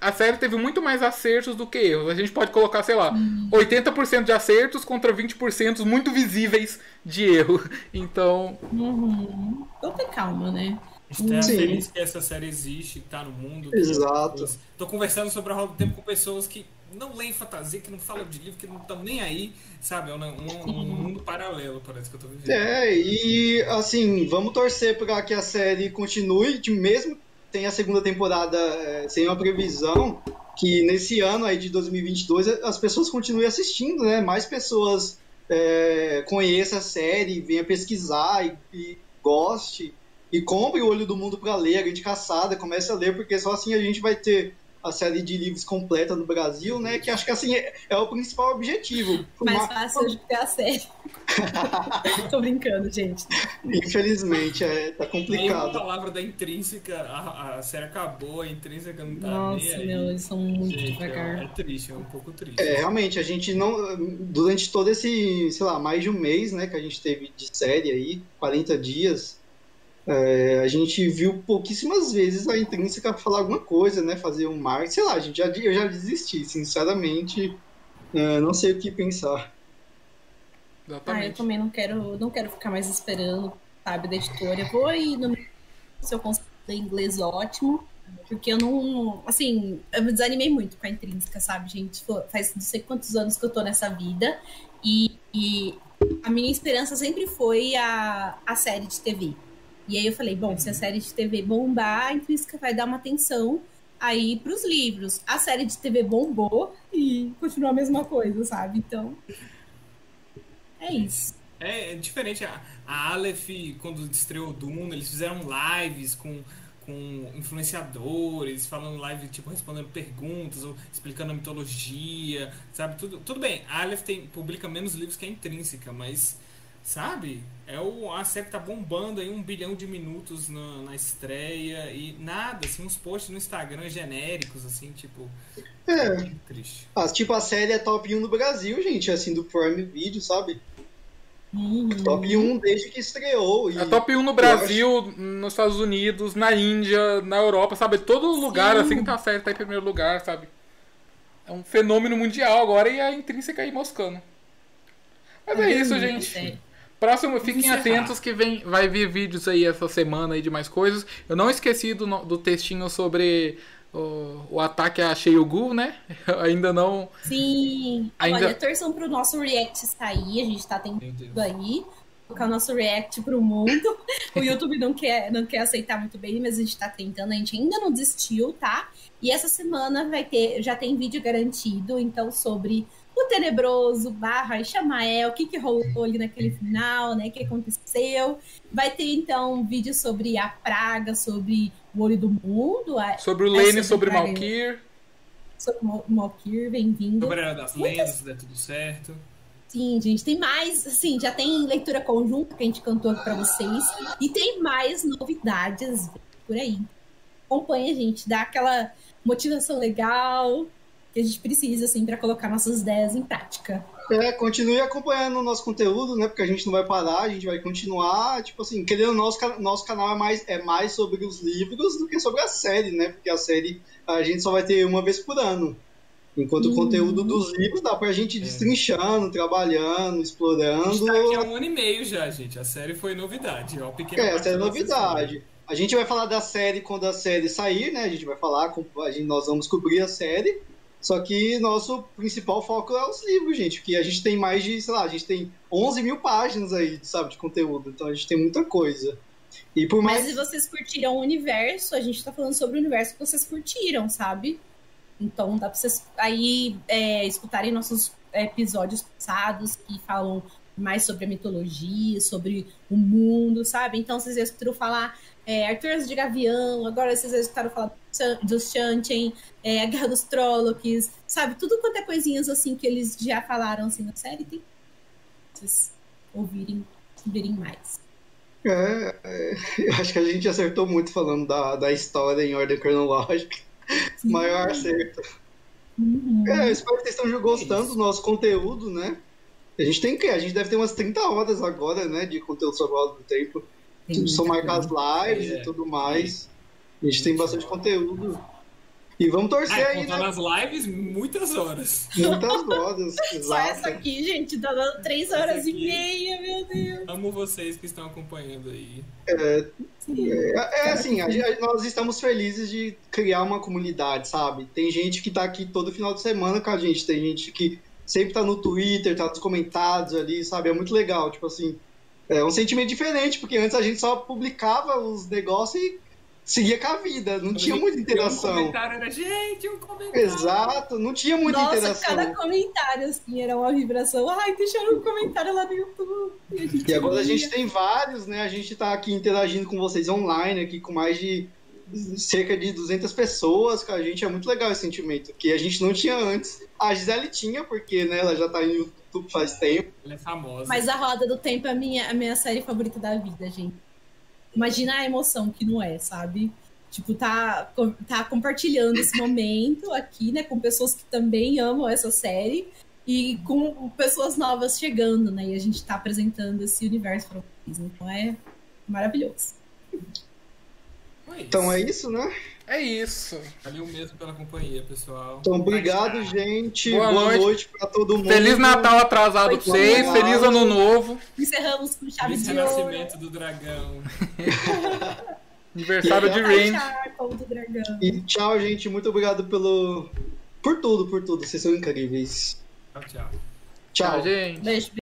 a série teve muito mais acertos do que erros. A gente pode colocar, sei lá, 80% de acertos contra 20% muito visíveis de erro. Então, Uhum. Então tem calma, né? Estou Sim. feliz que essa série existe, que tá no mundo. Exato. Tô conversando sobre a Roda do Tempo com pessoas que não leem fantasia, que não falam de livro, que não estão nem aí, sabe? É um, um- um mundo paralelo, parece que eu tô vivendo. É, e assim, vamos torcer para que a série continue, que mesmo tenha a segunda temporada é, sem uma previsão, que nesse ano aí de 2022 as pessoas continuem assistindo, né? Mais pessoas é, conheçam a série, venha pesquisar e, e goste, e compre o Olho do Mundo para ler, a Grande Caçada, comece a ler, porque só assim a gente vai ter a série de livros completa no Brasil, né? Que acho que assim é, é o principal objetivo. Mais Uma- fácil de ter a série. Tô brincando, gente. Infelizmente, é, tá complicado. palavra da intrínseca, a, a série acabou, a intrínseca não tá nem Nossa, aí. meu, eles são muito Gente, devagar. é, é triste, é um pouco triste. É, realmente, a gente não. Durante todo esse, sei lá, mais de um mês, né, que a gente teve de série aí, 40 dias, é, a gente viu pouquíssimas vezes a intrínseca falar alguma coisa, né? Fazer um marketing, sei lá, a gente já, eu já desisti, sinceramente. é, não sei o que pensar. Ah, eu exatamente. também não quero, não quero ficar mais esperando, sabe, da editora. Eu vou ir no se eu consigo ler inglês ótimo, porque eu não, assim, eu me desanimei muito com a intrínseca, sabe, gente? Faz não sei quantos anos que eu tô nessa vida e, e a minha esperança sempre foi a, a série de TV. E aí eu falei, bom, se a série de TV bombar, a intrínseca vai dar uma atenção aí pros livros. A série de TV bombou e continua a mesma coisa, sabe? Então, é isso. É, é diferente. A, a Aleph, quando estreou Duna, eles fizeram lives com, com influenciadores, falando live, tipo, respondendo perguntas, ou explicando a mitologia, sabe? Tudo, tudo bem, a Aleph tem, publica menos livros que a Intrínseca, mas, sabe? É o, a série tá bombando aí um bilhão de minutos na, na estreia e nada, assim, uns posts no Instagram genéricos, assim, tipo. É. muito Triste. Ah, tipo, a série é top 1 no Brasil, gente, assim, do Prime Video, sabe? Uhum. Top 1 desde que estreou. E... É top 1 no Brasil, nos Estados Unidos, na Índia, na Europa, sabe? Todo lugar Sim. assim tá certo, tá em primeiro lugar, sabe? É um fenômeno mundial agora e a intrínseca aí moscando. Mas é Ai, isso, gente. sério. Próximo, fiquem encerrar. atentos que vem, vai vir vídeos aí essa semana aí de mais coisas. Eu não esqueci do, do textinho sobre o, o ataque a Sheiugu, né? Eu ainda não. Sim. Ainda- Olha, torçam pro nosso react sair. A gente tá tentando aí colocar o nosso react pro mundo. O YouTube não quer, não quer aceitar muito bem, mas a gente tá tentando. A gente ainda não desistiu, tá? E essa semana vai ter, já tem vídeo garantido, então, sobre o Tenebroso, Barra e Chamael, o que, que rolou ali naquele final, né? O que aconteceu. Vai ter, então, um vídeo sobre a praga, sobre o olho do mundo, a- Sobre o É Lane, sobre sobre Dragon. Malkir. sobre o Malkir, bem-vindo. Sobre a Era das Muitas- Lendas, se der tudo certo. Sim, gente, tem mais, assim, já tem leitura conjunta que a gente cantou aqui pra vocês. E tem mais novidades por aí. Acompanha a gente, dá aquela motivação legal que a gente precisa, assim, para colocar nossas ideias em prática. É, continue acompanhando o nosso conteúdo, né? Porque a gente não vai parar, a gente vai continuar. Tipo assim, querendo, nosso, nosso canal é mais, é mais sobre os livros do que sobre a série, né? Porque a série a gente só vai ter uma vez por ano. Enquanto uhum. o conteúdo dos livros dá pra gente ir é. destrinchando, trabalhando, explorando. A gente tá aqui há um ano e meio já, gente. A série foi novidade. Ó, é, a série é novidade. A gente vai falar da série quando a série sair, né? A gente vai falar, a gente, nós vamos cobrir a série. Só que nosso principal foco é os livros, gente. Que a gente tem mais de, sei lá, a gente tem 11 mil páginas aí, sabe, de conteúdo. Então a gente tem muita coisa. E por mais... Mas se vocês curtiram o universo, a gente tá falando sobre o universo que vocês curtiram, sabe? Então dá pra vocês aí é, escutarem nossos episódios passados que falam mais sobre a mitologia, sobre o mundo, sabe? Então vocês escutaram falar é, Arthur de Gavião, agora vocês já escutaram falar dos Chanchen, é, a Guerra dos Trollocs, sabe? Tudo quanto é coisinhas assim que eles já falaram assim na série, tem vocês ouvirem, ouvirem mais. É, é, acho que a gente acertou muito falando da, da história em ordem cronológica. Sim. Maior acerto. Uhum. É, espero que vocês estejam gostando do nosso conteúdo, né? A gente tem que, a gente deve ter umas 30 horas agora, né, de conteúdo sobre o do tempo. São marcadas lives é. e tudo mais. A gente tem bastante conteúdo. E vamos torcer ah, aí, né? nas lives, muitas horas. Muitas horas, exato. Só essa aqui, gente, tá dando três horas e meia, meu Deus. Amo vocês que estão acompanhando aí. É, é, é assim, a, a, nós estamos felizes de criar uma comunidade, sabe? Tem gente que tá aqui todo final de semana com a gente, tem gente que sempre tá no Twitter, tá nos comentários ali, sabe? É muito legal, tipo assim, é um sentimento diferente, porque antes a gente só publicava os negócios e seguia com a vida, não tinha muita interação. Um comentário era, gente, um comentário. Exato, não tinha muita Nossa, interação. cada comentário, assim, era uma vibração. Ai, deixaram um comentário lá no YouTube. E, e agora a gente tem vários, né? A gente tá aqui interagindo com vocês online, aqui com mais de cerca de 200 pessoas com a gente. É muito legal esse sentimento, que a gente não tinha antes. A Gisele tinha, porque né, ela já tá em YouTube faz tempo. Ela é famosa. Mas a Roda do Tempo é a minha, a minha série favorita da vida, gente. Imagina a emoção que não é, sabe? Tipo, tá, tá compartilhando esse momento aqui, né, com pessoas que também amam essa série e com pessoas novas chegando, né? E a gente tá apresentando esse universo pra vocês. Então é maravilhoso. É então é isso, né? É isso. Valeu mesmo pela companhia, pessoal. Então, obrigado, gente. Boa, Boa noite. noite pra todo mundo. Feliz Natal atrasado pra vocês. Feliz Ano Novo. Encerramos com chave Feliz de renascimento do dragão. Aniversário de Rain. E tchau, gente. Muito obrigado pelo. Por tudo, por tudo. Vocês são incríveis. Tchau, tchau. Tchau, gente. Beijo.